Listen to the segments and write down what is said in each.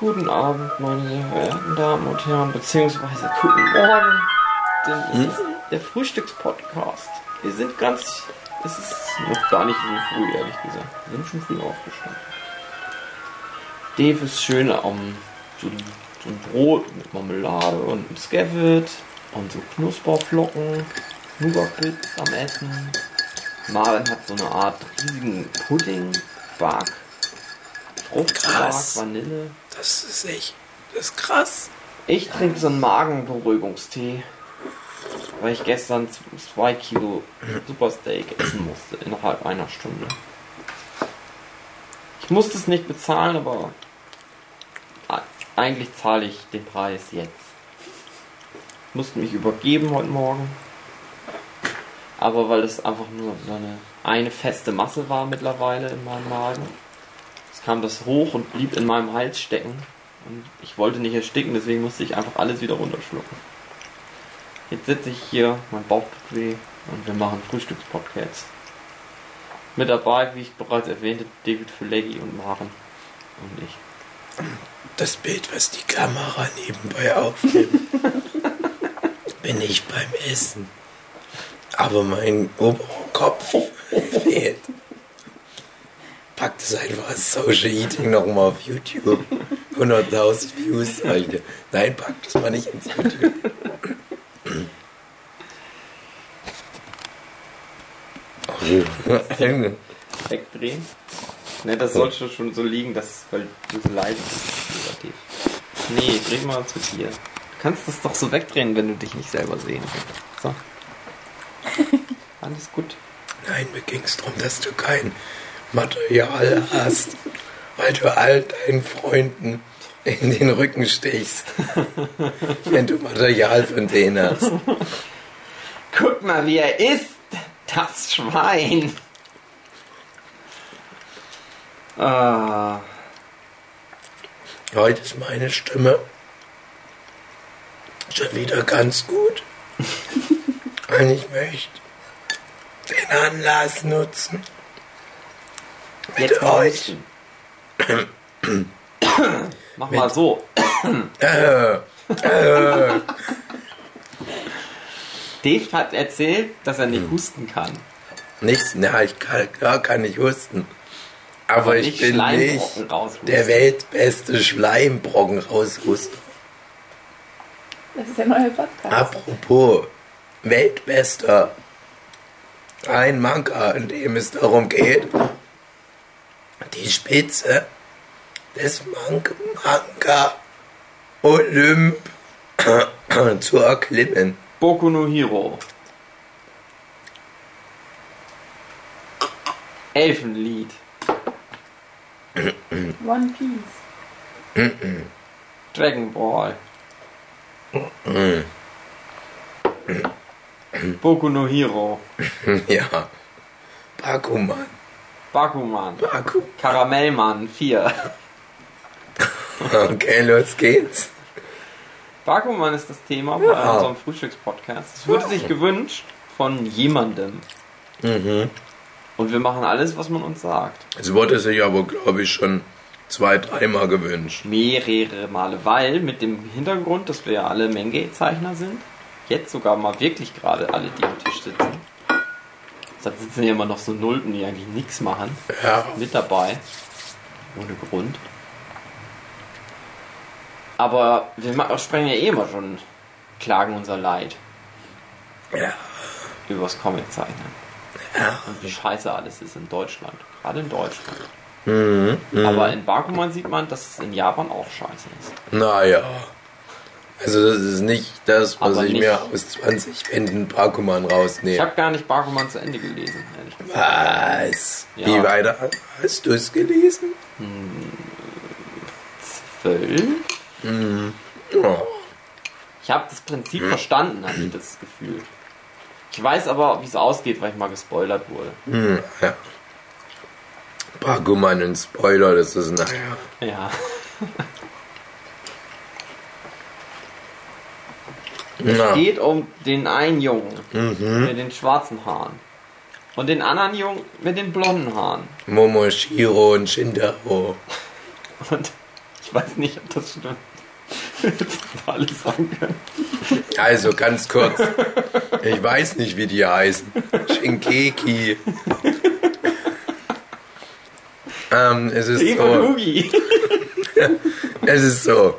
Guten Abend, meine sehr verehrten Damen und Herren, beziehungsweise guten Morgen. Denn es ist der Frühstückspodcast. Wir sind ganz. Es ist noch gar nicht so früh, ehrlich gesagt. Wir sind schon früh aufgestanden. Dave ist schön am so, ein- so ein Brot mit Marmelade und einem Scabbit und so Knusperflocken, Nougat-Bits am Essen. Marvin hat so eine Art riesigen Pudding, Quark, Fruchtquark, Krass. Vanille. Das ist echt. Das ist krass. Ich trinke so einen Magenberuhigungstee, weil ich gestern z- zwei Kilo Supersteak essen musste innerhalb einer Stunde. Ich musste es nicht bezahlen, aber eigentlich zahle ich den Preis jetzt. Ich musste mich übergeben heute Morgen. Aber weil es einfach nur so eine, eine feste Masse war mittlerweile in meinem Magen. Es kam das hoch und blieb in meinem Hals stecken. Und ich wollte nicht ersticken, deswegen musste ich einfach alles wieder runterschlucken. Jetzt sitze ich hier, mein Bauch tut weh und wir machen Frühstückspodcasts. Mit dabei, wie ich bereits erwähnte, David Fuleggi und Maren und ich. Das Bild, was die Kamera nebenbei aufnimmt, bin ich beim Essen. Aber mein Oberkopf fehlt. Packt es einfach als Social Eating nochmal auf YouTube. 100.000 Views. Alter. Nein, packt es mal nicht ins YouTube. Wegdrehen. Ne, das sollte schon so liegen, dass, weil du so leise bist. Nee, dreh mal zu dir. Du kannst das doch so wegdrehen, wenn du dich nicht selber sehen willst. So. Alles gut. Nein, mir ging es darum, dass du kein Material hast, weil du all deinen Freunden in den Rücken stichst, wenn du Material von denen hast. Guck mal, wie er ist, das Schwein. Ah, Heute ist meine Stimme schon wieder ganz gut. Und ich möchte den Anlass nutzen, jetzt mal euch husten. Mach mal so. äh, äh, Dave hat erzählt, dass er nicht husten kann. nichts, na, ich kann, klar kann ich husten. Aber, ich nicht bin nicht der weltbeste Schleimbrocken raushusten. Das ist der neue Podcast. Apropos, weltbester. Ein Manga, in dem es darum geht, die Spitze des Man Manga Olymp zu erklimmen. Boku no Hero. Elfenlied. One Piece. Dragon Ball. Boku no Hero. Ja. Bakuman. Bakuman. Baku. Karamellmann 4. Okay, los geht's. Bakuman ist das Thema bei Ja. unserem Frühstückspodcast. Es wurde sich gewünscht von jemandem. Mhm. Und wir machen alles, was man uns sagt. Es wurde sich aber, glaube ich, schon zwei, dreimal gewünscht. Mehrere Male, weil mit dem Hintergrund, dass wir ja alle Menge-Zeichner sind, jetzt sogar mal wirklich gerade alle, die am Tisch sitzen. Da sitzen ja immer noch so Nulpen, die eigentlich nichts machen. Ja. Mit dabei. Ohne Grund. Aber wir sprechen ja eh immer schon, klagen unser Leid Ja. übers Comiczeichnen. Ja. Und wie scheiße alles ist in Deutschland. Gerade in Deutschland. Mhm. Aber in Bakuman sieht man, dass es in Japan auch scheiße ist. Naja. Also das ist nicht das, was Aber ich nicht- mir aus 20 Bänden Bakuman Ich rausnehme. habe gar nicht Bakuman zu Ende gelesen, ehrlich gesagt. Was? Ja. Wie weiter? Hast du es gelesen? Zwölf? Oh. Ich habe das Prinzip verstanden, hatte ich das Gefühl. Ich weiß aber, wie es ausgeht, weil ich mal gespoilert wurde. Hm, ja. Bakuman und Spoiler, das ist naja. Ja. Na, Geht um den einen Jungen mhm. mit den schwarzen Haaren. Und den anderen Jungen mit den blonden Haaren. Momoshiro und Shintaro. Und Ich weiß nicht, ob das stimmt. Alles sagen können. Also ganz kurz. Ich weiß nicht, wie die heißen. Shinkeki. ähm, es ist Lego so. Es ist so.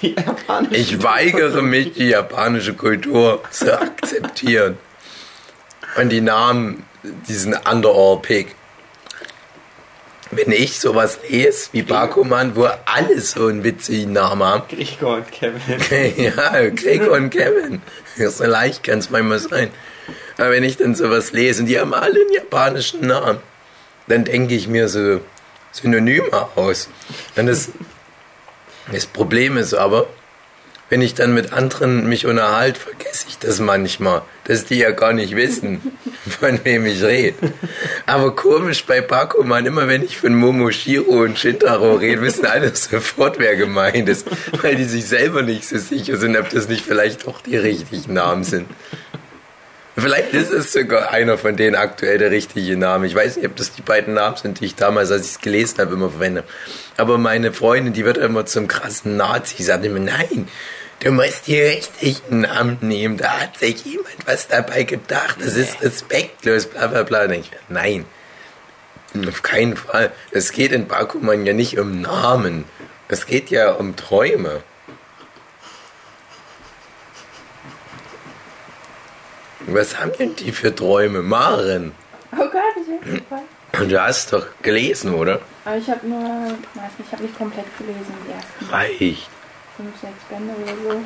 Die japanische. Ich weigere mich, die japanische Kultur zu akzeptieren. Und die Namen, diesen Underall Pig. Wenn ich sowas lese wie Bakuman, wo alle so einen witzigen Namen haben, Gregor und Kevin. ja, Gregor und Kevin. So leicht kann es manchmal sein. Aber wenn ich dann sowas lese und die haben alle einen japanischen Namen, dann denke ich mir so Synonyme aus. Und das, das Problem ist aber, wenn ich dann mit anderen mich unterhalte, vergesse ich das manchmal, dass die ja gar nicht wissen, von wem ich rede. Aber komisch bei Bakuman, immer wenn ich von Momoshiro und Shintaro rede, wissen alle sofort, wer gemeint ist, weil die sich selber nicht so sicher sind, ob das nicht vielleicht doch die richtigen Namen sind. Vielleicht ist es sogar einer von denen aktuell der richtige Name. Ich weiß nicht, ob das die beiden Namen sind, die ich damals, als ich es gelesen habe, immer verwende. Aber meine Freundin, die wird immer zum krassen Nazi, sagt immer, nein, du musst die richtigen Namen nehmen. Da hat sich jemand was dabei gedacht. Das ist respektlos, bla bla bla. Denk ich, nein, auf keinen Fall. Es geht in Bakuman ja nicht um Namen. Es geht ja um Träume. Was haben denn die für Träume? Maren. Oh Gott, ich bin gefallen. Und du hast doch gelesen, oder? Aber ich habe nur, weiß nicht, ich habe nicht komplett gelesen, die ersten Reicht. fünf, sechs Bände oder so.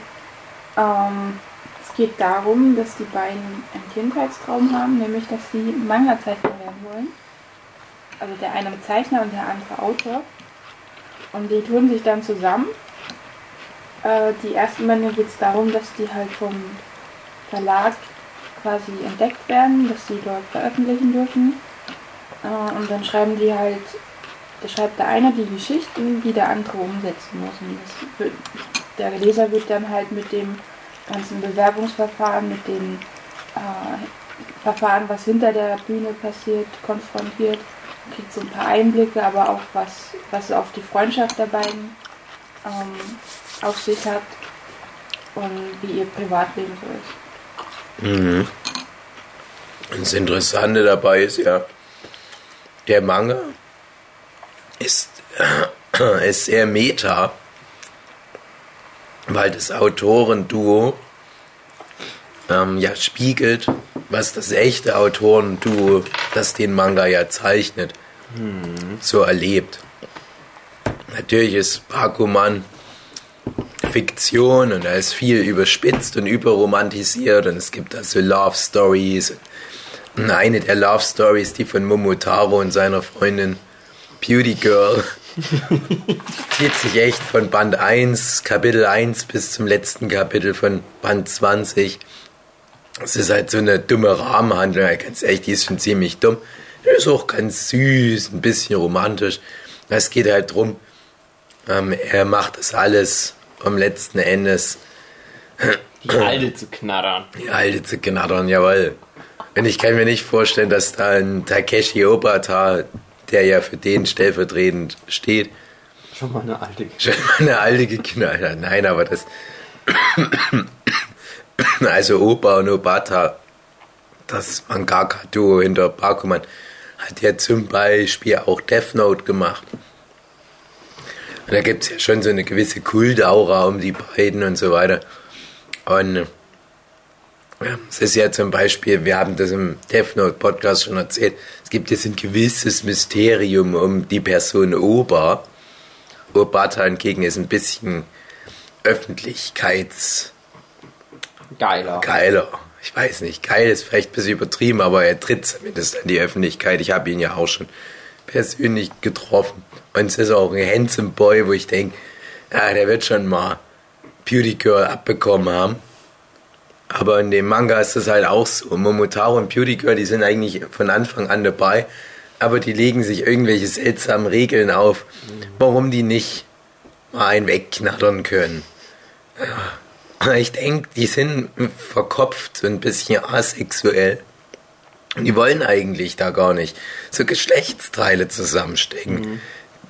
Ähm, es geht darum, dass die beiden einen Kindheitstraum haben, nämlich dass sie Manga-Zeichner werden wollen. Also der eine Zeichner und der andere Autor. Und die tun sich dann zusammen. Äh, die ersten Bände geht es darum, dass die halt vom Verlag quasi entdeckt werden, dass sie dort veröffentlichen dürfen. Äh, und dann schreiben die halt, da schreibt der eine die Geschichten, die der andere umsetzen muss. Und wird, der Leser wird dann halt mit dem ganzen Bewerbungsverfahren, mit dem äh, Verfahren, was hinter der Bühne passiert, konfrontiert. Kriegt so ein paar Einblicke, aber auch was, was auf die Freundschaft der beiden ähm, auf sich hat und wie ihr Privatleben so ist. Mhm. Das Interessante dabei ist ja, der Manga ist, ist sehr meta, weil das Autorenduo ähm, ja spiegelt, was das echte Autorenduo, das den Manga ja zeichnet, so erlebt. Natürlich ist Bakuman Fiktion und da ist viel überspitzt und überromantisiert und es gibt da so Love Stories. Eine der Love Stories, die von Momotaro und seiner Freundin Beauty Girl zieht sich echt von Band 1, Kapitel 1 bis zum letzten Kapitel von Band 20. Es ist halt so eine dumme Rahmenhandlung, ganz ehrlich, die ist schon ziemlich dumm. Die ist auch ganz süß, ein bisschen romantisch. Es geht halt drum, ähm, er macht das alles, um letzten Endes Die alte zu knattern. die alte zu knattern, jawohl. Und ich kann mir nicht vorstellen, dass da ein Takeshi Obata, der ja für den stellvertretend steht, Schon mal eine alte schon mal eine alte geknallt hat. Nein, aber das. Also Opa und Obata, das Mangaka-Duo hinter Bakuman, hat ja zum Beispiel auch Death Note gemacht. Da gibt es ja schon so eine gewisse Kultaura um die beiden und so weiter. Und ja, es ist ja zum Beispiel, wir haben das im Death Note Podcast schon erzählt, es gibt jetzt ein gewisses Mysterium um die Person Oba. Obata hingegen ist ein bisschen öffentlichkeitsgeiler. Geiler. Ich weiß nicht, geil ist vielleicht ein bisschen übertrieben, aber er tritt zumindest an die Öffentlichkeit. Ich habe ihn ja auch schon persönlich getroffen. Und es ist auch ein handsome Boy, wo ich denke, ah, der wird schon mal Beauty Girl abbekommen haben. Aber in dem Manga ist das halt auch so. Momotaro und Beauty Girl, die sind eigentlich von Anfang an dabei, aber die legen sich irgendwelche seltsamen Regeln auf, warum die nicht mal einen wegknattern können. Ich denke, die sind verkopft, so ein bisschen asexuell. Und die wollen eigentlich da gar nicht so Geschlechtsteile zusammenstecken.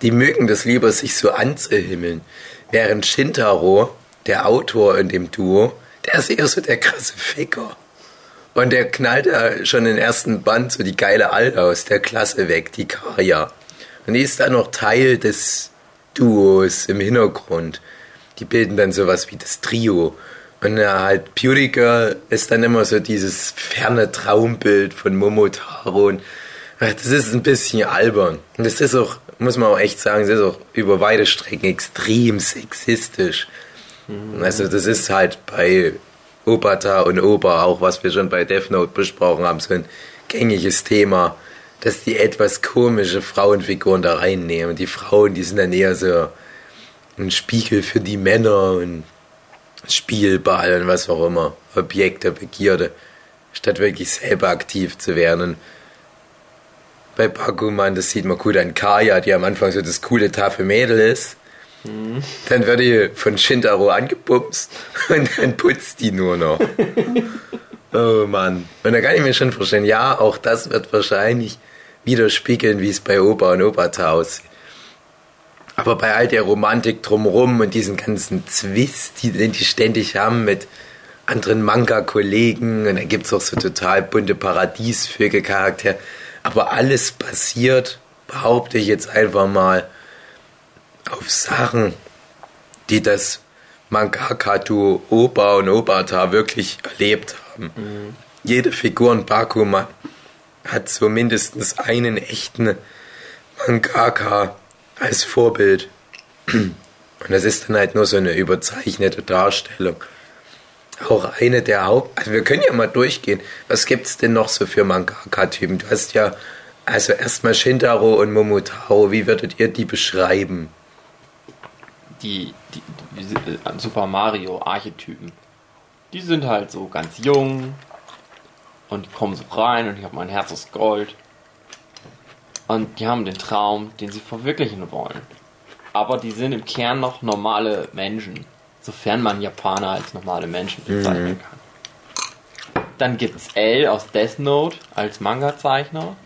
Die mögen das lieber, sich so anzuhimmeln. Während Shintaro, der Autor in dem Duo, der ist eher so der krasse Ficker. Und der knallt da schon den ersten Band so die geile Alte aus der Klasse weg, die Kaya. Und die ist dann noch Teil des Duos im Hintergrund. Die bilden dann sowas wie das Trio. Und ja, halt Beauty Girl ist dann immer so dieses ferne Traumbild von Momotaro. Und das ist ein bisschen albern. Und das ist auch, muss man auch echt sagen, das ist auch über weite Strecken extrem sexistisch. Mhm. Also das ist halt bei Obata und Opa, auch was wir schon bei Death Note besprochen haben, so ein gängiges Thema, dass die etwas komische Frauenfiguren da reinnehmen. Die Frauen, die sind dann eher so ein Spiegel für die Männer und Spielball und was auch immer, Objekt der Begierde, statt wirklich selber aktiv zu werden. Und bei Bakuman, das sieht man gut an Kaya, die am Anfang so das coole tafel Mädel ist dann wird die von Shintaro angepupst und dann putzt die nur noch. oh Mann. Und da kann ich mir schon vorstellen, ja, auch das wird wahrscheinlich widerspiegeln, wie es bei Opa und Opata aussieht. Aber bei all der Romantik drumherum und diesen ganzen Zwist, die, den die ständig haben mit anderen Manga-Kollegen und dann gibt es auch so total bunte Paradiesvögel Charaktere. Aber alles passiert, behaupte ich jetzt einfach mal, auf Sachen, die das Mangaka-Duo Oba und Obata wirklich erlebt haben. Mhm. Jede Figur in Bakuman hat so mindestens einen echten Mangaka als Vorbild. Und das ist dann halt nur so eine überzeichnete Darstellung. Auch eine der Haupt... Also wir können ja mal durchgehen. Was gibt es denn noch so für Mangaka-Typen? Du hast ja... Also erstmal Shintaro und Momotaro. Wie würdet ihr die beschreiben? die, die, die äh, Super Mario Archetypen. Die sind halt so ganz jung und die kommen so rein und ich habe mein Herz aus Gold. Und die haben den Traum, den sie verwirklichen wollen. Aber die sind im Kern noch normale Menschen, sofern man Japaner als normale Menschen bezeichnen mhm. kann. Dann gibt's L aus Death Note als Manga-Zeichner.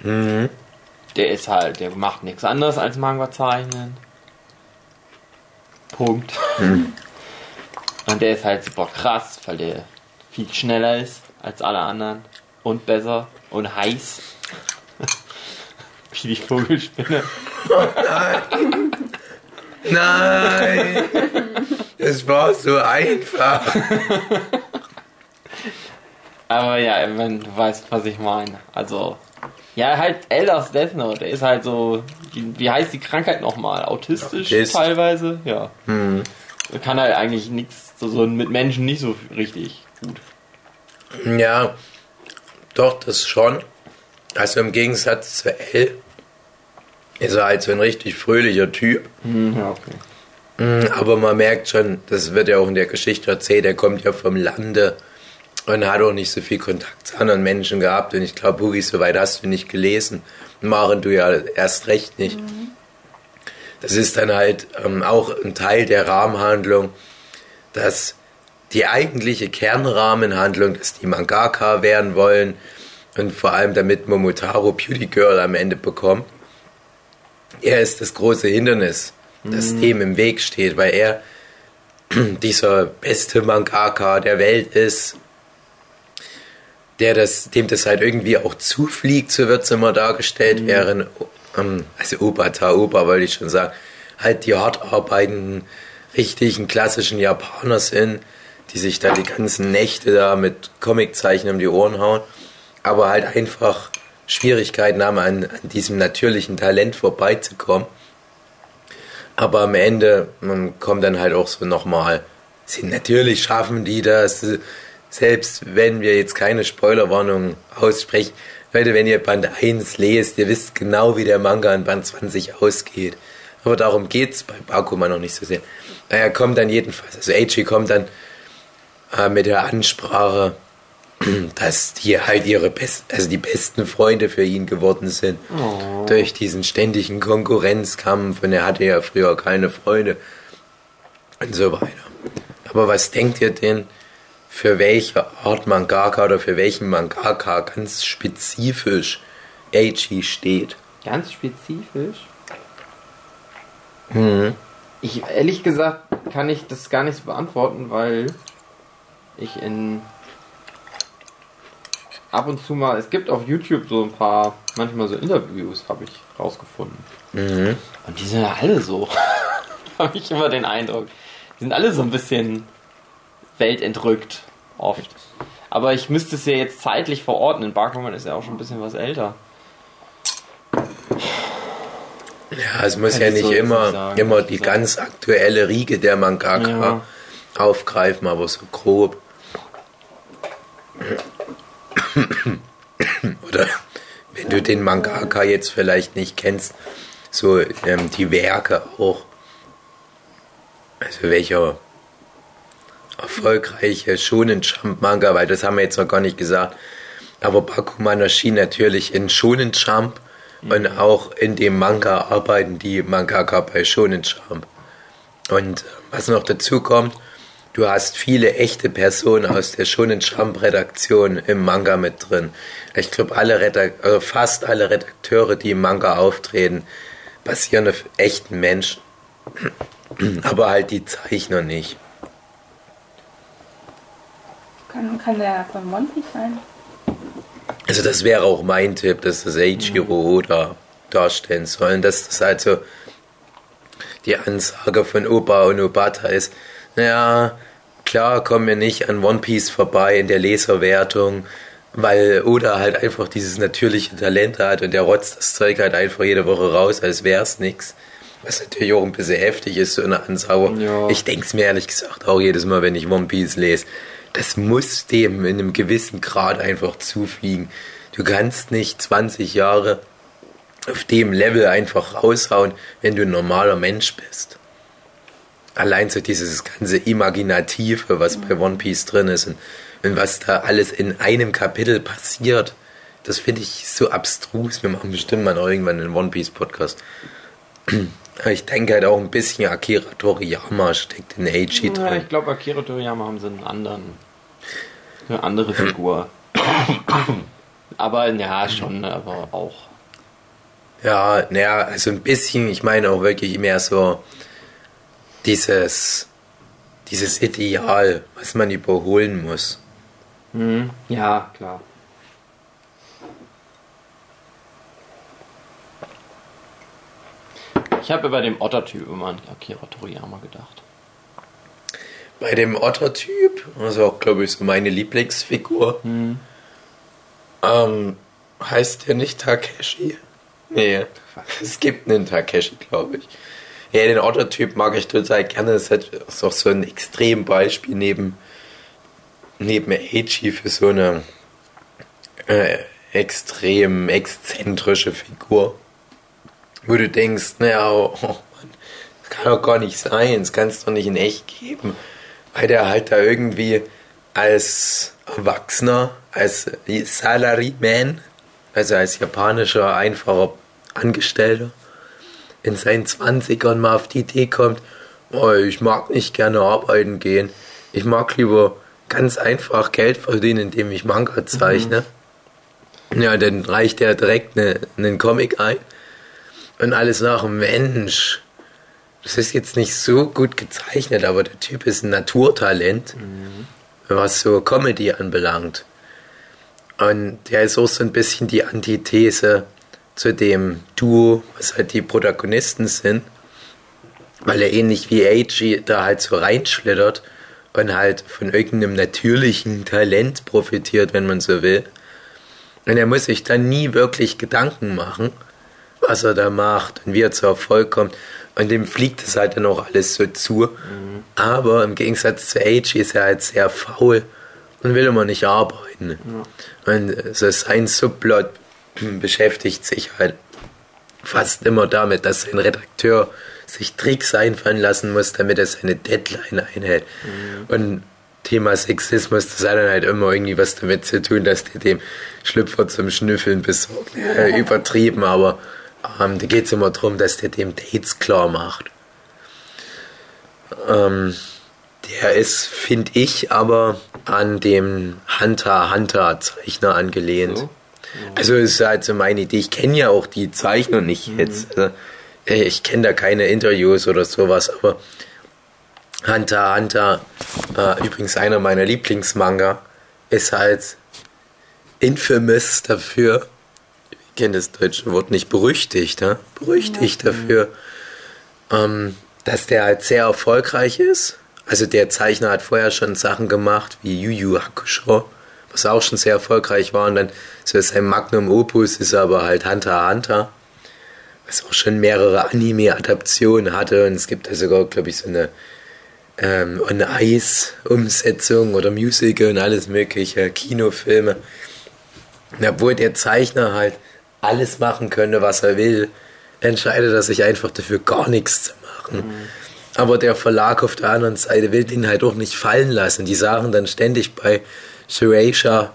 Mhm. Der ist halt, der macht nichts anderes als Manga zeichnen. Punkt. Hm. Und der ist halt super krass, weil der viel schneller ist als alle anderen und besser und heiß. Wie die Vogelspinne. Oh nein! Nein! Es war so einfach. Aber ja, wenn du weißt, was ich meine. Also, ja, halt L aus Death Note. Der ist halt so, wie heißt die Krankheit nochmal? Autistisch Autist. teilweise? Ja. Hm. Kann halt eigentlich nichts, so, so mit Menschen nicht so richtig gut. Ja, doch, das schon. Also im Gegensatz zu L ist er halt so ein richtig fröhlicher Typ. Hm, ja, okay. Hm, aber man merkt schon, das wird ja auch in der Geschichte erzählt, er kommt ja vom Lande und hat auch nicht so viel Kontakt zu anderen Menschen gehabt. Und ich glaube, Boogie, soweit hast du nicht gelesen. Maren, du ja erst recht nicht. Mhm. Das ist dann halt ähm, auch ein Teil der Rahmenhandlung, dass die eigentliche Kernrahmenhandlung, dass die Mangaka werden wollen und vor allem damit Momotaro Beauty Girl am Ende bekommt, er ist das große Hindernis, das mhm. dem im Weg steht, weil er dieser beste Mangaka der Welt ist der das, dem das halt irgendwie auch zufliegt, so wird es immer dargestellt, mhm. während, ähm, also Obata, Opa wollte ich schon sagen, halt die hart arbeitenden, richtigen, klassischen Japaner sind, die sich da die ganzen Nächte da mit Comiczeichen um die Ohren hauen, aber halt einfach Schwierigkeiten haben, an, an diesem natürlichen Talent vorbeizukommen. Aber am Ende kommt dann halt auch so nochmal, sie natürlich schaffen die das, selbst wenn wir jetzt keine Spoilerwarnung aussprechen, Leute, wenn ihr Band 1 lest, ihr wisst genau, wie der Manga in Band 20 ausgeht. Aber darum geht's bei Bakuman noch nicht so sehr. Er kommt dann jedenfalls, also Eiji kommt dann äh, mit der Ansprache, dass die halt ihre best, also die besten Freunde für ihn geworden sind. Oh. Durch diesen ständigen Konkurrenzkampf und er hatte ja früher keine Freunde und so weiter. Aber was denkt ihr denn, für welche Art Mangaka oder für welchen Mangaka ganz spezifisch Eiji steht. Ganz spezifisch? Mhm. Ich ehrlich gesagt kann ich das gar nicht beantworten, weil ich in ab und zu mal, es gibt auf YouTube so ein paar, manchmal so Interviews, habe ich rausgefunden. Mhm. Und die sind ja alle so. habe ich immer den Eindruck. Die sind alle so ein bisschen weltentrückt, oft. Aber ich müsste es ja jetzt zeitlich verordnen. Barkman ist ja auch schon ein bisschen was älter. Ja, es muss ja ich nicht so immer, sagen, immer die gesagt. ganz aktuelle Riege der Mangaka Ja. aufgreifen, aber so grob. Oder wenn du den Mangaka jetzt vielleicht nicht kennst, so ähm, die Werke auch. Also welcher erfolgreiche Shonen Jump Manga, weil das haben wir jetzt noch gar nicht gesagt. Aber Bakuman erschien natürlich in Shonen Jump und auch in dem Manga arbeiten die Mangaka bei Shonen Jump. Und äh, was noch dazu kommt, du hast viele echte Personen aus der Shonen Jump Redaktion im Manga mit drin. Ich glaube, alle Redak also fast alle Redakteure, die im Manga auftreten, basieren auf echten Menschen. Aber halt die Zeichner nicht. Kann, kann der von One Piece sein? Also das wäre auch mein Tipp, dass das Eiichiro Oda darstellen sollen, dass das halt so die Ansage von Opa und Obata ist, naja, klar kommen wir nicht an One Piece vorbei in der Leserwertung, weil Oda halt einfach dieses natürliche Talent hat und der rotzt das Zeug halt einfach jede Woche raus, als wär's nix. Was natürlich auch ein bisschen heftig ist, so eine Ansage. Ja. Ich denke es mir ehrlich gesagt auch jedes Mal, wenn ich One Piece lese. Das muss dem in einem gewissen Grad einfach zufliegen. Du kannst nicht 20 Jahre auf dem Level einfach raushauen, wenn du ein normaler Mensch bist. Allein so dieses ganze Imaginative, was bei One Piece drin ist und, und was da alles in einem Kapitel passiert, das finde ich so abstrus. Wir machen bestimmt mal irgendwann einen One Piece Podcast. Ich denke halt auch ein bisschen Akira Toriyama steckt in Eiji Ja, drin. ich glaube, Akira Toriyama haben sie einen anderen. Eine andere Figur. aber ja, schon, aber auch. Ja, naja, also ein bisschen, ich meine auch wirklich mehr so dieses, dieses Ideal, was man überholen muss. Mhm. Ja, klar. Ich habe bei dem Otter-Typ immer an Akira Toriyama gedacht. Bei dem Otter-Typ, ist auch, glaube ich, so meine Lieblingsfigur, Hm. ähm, heißt der nicht Takeshi? Nee, es gibt einen Takeshi, glaube ich. Ja, den Otter-Typ mag ich total gerne. Das ist auch so ein Extrembeispiel neben, neben Eiji für so eine äh, extrem exzentrische Figur. Wo du denkst, naja, oh Mann, das kann doch gar nicht sein, das kann es doch nicht in echt geben. Weil der halt da irgendwie als Erwachsener, als Salaryman, also als japanischer einfacher Angestellter, in seinen 20ern mal auf die Idee kommt, oh, ich mag nicht gerne arbeiten gehen. Ich mag lieber ganz einfach Geld verdienen, indem ich Manga zeichne. Ja, dann reicht er direkt ne, einen Comic ein und alles nach, Mensch, das ist jetzt nicht so gut gezeichnet, aber der Typ ist ein Naturtalent, was so Comedy anbelangt. Und der ist auch so ein bisschen die Antithese zu dem Duo, was halt die Protagonisten sind, weil er ähnlich wie Eiji da halt so reinschlittert und halt von irgendeinem natürlichen Talent profitiert, wenn man so will. Und er muss sich dann nie wirklich Gedanken machen, was er da macht und wie er zu Erfolg kommt. Und dem fliegt es halt dann auch alles so zu. Aber im Gegensatz zu Eiji ist er halt sehr faul und will immer nicht arbeiten. Und so sein Subplot beschäftigt sich halt fast immer damit, dass sein Redakteur sich Tricks einfallen lassen muss, damit er seine Deadline einhält. Und Thema Sexismus, das hat dann halt immer irgendwie was damit zu tun, dass der dem Schlüpfer zum Schnüffeln besorgt. Ja, übertrieben, aber ähm, da geht es immer darum, dass der dem Dates klar macht. Ähm, der ist, finde ich, aber an dem Hunter Hunter Zeichner angelehnt. So? Also ist halt so meine Idee. Ich kenne ja auch die Zeichner nicht jetzt. Also, ich kenne da keine Interviews oder sowas, aber Hunter Hunter, äh, übrigens einer meiner Lieblingsmanga, ist halt infamous dafür, ich kenne das deutsche Wort nicht, berüchtigt, ne? berüchtigt ja. dafür, ähm, dass der halt sehr erfolgreich ist. Also der Zeichner hat vorher schon Sachen gemacht wie Yu Yu Hakusho, was auch schon sehr erfolgreich war. Und dann so sein Magnum Opus ist aber halt Hunter x Hunter, was auch schon mehrere Anime-Adaptionen hatte. Und es gibt da sogar, glaube ich, so eine ähm, On-Ice-Umsetzung oder Musical und alles mögliche, Kinofilme. Und obwohl der Zeichner halt alles machen könnte, was er will, entscheidet er sich einfach dafür, gar nichts zu machen. Mhm. Aber der Verlag auf der anderen Seite will den halt auch nicht fallen lassen. Die sagen dann ständig bei Shueisha,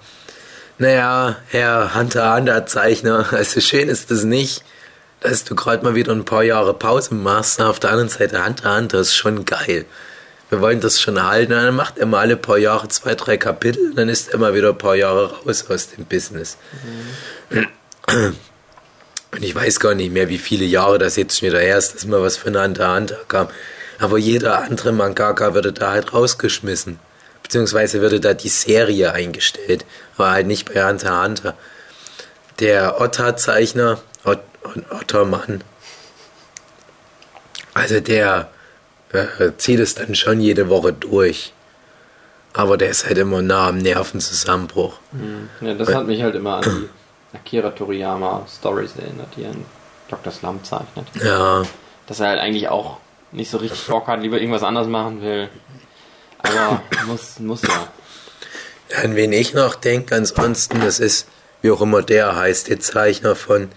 naja, Herr Hunter Hunter Zeichner, also schön ist das nicht, dass du gerade mal wieder ein paar Jahre Pause machst. Auf der anderen Seite Hunter Hunter ist schon geil. Wir wollen das schon halten. Und dann macht er mal alle paar Jahre zwei, drei Kapitel, dann ist er immer wieder ein paar Jahre raus aus dem Business. Mhm. Und ich weiß gar nicht mehr, wie viele Jahre das jetzt schon wieder her ist, dass mal was von Hunter Hunter kam. Aber jeder andere Mangaka würde da halt rausgeschmissen. Beziehungsweise würde da die Serie eingestellt. Aber halt nicht bei Hunter Hunter. Der Otter-Zeichner, Ot Ottermann, also der äh, zieht es dann schon jede Woche durch. Aber der ist halt immer nah am Nervenzusammenbruch. Mhm. Ja, das hat mich halt immer an die Akira Toriyama Stories erinnert, die ein Dr. Slump zeichnet. Ja. Dass er halt eigentlich auch nicht so richtig Bock hat, lieber irgendwas anderes machen will. Aber muss, muss ja. An wen ich noch denke, ansonsten, das ist, wie auch immer der heißt, der Zeichner von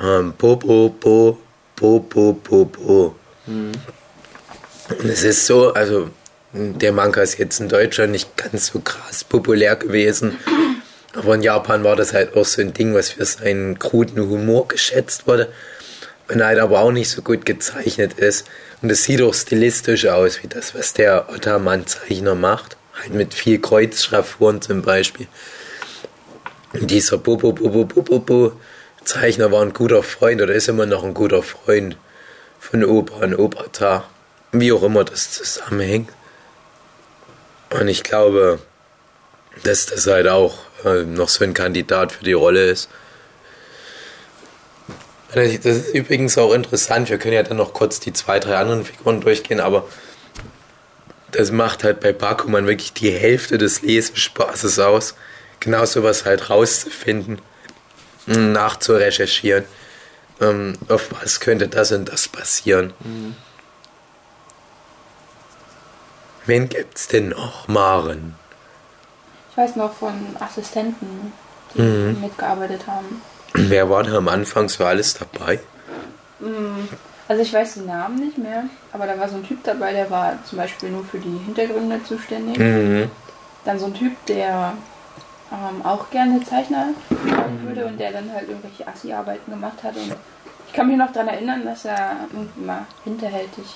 ähm, Bobo, Bo, Bo, Bo, Bo, Bo. Hm. Und es ist so, also der Manga ist jetzt in Deutschland nicht ganz so krass populär gewesen. Aber in Japan war das halt auch so ein Ding, was für seinen kruden Humor geschätzt wurde. Und halt aber auch nicht so gut gezeichnet ist. Und es sieht auch stilistisch aus, wie das, was der Ottermann-Zeichner macht. Halt mit viel Kreuzschraffuren zum Beispiel. Und dieser Bobo Bobo Bobo Bobo Zeichner war ein guter Freund oder ist immer noch ein guter Freund von Opa und Obata. Wie auch immer das zusammenhängt. Und ich glaube, dass das halt auch äh, noch so ein Kandidat für die Rolle ist. Das ist übrigens auch interessant. Wir können ja dann noch kurz die zwei, drei anderen Figuren durchgehen, aber das macht halt bei Bakuman wirklich die Hälfte des Lesespaßes aus, genau sowas halt rauszufinden, nachzurecherchieren. Ähm, auf was könnte das und das passieren? Mhm. Wen gibt's denn noch, Maren? Ich weiß noch von Assistenten, die mhm. mitgearbeitet haben. Wer war da am Anfang so alles dabei? Mm, also ich weiß den Namen nicht mehr, aber da war so ein Typ dabei, der war zum Beispiel nur für die Hintergründe zuständig. Mhm. Dann so ein Typ, der ähm, auch gerne Zeichner machen würde und der dann halt irgendwelche Assi-Arbeiten gemacht hat. Und ich kann mich noch daran erinnern, dass er irgendwie mal hinterhältig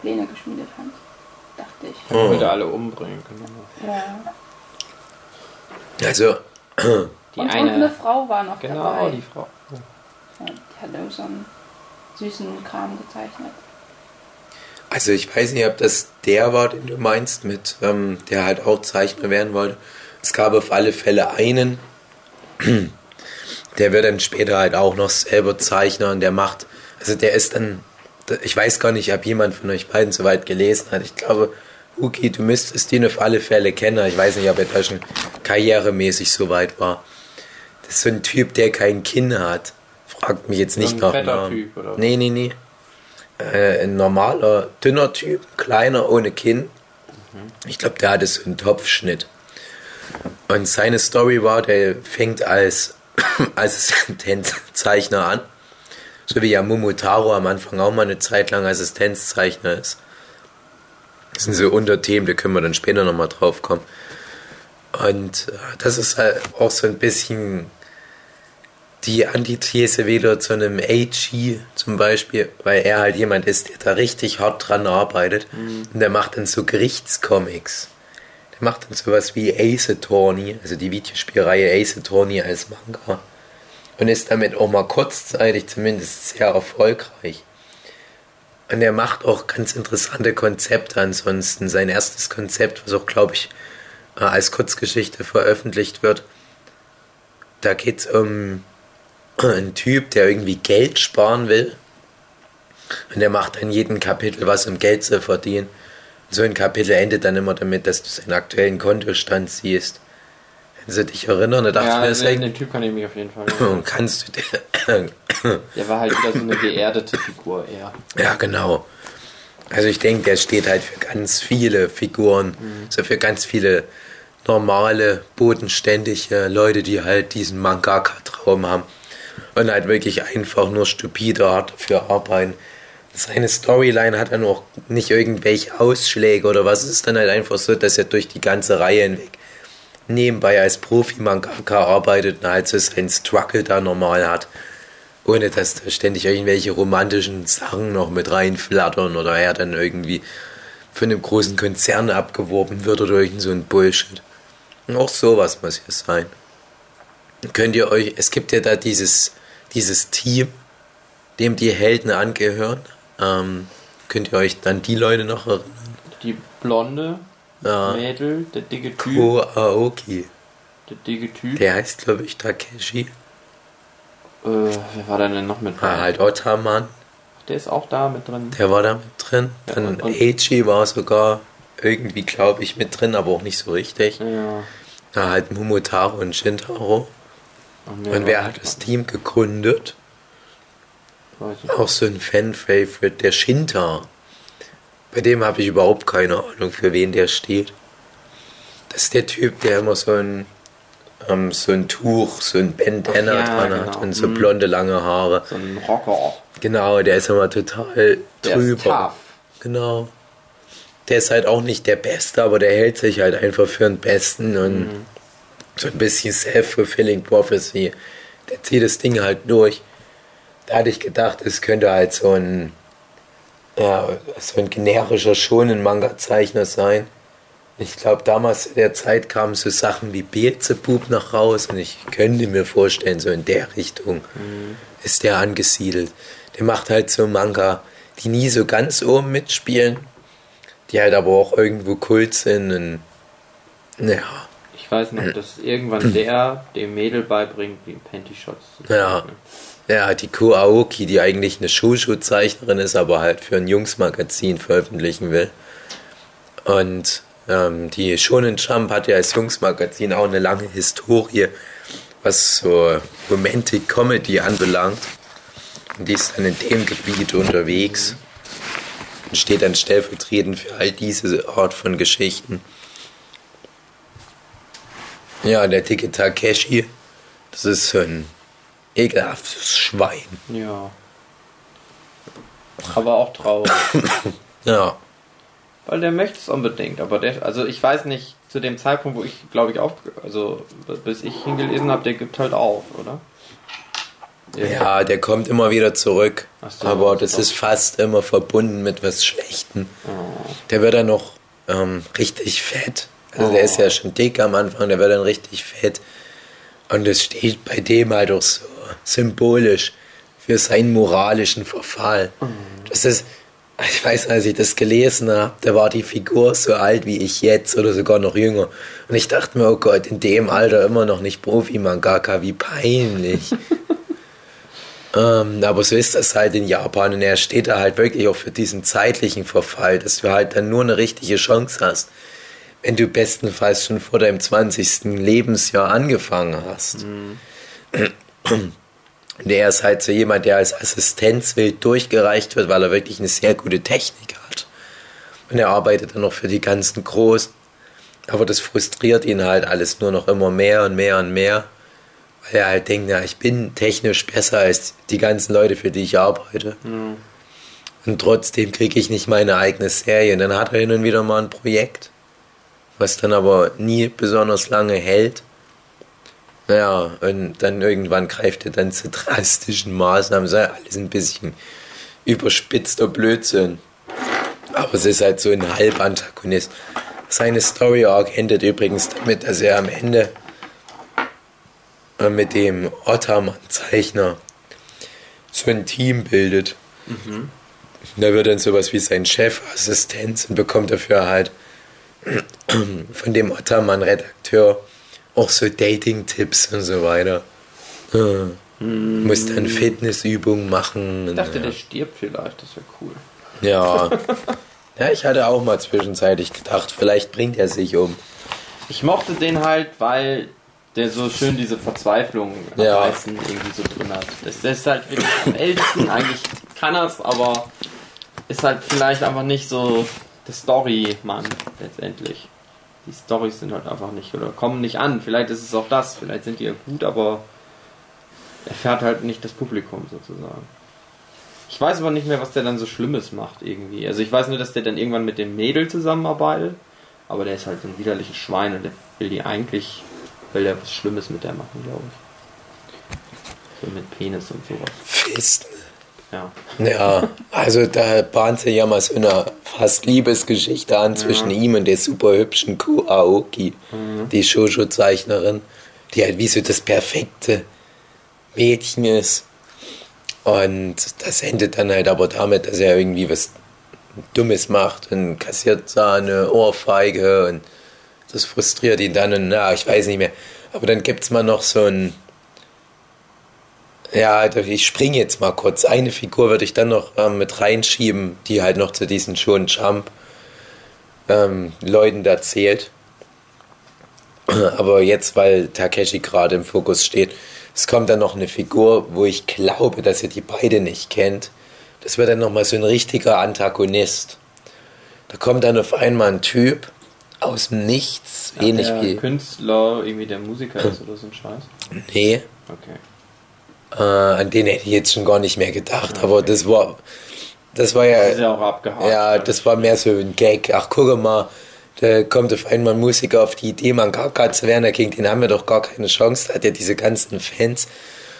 Pläne geschmiedet hat dachte ich. Oh. Würde alle umbringen genau. Ja. Also. Die und, eine, und eine Frau war noch genau, dabei. Genau, die Frau. Ja, die hat irgend so einen süßen Kram gezeichnet. Also ich weiß nicht, ob das der war, den du meinst, mit ähm, der halt auch Zeichner werden wollte. Es gab auf alle Fälle einen, der wird dann später halt auch noch selber Zeichner und der macht, also der ist dann ich weiß gar nicht, ob jemand von euch beiden so weit gelesen hat. Ich glaube, Uki, du müsstest ihn auf alle Fälle kennen. Ich weiß nicht, ob er da schon karrieremäßig so weit war. Ist so ein Typ, der kein Kinn hat. Fragt mich jetzt nicht nach Namen. Oder? Nee, nee, nee. Äh, ein normaler, dünner Typ, kleiner, ohne Kinn. Mhm. Ich glaube, der hatte so einen Topfschnitt. Und seine Story war, der fängt als Assistenzzeichner an so wie ja Momotaro am Anfang auch mal eine Zeit lang Assistenzzeichner ist. Das sind so Unterthemen, da können wir dann später nochmal drauf kommen. Und äh, das ist halt auch so ein bisschen die Antithese wieder zu einem AG zum Beispiel, weil er halt jemand ist, der da richtig hart dran arbeitet. Mhm. Und der macht dann so Gerichtscomics. Der macht dann sowas wie Ace Attorney, also die Videospielreihe Ace Attorney als Manga. und ist damit auch mal kurzzeitig zumindest sehr erfolgreich. Und er macht auch ganz interessante Konzepte ansonsten. Sein erstes Konzept, was auch, glaube ich, äh, als Kurzgeschichte veröffentlicht wird, da geht es um einen Typ, der irgendwie Geld sparen will. Und der macht in jedem Kapitel was, um Geld zu verdienen. Und so ein Kapitel endet dann immer damit, dass du seinen aktuellen Kontostand siehst. Wenn sie dich erinnern, da dachte Ja, ich mir, das den, den Typ kann ich mich auf jeden Fall erinnern. kannst du dir. Der war halt wieder so eine geerdete Figur eher. Ja, genau. Also ich denke, der steht halt für ganz viele Figuren, so für ganz viele normale, bodenständige Leute, die halt diesen Mangaka-Traum haben und halt wirklich einfach nur stupide hart dafür arbeiten. Seine Storyline hat dann auch nicht irgendwelche Ausschläge oder was. Es ist dann halt einfach so, dass er durch die ganze Reihe hinweg nebenbei als Profi-Mangaka arbeitet und halt so seinen Struggle da normal hat. Ohne dass da ständig irgendwelche romantischen Sachen noch mit reinflattern oder er dann irgendwie von einem großen Konzern abgeworben wird oder irgend so ein Bullshit. Auch sowas muss hier sein. Könnt ihr euch, es gibt ja da dieses, dieses Team, dem die Helden angehören. Ähm, könnt ihr euch dann die Leute noch erinnern? Die blonde Ja. Mädel, der dicke Typ. Ko Aoki. Der dicke Typ. Der heißt, glaube ich, Takeshi. Äh, wer war denn noch mit Ah, halt Ottaman. Der ist auch da mit drin. Der war da mit drin. Ja, Dann Eichi war sogar irgendwie, glaube ich, mit drin, aber auch nicht so richtig. Ja. Na, halt Momotaro und Shintaro. Und, Und wer hat das Team gegründet? Auch so ein Fan-Favorite, der Shinta. Bei dem habe ich überhaupt keine Ahnung, für wen der steht. Das ist der Typ, der immer so ein, ähm, so ein Tuch, so ein Bandana ja, dran hat genau. und so Mhm. blonde, lange Haare. So ein Rocker. Genau, der ist immer total Der drüber. Genau. Der ist halt auch nicht der Beste, aber der hält sich halt einfach für den Besten und Mhm. So ein bisschen self-fulfilling prophecy. Der zieht das Ding halt durch. Da hatte ich gedacht, es könnte halt so ein, ja, so ein generischer Shonen-Manga-Zeichner sein. Ich glaube, damals in der Zeit kamen so Sachen wie Beelzebub noch raus und ich könnte mir vorstellen, so in der Richtung ist der angesiedelt. Der macht halt so Manga, die nie so ganz oben mitspielen, die halt aber auch irgendwo Kult sind und ja, weiß noch, dass irgendwann der dem Mädel beibringt, wie Panty-Shots zu Ja. zeichnen. ja, die Ko Aoki, die eigentlich eine Shoujo-Zeichnerin ist, aber halt für ein Jungsmagazin veröffentlichen will. Und ähm, die Shonen Jump hat ja als Jungsmagazin auch eine lange Historie, was so Romantic Comedy anbelangt. Und die ist dann in dem Gebiet unterwegs und steht dann stellvertretend für all diese Art von Geschichten. Ja, der dicke Takeshi, das ist so ein ekelhaftes Schwein. Ja. Aber auch traurig. Ja, Weil der möchte es unbedingt, aber der, also ich weiß nicht, zu dem Zeitpunkt, wo ich, glaube ich, auf, also bis ich hingelesen habe, der gibt halt auf, oder? ja, der kommt immer wieder zurück. So, aber das ist fast immer verbunden mit was Schlechtem. Oh. Der wird dann noch ähm, richtig fett. Also der Oh. ist ja schon dick am Anfang, der wird dann richtig fett. Und es steht bei dem halt auch so symbolisch für seinen moralischen Verfall. Mhm. Das ist, ich weiß, als ich das gelesen habe, da war die Figur so alt wie ich jetzt oder sogar noch jünger. Und ich dachte mir, oh Gott, in dem Alter immer noch nicht Profi-Mangaka, wie peinlich. Ähm, aber so ist das halt in Japan und er steht da halt wirklich auch für diesen zeitlichen Verfall, dass du halt dann nur eine richtige Chance hast, wenn du bestenfalls schon vor deinem 20. Lebensjahr angefangen hast. Und er ist halt so jemand, der als Assistenzwild durchgereicht wird, weil er wirklich eine sehr gute Technik hat. Und er arbeitet dann noch für die ganzen Großen. Aber das frustriert ihn halt alles nur noch immer mehr und mehr und mehr. Weil er halt denkt, ja, ich bin technisch besser als die ganzen Leute, für die ich arbeite. Und trotzdem kriege ich nicht meine eigene Serie. Und dann hat er hin und wieder mal ein Projekt, was dann aber nie besonders lange hält. Naja, und dann irgendwann greift er dann zu drastischen Maßnahmen. Das ist ja alles ein bisschen überspitzter Blödsinn. Aber es ist halt so ein Halbantagonist. Seine Story Arc endet übrigens damit, dass er am Ende äh, mit dem Ottermann-Zeichner so ein Team bildet. Mhm. Da wird dann sowas wie sein Chefassistent und bekommt dafür halt von dem Ottermann-Redakteur auch so Dating-Tipps und so weiter. Ja. Hm. Muss dann Fitnessübungen machen. Ich dachte, ja. der stirbt vielleicht, das wäre cool. Ja. ja, ich hatte auch mal zwischenzeitlich gedacht, vielleicht bringt er sich um. Ich mochte den halt, weil der so schön diese Verzweiflung am Ja. meisten irgendwie so drin hat. Das, das ist halt wirklich am ältesten, eigentlich kann er's, aber ist halt vielleicht einfach nicht so der Story-Mann letztendlich. Die Storys sind halt einfach nicht oder kommen nicht an. Vielleicht ist es auch das, vielleicht sind die ja gut, aber er fährt halt nicht das Publikum sozusagen. Ich weiß aber nicht mehr, was der dann so Schlimmes macht irgendwie. Also ich weiß nur, dass der dann irgendwann mit dem Mädel zusammenarbeitet, aber der ist halt so ein widerliches Schwein und der will die eigentlich, will der was Schlimmes mit der machen, glaube ich. So mit Penis und sowas. Fisten. Ja. Ja, also da bahnt sich ja mal so eine fast Liebesgeschichte an zwischen ihm und der super hübschen Ko Aoki, die Shoujo-Zeichnerin, die halt wie so das perfekte Mädchen ist. Und das endet dann halt aber damit, dass er irgendwie was Dummes macht und kassiert da eine Ohrfeige und das frustriert ihn dann und na, ich weiß nicht mehr. Aber dann gibt's mal noch so ein ja, also ich springe jetzt mal kurz. Eine Figur würde ich dann noch ähm, mit reinschieben, die halt noch zu diesen Schon Jump ähm, Leuten da zählt. Aber jetzt, weil Takeshi gerade im Fokus steht, es kommt dann noch eine Figur, wo ich glaube, dass ihr die beide nicht kennt. Das wird dann nochmal so ein richtiger Antagonist. Da kommt dann auf einmal ein Typ aus dem Nichts, ähnlich der wie. Künstler, irgendwie der Musiker ist oder so ein Scheiß. Nee, Okay. Äh, an den hätte ich jetzt schon gar nicht mehr gedacht, aber das war, das war ja, Ist ja auch abgehakt. ja, das war mehr so ein Gag. Ach, guck mal, da kommt auf einmal ein Musiker auf die Idee, Mangaka zu werden, gegen den haben wir doch gar keine Chance, da hat er diese ganzen Fans.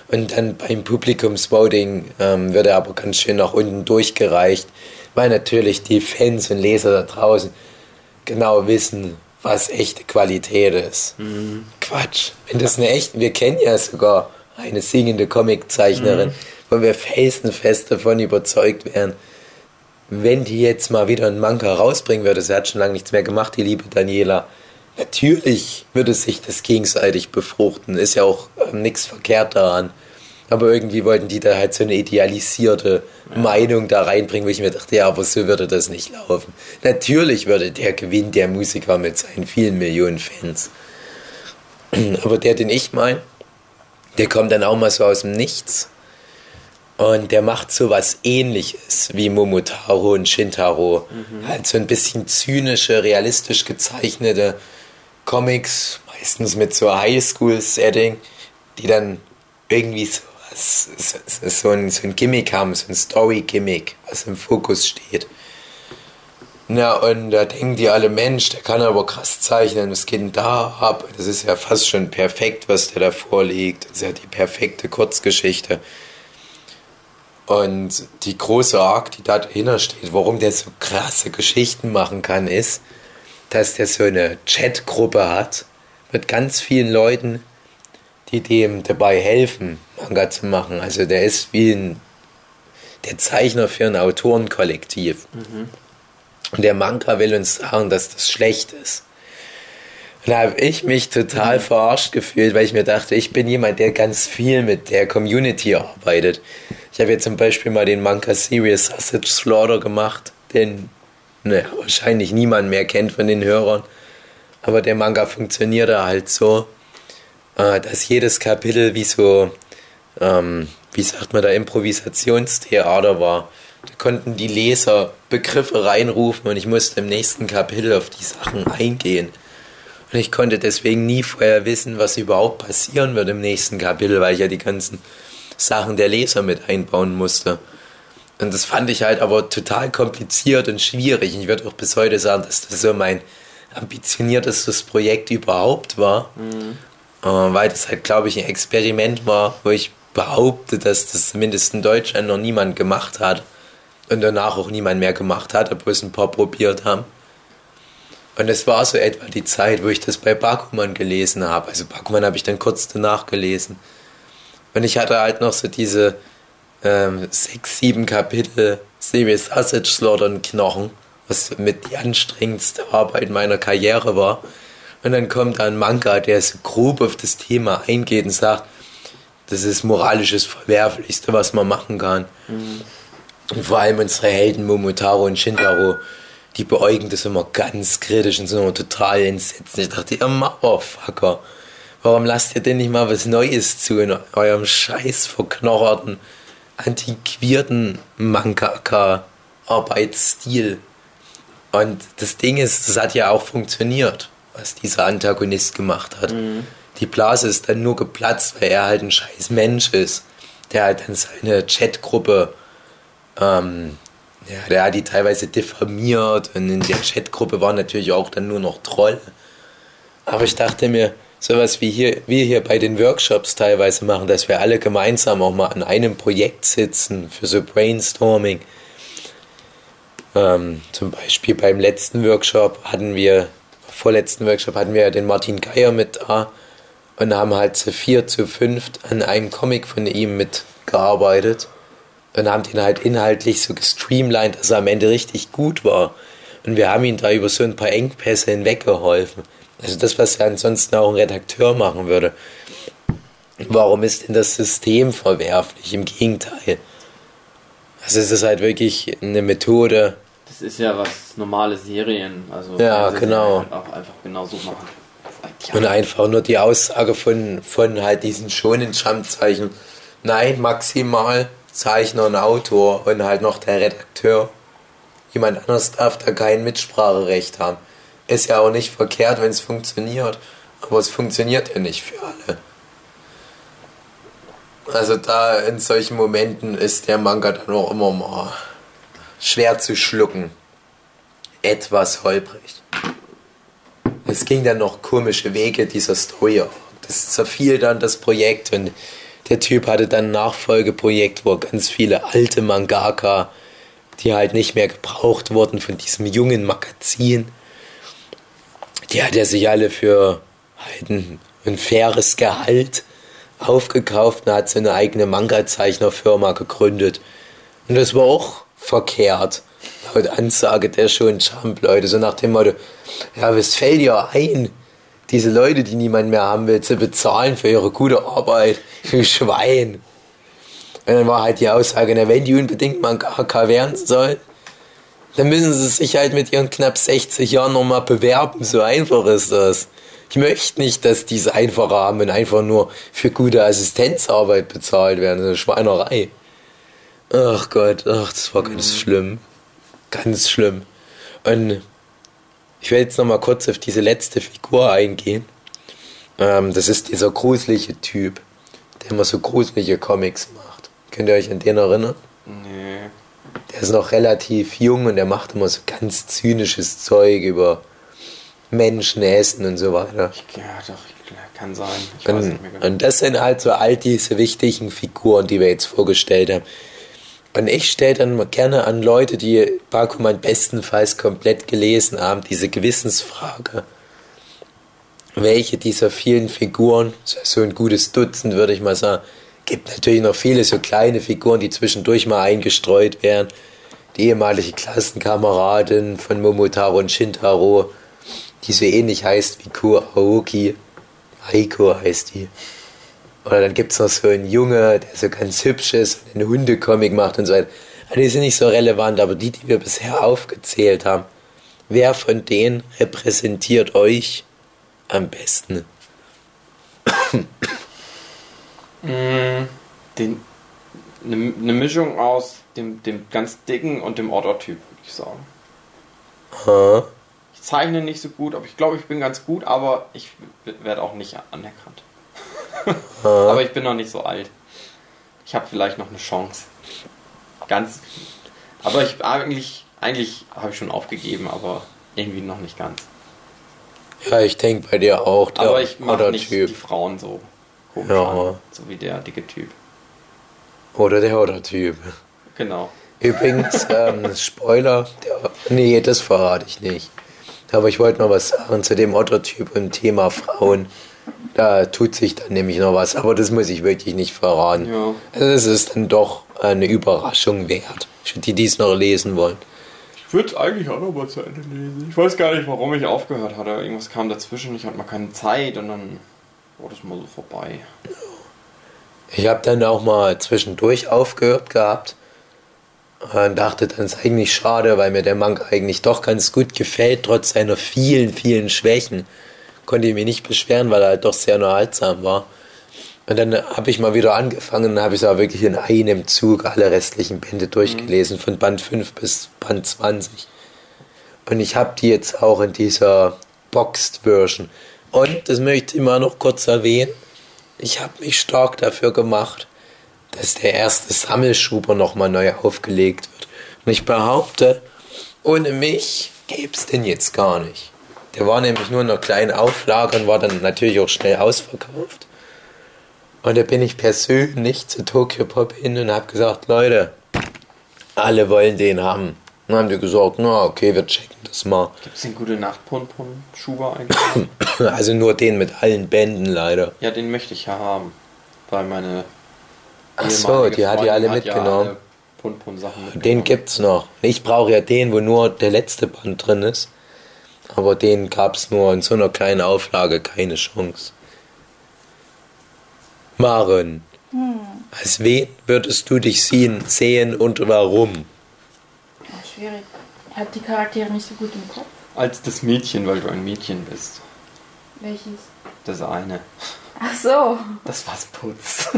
Und dann beim Publikumsvoting ähm, wird er aber ganz schön nach unten durchgereicht, weil natürlich die Fans und Leser da draußen genau wissen, was echte Qualität ist. Quatsch. Wenn das eine echte, wir kennen ja sogar eine singende Comiczeichnerin, wo wir felsenfest davon überzeugt wären, wenn die jetzt mal wieder einen Manga rausbringen würde, sie hat schon lange nichts mehr gemacht, die liebe Daniela, natürlich würde sich das gegenseitig befruchten, ist ja auch ähm, nichts verkehrt daran. Aber irgendwie wollten die da halt so eine idealisierte Meinung da reinbringen, wo ich mir dachte, ja, aber so würde das nicht laufen. Natürlich würde der gewinnen, der Musiker mit seinen vielen Millionen Fans. Aber der, den ich meine, der kommt dann auch mal so aus dem Nichts. Und der macht so was ähnliches wie Momotaro und Shintaro. Halt so ein bisschen zynische, realistisch gezeichnete Comics, meistens mit so Highschool-Setting, die dann irgendwie so, was, so, so, ein, so ein Gimmick haben, so ein Story-Gimmick, was im Fokus steht. Na, und da denken die alle, Mensch, der kann aber krass zeichnen, geht denn da ab? Das ist ja fast schon perfekt, was der da vorlegt. Das ist ja die perfekte Kurzgeschichte. Und die große Arc, die da dahinter steht, warum der so krasse Geschichten machen kann, ist, dass der so eine Chatgruppe hat mit ganz vielen Leuten, die dem dabei helfen, Manga zu machen. Also der ist wie ein der Zeichner für ein Autorenkollektiv. Und der Manga will uns sagen, dass das schlecht ist. Und da habe ich mich total verarscht gefühlt, weil ich mir dachte, ich bin jemand, der ganz viel mit der Community arbeitet. Ich habe jetzt zum Beispiel mal den Manga Serious Sausage Slaughter gemacht, den ne, wahrscheinlich niemand mehr kennt von den Hörern. Aber der Manga funktionierte halt so, äh, dass jedes Kapitel wie so, ähm, wie sagt man da, Improvisationstheater war. Da konnten die Leser Begriffe reinrufen und ich musste im nächsten Kapitel auf die Sachen eingehen. Und ich konnte deswegen nie vorher wissen, was überhaupt passieren wird im nächsten Kapitel, weil ich ja die ganzen Sachen der Leser mit einbauen musste. Und das fand ich halt aber total kompliziert und schwierig. Ich würde auch bis heute sagen, dass das so mein ambitioniertestes Projekt überhaupt war. Äh, weil das halt, glaube ich, ein Experiment war, wo ich behaupte, dass das zumindest in Deutschland noch niemand gemacht hat. Und danach auch niemand mehr gemacht hat, obwohl es ein paar probiert haben. Und es war so etwa die Zeit, wo ich das bei Bakuman gelesen habe. Also Bakuman habe ich dann kurz danach gelesen. Und ich hatte halt noch so diese ähm, sechs, sieben Kapitel Serious Sausage Slaughtern Knochen, was mit die anstrengendste Arbeit meiner Karriere war. Und dann kommt ein Manga, der so grob auf das Thema eingeht und sagt, das ist moralisches Verwerflichste, was man machen kann. Mhm. Und vor allem unsere Helden Momotaro und Shintaro, die beäugen das immer ganz kritisch und sind immer total entsetzt. Ich dachte, ihr Motherfucker, warum lasst ihr denn nicht mal was Neues zu in eurem scheiß verknocherten, antiquierten Mangaka-Arbeitsstil? Und das Ding ist, das hat ja auch funktioniert, was dieser Antagonist gemacht hat. Mhm. Die Blase ist dann nur geplatzt, weil er halt ein scheiß Mensch ist, der halt dann seine Chatgruppe ähm, ja, der hat die teilweise diffamiert und in der Chatgruppe waren natürlich auch dann nur noch Troll. Aber ich dachte mir, sowas wie hier, wir hier bei den Workshops teilweise machen, dass wir alle gemeinsam auch mal an einem Projekt sitzen für so Brainstorming. Ähm, zum Beispiel beim letzten Workshop hatten wir, vorletzten Workshop hatten wir den Martin Geier mit da und haben halt zu vier, zu fünft an einem Comic von ihm mitgearbeitet und haben den halt inhaltlich so gestreamlined, dass er am Ende richtig gut war. Und wir haben ihn da über so ein paar Engpässe hinweggeholfen. Also das, was ja ansonsten auch ein Redakteur machen würde. Warum ist denn das System verwerflich? Im Gegenteil. Also es ist halt wirklich eine Methode. Das ist ja was normale Serien, also ja, genau. Halt auch einfach genau so machen. Und einfach nur die Aussage von, von halt diesen schonen Schamzeichen. Nein, maximal Zeichner und Autor und halt noch der Redakteur. Jemand anders darf da kein Mitspracherecht haben. Ist ja auch nicht verkehrt, wenn es funktioniert, aber es funktioniert ja nicht für alle. Also da in solchen Momenten ist der Manga dann auch immer mal schwer zu schlucken. Etwas holprig. Es ging dann noch komische Wege dieser Story. Das zerfiel dann das Projekt und der Typ hatte dann ein Nachfolgeprojekt, wo ganz viele alte Mangaka, die halt nicht mehr gebraucht wurden von diesem jungen Magazin, die hat er sich alle für halt ein, ein faires Gehalt aufgekauft und hat so eine eigene Manga-Zeichnerfirma gegründet. Und das war auch verkehrt. Laut Ansage der schon Jump-Leute, so nach dem Motto, ja, was fällt dir ein? Diese Leute, die niemand mehr haben will, zu bezahlen für ihre gute Arbeit. Für Schwein. Und dann war halt die Aussage, na, wenn die unbedingt mal ein KK werden sollen, dann müssen sie sich halt mit ihren knapp 60 Jahren nochmal bewerben. So einfach ist das. Ich möchte nicht, dass diese einfache haben und einfach nur für gute Assistenzarbeit bezahlt werden. Das ist eine Schweinerei. Ach Gott, ach, das war ganz mhm. schlimm. Ganz schlimm. Und ich werde jetzt nochmal kurz auf diese letzte Figur eingehen. Ähm, das ist dieser gruselige Typ, der immer so gruselige Comics macht. Könnt ihr euch an den erinnern? Nee. Der ist noch relativ jung und der macht immer so ganz zynisches Zeug über Menschen essen und so weiter. Ja, doch, kann sein. Ich und, genau. und das sind halt so all diese wichtigen Figuren, die wir jetzt vorgestellt haben. Und ich stelle dann gerne an Leute, die Bakuman bestenfalls komplett gelesen haben, diese Gewissensfrage. Welche dieser vielen Figuren, so ein gutes Dutzend würde ich mal sagen, gibt natürlich noch viele so kleine Figuren, die zwischendurch mal eingestreut werden. Die ehemalige Klassenkameradin von Momotaro und Shintaro, die so ähnlich heißt wie Ku Aoki. Aiko heißt die. Oder dann gibt es noch so einen Junge, der so ganz hübsch ist und einen Hundecomic macht und so weiter. Also die sind nicht so relevant, aber die, die wir bisher aufgezählt haben, wer von denen repräsentiert euch am besten? Mm, eine, eine Mischung aus dem, dem ganz dicken und dem Order-Typ, würde ich sagen. Ha. Ich zeichne nicht so gut, aber ich glaube, ich bin ganz gut, aber ich werde auch nicht anerkannt. Aber ich bin noch nicht so alt. Ich habe vielleicht noch eine Chance. Ganz. Aber ich eigentlich, eigentlich habe ich schon aufgegeben, aber irgendwie noch nicht ganz. Ja, ich denke bei dir auch. Der aber ich mache nicht typ. die Frauen so komisch ja. an, so wie der dicke Typ. Oder der Oder-Typ. Genau. Übrigens, ähm, Spoiler, der, nee, das verrate ich nicht. Aber ich wollte noch was sagen zu dem Ottertyp im Thema Frauen. Da tut sich dann nämlich noch was, aber das muss ich wirklich nicht verraten. Ja. Es ist dann doch eine Überraschung wert. Für die, die es noch lesen wollen. Ich würde es eigentlich auch noch mal zu Ende lesen. Ich weiß gar nicht, warum ich aufgehört hatte. Irgendwas kam dazwischen, ich hatte mal keine Zeit und dann war das mal so vorbei. Ich habe dann auch mal zwischendurch aufgehört gehabt und dachte, dann ist eigentlich schade, weil mir der Manga eigentlich doch ganz gut gefällt, trotz seiner vielen, vielen Schwächen. Konnte ich mich nicht beschweren, weil er halt doch sehr unterhaltsam war. Und dann habe ich mal wieder angefangen und habe ich es auch wirklich in einem Zug alle restlichen Bände durchgelesen, von Band 5 bis Band 20. Und ich habe die jetzt auch in dieser Boxed Version. Und, das möchte ich mal noch kurz erwähnen, ich habe mich stark dafür gemacht, dass der erste Sammelschuber nochmal neu aufgelegt wird. Und ich behaupte, ohne mich gäbe es den jetzt gar nicht. Der war nämlich nur in einer kleinen Auflage und war dann natürlich auch schnell ausverkauft. Und da bin ich persönlich zu Tokyo Pop hin und habe gesagt, Leute, alle wollen den haben. Und dann haben die gesagt, na okay, wir checken das mal. Gibt es den gute Nacht Pon Pon Schuber eigentlich? Also nur den mit allen Bänden leider. ja, den möchte ich ja haben. Weil meine. Ach so, die hat die Freundin alle hat mitgenommen. Ja alle Pon Sachen mitgenommen. Den gibt's noch. Ich brauche ja den, wo nur der letzte Band drin ist. Aber den gab's nur in so einer kleinen Auflage, keine Chance. Maren, als wen würdest du dich sehen, sehen und warum? Ja, schwierig. Ich habe die Charaktere nicht so gut im Kopf. Als das Mädchen, weil du ein Mädchen bist. Welches? Das eine. Ach so. Das was putzt.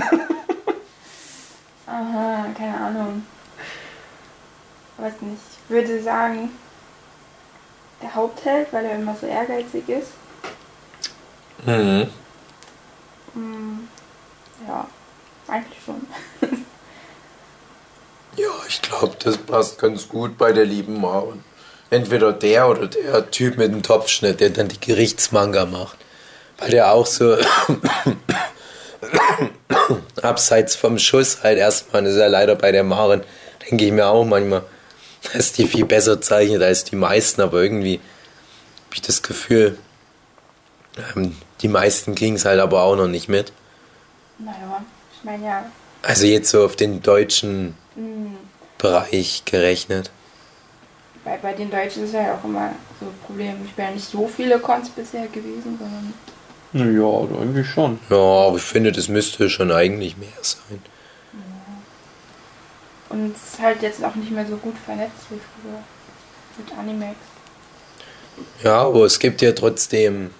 Aha, keine Ahnung. Weiß nicht. Ich würde sagen, der Hauptheld, weil er immer so ehrgeizig ist. Mhm. Hm, ja, eigentlich schon. Ja, ich glaube, das passt ganz gut bei der lieben Maren. Entweder der oder der Typ mit dem Topfschnitt, der dann die Gerichtsmanga macht. Weil der auch so abseits vom Schuss halt erstmal, das ist ja leider bei der Maren, denke ich mir auch manchmal, dass die viel besser zeichnet als die meisten, aber irgendwie habe ich das Gefühl, ähm, die meisten kriegen es halt aber auch noch nicht mit. Naja, ich meine ja, Also jetzt so auf den deutschen hm, Bereich gerechnet. bei, bei den Deutschen ist ja auch immer so ein Problem. Ich bin ja nicht so viele Cons bisher gewesen, sondern ja, eigentlich schon. Ja, aber ich finde, das müsste schon eigentlich mehr sein. Und es ist halt jetzt auch nicht mehr so gut vernetzt wie früher mit Animex. Ja, aber es gibt ja trotzdem,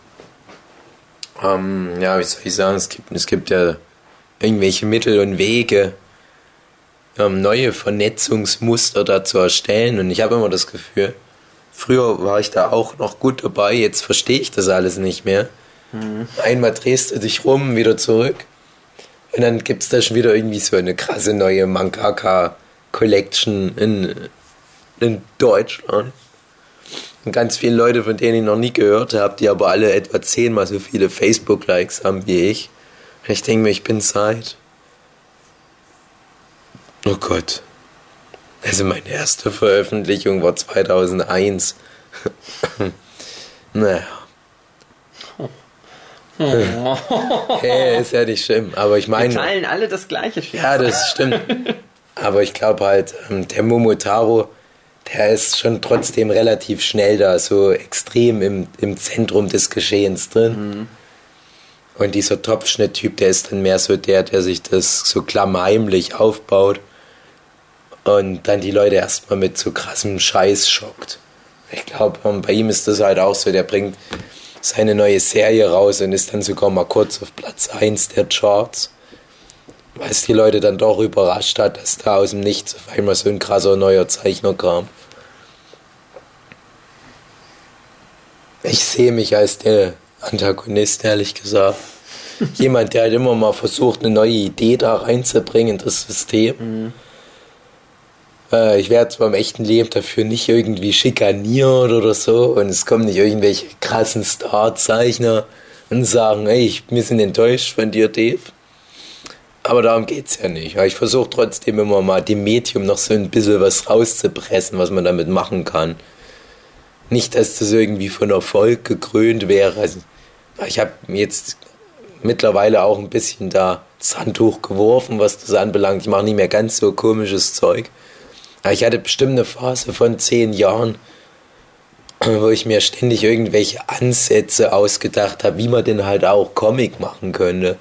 ähm, ja, wie soll ich sagen, es gibt, es gibt ja irgendwelche Mittel und Wege, ähm, neue Vernetzungsmuster da zu erstellen. Und ich habe immer das Gefühl, früher war ich da auch noch gut dabei, jetzt verstehe ich das alles nicht mehr. Einmal drehst du dich rum, wieder zurück. Und dann gibt es da schon wieder irgendwie so eine krasse neue Mangaka-Collection in, in Deutschland. Und ganz viele Leute, von denen ich noch nie gehört habe, die aber alle etwa zehnmal so viele Facebook-Likes haben wie ich. Und ich denke mir, ich bin Zeit. Oh Gott. Also meine erste Veröffentlichung war 2001. naja. Hey, ist ja nicht schlimm. Aber ich Wir meine. teilen alle das gleiche Schiff. Ja, das stimmt. Aber ich glaube halt, ähm, der Momotaro, der ist schon trotzdem relativ schnell da, so extrem im, im Zentrum des Geschehens drin. Und dieser Topfschnitt-Typ, der ist dann mehr so der, der sich das so klammheimlich aufbaut und dann die Leute erstmal mit so krassem Scheiß schockt. Ich glaube, bei ihm ist das halt auch so, der bringt seine neue Serie raus und ist dann sogar mal kurz auf Platz 1 der Charts es die Leute dann doch überrascht hat, dass da aus dem Nichts auf einmal so ein krasser neuer Zeichner kam. Ich sehe mich als der Antagonist, ehrlich gesagt. Jemand, der halt immer mal versucht, eine neue Idee da reinzubringen in das System. Äh, ich werde zwar im echten Leben dafür nicht irgendwie schikaniert oder so und es kommen nicht irgendwelche krassen Starzeichner und sagen, ey, ich, wir sind enttäuscht von dir, Dave. Aber darum geht's ja nicht. Ich versuche trotzdem immer mal dem Medium noch so ein bisschen was rauszupressen, was man damit machen kann. nicht, dass das irgendwie von Erfolg gekrönt wäre. Also, ich habe jetzt mittlerweile auch ein bisschen da das Handtuch geworfen, was das anbelangt. Ich mache nicht mehr ganz so komisches Zeug. Aber ich hatte bestimmt eine Phase von zehn Jahren, wo ich mir ständig irgendwelche Ansätze ausgedacht habe, wie man denn halt auch Comic machen könnte.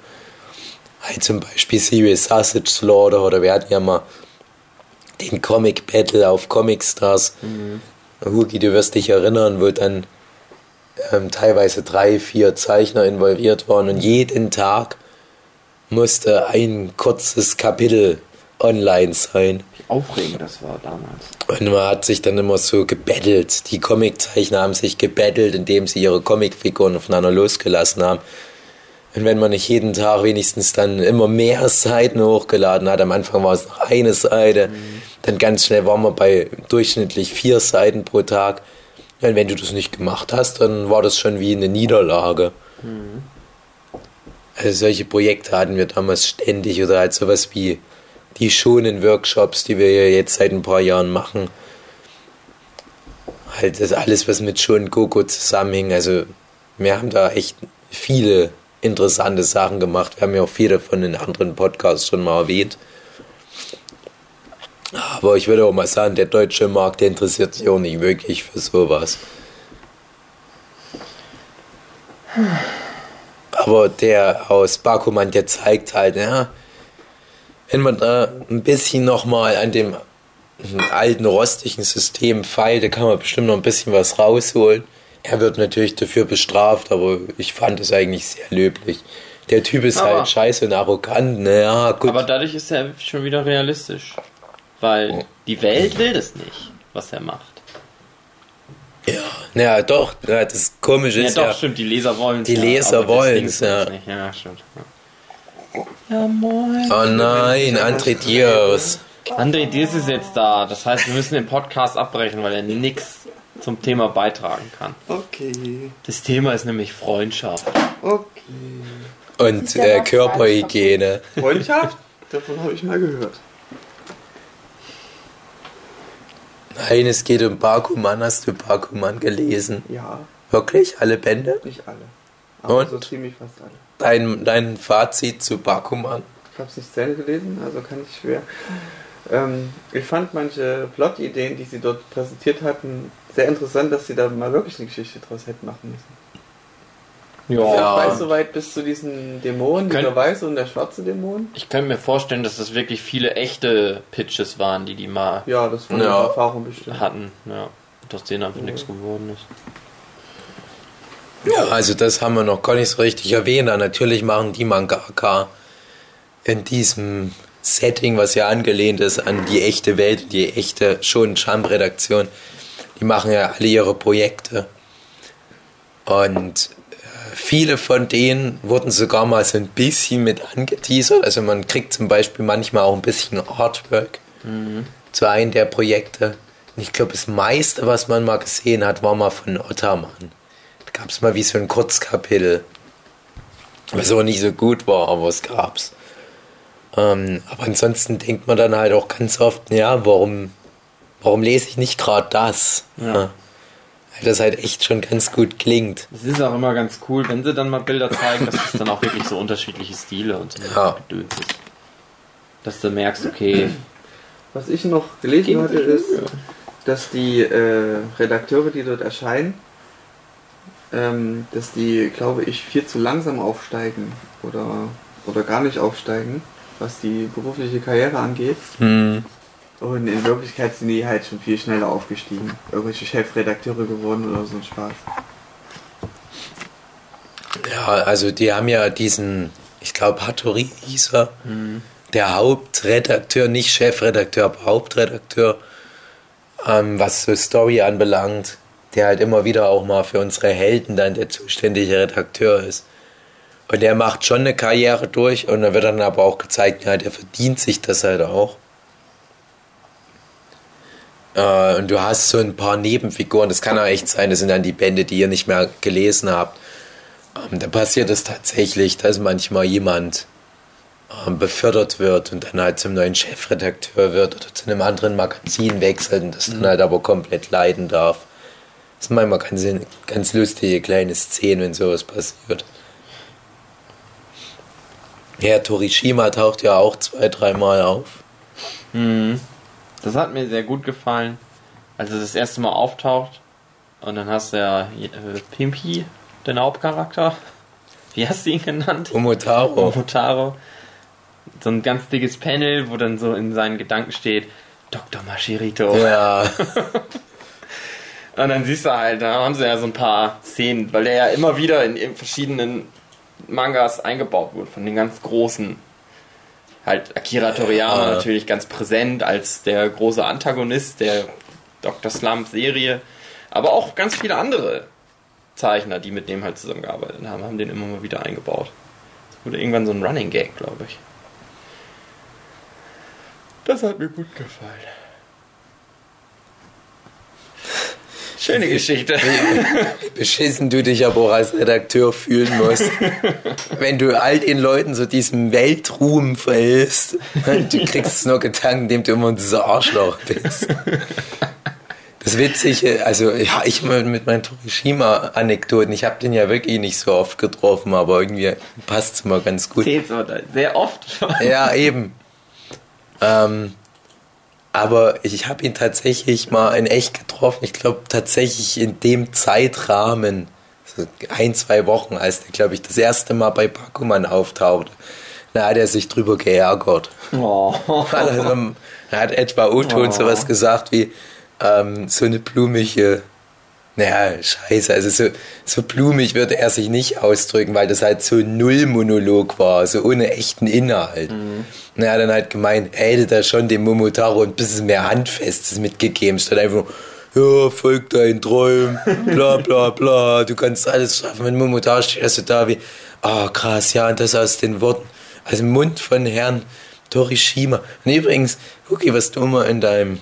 Halt zum Beispiel Serious Sausage Slaughter oder wir hatten ja mal den Comic Battle auf Comic Stars. Mhm. Hugi, du wirst dich erinnern, wo dann ähm, teilweise drei, vier Zeichner involviert waren und jeden Tag musste ein kurzes Kapitel online sein. Wie aufregend das war damals. Und man hat sich dann immer so gebettelt. Die Comiczeichner haben sich gebettelt, indem sie ihre Comicfiguren aufeinander losgelassen haben. Und wenn man nicht jeden Tag wenigstens dann immer mehr Seiten hochgeladen hat, am Anfang war es noch eine Seite, mhm. dann ganz schnell waren wir bei durchschnittlich vier Seiten pro Tag. Und wenn du das nicht gemacht hast, dann war das schon wie eine Niederlage. Mhm. Also solche Projekte hatten wir damals ständig oder halt sowas wie die schonen Workshops, die wir ja jetzt seit ein paar Jahren machen. Halt das alles, was mit Schon Gogo zusammenhing. Also wir haben da echt viele interessante Sachen gemacht. Wir haben ja auch viele von den anderen Podcasts schon mal erwähnt. Aber ich würde auch mal sagen, der deutsche Markt, der interessiert sich auch nicht wirklich für sowas. Aber der aus Bakuman, der zeigt halt, ja, wenn man da ein bisschen nochmal an dem alten rostigen System feilt, da kann man bestimmt noch ein bisschen was rausholen. Er wird natürlich dafür bestraft, aber ich fand es eigentlich sehr löblich. Der Typ ist aber, halt scheiße und arrogant, naja, gut. Aber dadurch ist er schon wieder realistisch. Weil die Welt will das nicht, was er macht. Ja, naja, doch, ja, das Komische ja, ist doch, ja. stimmt, die Leser wollen es. Die Leser wollen es, ja. Ja, stimmt. Ja, moin. Oh nein, André Diers. André Diers ist jetzt da. Das heißt, wir müssen den Podcast abbrechen, weil er nichts zum Thema beitragen kann. Okay. Das Thema ist nämlich Freundschaft. Okay. Und äh, Körperhygiene. Freundschaft? Davon habe ich mal gehört. Nein, es geht um Bakuman. Hast du Bakuman gelesen? Ja. Wirklich? Alle Bände? Nicht alle. Aber Und? so ziemlich fast alle. Dein, dein Fazit zu Bakuman? Ich habe es nicht zu gelesen, also kann ich schwer. Ähm, ich fand manche Plot-Ideen, die sie dort präsentiert hatten, sehr interessant, dass sie da mal wirklich eine Geschichte draus hätten machen müssen. Ja. ja. Weiß soweit bis zu diesen Dämonen, Könnt- dieser weiße und der schwarze Dämon. Ich kann mir vorstellen, dass das wirklich viele echte Pitches waren, die die mal Ja, das war Ja. eine Erfahrung bestimmt. hatten. Ja. Und aus denen einfach nichts geworden ist. Ja, also das haben wir noch gar nicht so richtig erwähnt. Natürlich machen die Mangaka in diesem Setting, was ja angelehnt ist an die echte Welt, die echte schon Jump-Redaktion, die machen ja alle ihre Projekte. Und äh, viele von denen wurden sogar mal so ein bisschen mit angeteasert. Also man kriegt zum Beispiel manchmal auch ein bisschen Artwork zu einem der Projekte. Und ich glaube, das meiste, was man mal gesehen hat, war mal von Ottermann. Da gab es mal wie so ein Kurzkapitel. Was aber nicht so gut war, aber es gab's. Ähm, aber ansonsten denkt man dann halt auch ganz oft, ja, warum, warum lese ich nicht gerade das? Ja. Weil das halt echt schon ganz gut klingt. Es ist auch immer ganz cool, wenn sie dann mal Bilder zeigen, dass es dann auch wirklich so unterschiedliche Stile und so Ja. Gedöns ist. Dass du merkst, okay, Was ich noch gelesen hatte, ist, dass die äh, Redakteure, die dort erscheinen, ähm, dass die, glaube ich, viel zu langsam aufsteigen oder, oder gar nicht aufsteigen, was die berufliche Karriere angeht. Hm. Und in Wirklichkeit sind die halt schon viel schneller aufgestiegen. Irgendwelche Chefredakteure geworden oder so ein Spaß. Ja, also die haben ja diesen, ich glaube, Hattori hieß er, der Hauptredakteur, nicht Chefredakteur, aber Hauptredakteur, ähm, was so Story anbelangt, der halt immer wieder auch mal für unsere Helden dann der zuständige Redakteur ist. Und der macht schon eine Karriere durch und dann wird dann aber auch gezeigt, ja, der verdient sich das halt auch. Äh, und du hast so ein paar Nebenfiguren, das kann auch echt sein, das sind dann die Bände, die ihr nicht mehr gelesen habt. Ähm, da passiert es tatsächlich, dass manchmal jemand ähm, befördert wird und dann halt zum neuen Chefredakteur wird oder zu einem anderen Magazin wechselt und das dann halt aber komplett leiden darf. Das sind manchmal ganz, ganz lustige kleine Szenen, wenn sowas passiert. Ja, Torishima taucht ja auch zwei, dreimal auf. Mhm. Das hat mir sehr gut gefallen, als er das erste Mal auftaucht. Und dann hast du ja äh, Pimpi, den Hauptcharakter. Wie hast du ihn genannt? Omotaro. Omotaro. So ein ganz dickes Panel, wo dann so in seinen Gedanken steht, Dr. Mashirito. Ja, Und dann siehst du halt, da haben sie ja so ein paar Szenen, weil der ja immer wieder in, in verschiedenen Mangas eingebaut wurde, von den ganz großen. Halt Akira Toriyama Ja. natürlich ganz präsent als der große Antagonist der Dr. Slump Serie, aber auch ganz viele andere Zeichner, die mit dem halt zusammengearbeitet haben, haben den immer mal wieder eingebaut. Das wurde irgendwann so ein Running Gag, glaube ich. Das hat mir gut gefallen. Schöne Geschichte. beschissen du dich aber auch als Redakteur fühlen musst, wenn du all den Leuten so diesem Weltruhm verhilfst. Du kriegst es nur getan, indem du immer dieser Arschloch bist. Das Witzige, also ja, ich mal mit meinen Torishima-Anekdoten, ich habe den ja wirklich nicht so oft getroffen, aber irgendwie passt es immer ganz gut. Sehr oft. Ja, eben. Ähm, aber ich habe ihn tatsächlich mal in echt getroffen. Ich glaube tatsächlich in dem Zeitrahmen, so ein, zwei Wochen, als der, glaube ich, das erste Mal bei Bakuman auftauchte. Da hat er sich drüber geärgert. Oh. Also, er hat etwa Otto und sowas gesagt wie ähm, so eine blumige, naja, scheiße, also so, so blumig würde er sich nicht ausdrücken, weil das halt so ein Nullmonolog war, so ohne echten Inhalt. Und er hat dann halt gemeint, er hätte da schon dem Momotaro ein bisschen mehr Handfestes mitgegeben, statt einfach ja, folg deinen Träumen, bla bla bla, du kannst alles schaffen. Wenn Momotaro steht, also da wie, ah krass, ja, und das aus den Worten, aus dem Mund von Herrn Torishima. Und übrigens, Huki, was du immer in deinem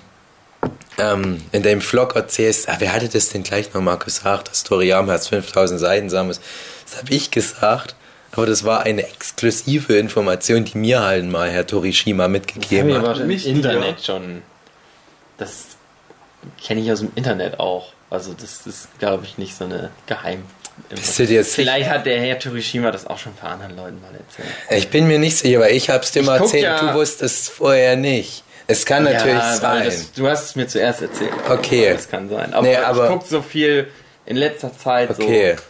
ähm, in deinem Vlog erzählst, ah, wer hatte das denn gleich nochmal gesagt, dass Toriyama erst 5000 Seiten sammelt? Das habe ich gesagt, aber das war eine exklusive Information, die mir halt mal Herr Torishima mitgegeben Ja, hat. aber im Mich Internet ja. schon. Das kenne ich aus dem Internet auch. Also das ist, glaube ich, nicht so eine Geheim. Bist du dir sicher? Vielleicht hat der Herr Torishima das auch schon von anderen Leuten mal erzählt. Ich bin mir nicht sicher, weil ich habe es dir mal guck erzählt, ja- du wusstest es vorher nicht. Es kann natürlich ja, sein. Das, du hast es mir zuerst erzählt. Okay. Das kann sein. Aber, Nee, aber- ich gucke so viel in letzter Zeit okay. so,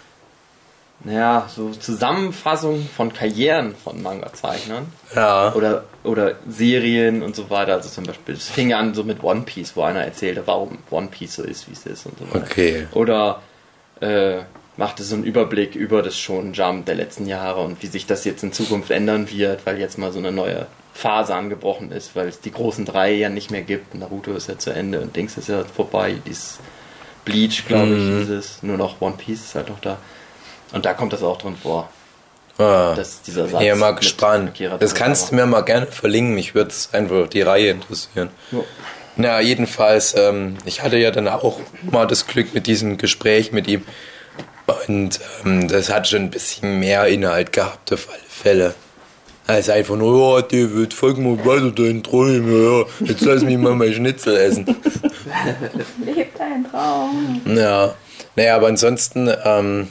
naja, so Zusammenfassungen von Karrieren von Manga-Zeichnern. Ja. oder, oder Serien und so weiter. Also zum Beispiel, es fing an so mit One Piece, wo einer erzählte, warum One Piece so ist, wie es ist und so weiter. Okay. Oder äh, machte so einen Überblick über das schon Jump der letzten Jahre und wie sich das jetzt in Zukunft ändern wird, weil jetzt mal so eine neue Phase angebrochen ist, weil es die großen drei ja nicht mehr gibt. Naruto ist ja zu Ende und Dings ist ja vorbei. Dieses Bleach, glaube Mhm. ich, ist es. Nur noch One Piece ist halt noch da. Und da kommt das auch drin vor. Ah. dass dieser Satz. Ja, mal gespannt. Das kannst du mir mal gerne verlinken. Mich würde es einfach die Reihe interessieren. Ja. Na, jedenfalls, ähm, ich hatte ja dann auch mal das Glück mit diesem Gespräch mit ihm. Und ähm, das hat schon ein bisschen mehr Inhalt gehabt, auf alle Fälle. Als einfach nur, ja, David, folg mal weiter deinen Träumen, ja. Jetzt lass mich mal mein Schnitzel essen. Lebt ein Traum. Ja, naja, aber ansonsten, ähm,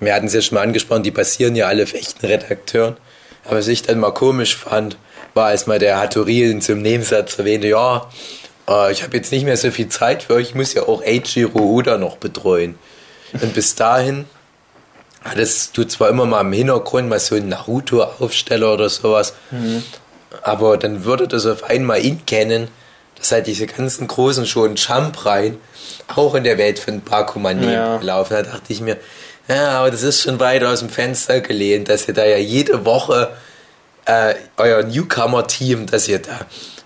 wir hatten es ja schon mal angesprochen, die passieren ja alle auf echten Redakteuren. Aber was ich dann mal komisch fand, war, als mal der Hattori in zum Nebensatz erwähnte, ja, äh, ich habe jetzt nicht mehr so viel Zeit für euch, ich muss ja auch Eiichiro Oda noch betreuen. Und bis dahin hattest du zwar immer mal im Hintergrund mal so einen Naruto-Aufsteller oder sowas, aber dann würde das auf einmal ihn kennen, dass halt diese ganzen großen schon Jump rein auch in der Welt von Bakuman Ja. laufen. Da dachte ich mir, ja, aber das ist schon weit aus dem Fenster gelehnt, dass ihr da ja jede Woche äh, euer Newcomer-Team, dass ihr da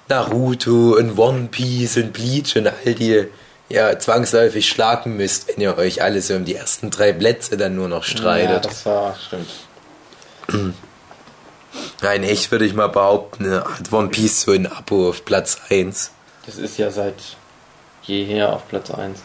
Naruto und One Piece und Bleach und all die ja zwangsläufig schlagen müsst, wenn ihr euch alle so um die ersten drei Plätze dann nur noch Ja, streitet. das war, stimmt. Nein, echt würde ich mal behaupten, hat One Piece so ein Abo auf Platz 1. Das ist ja seit jeher auf Platz 1.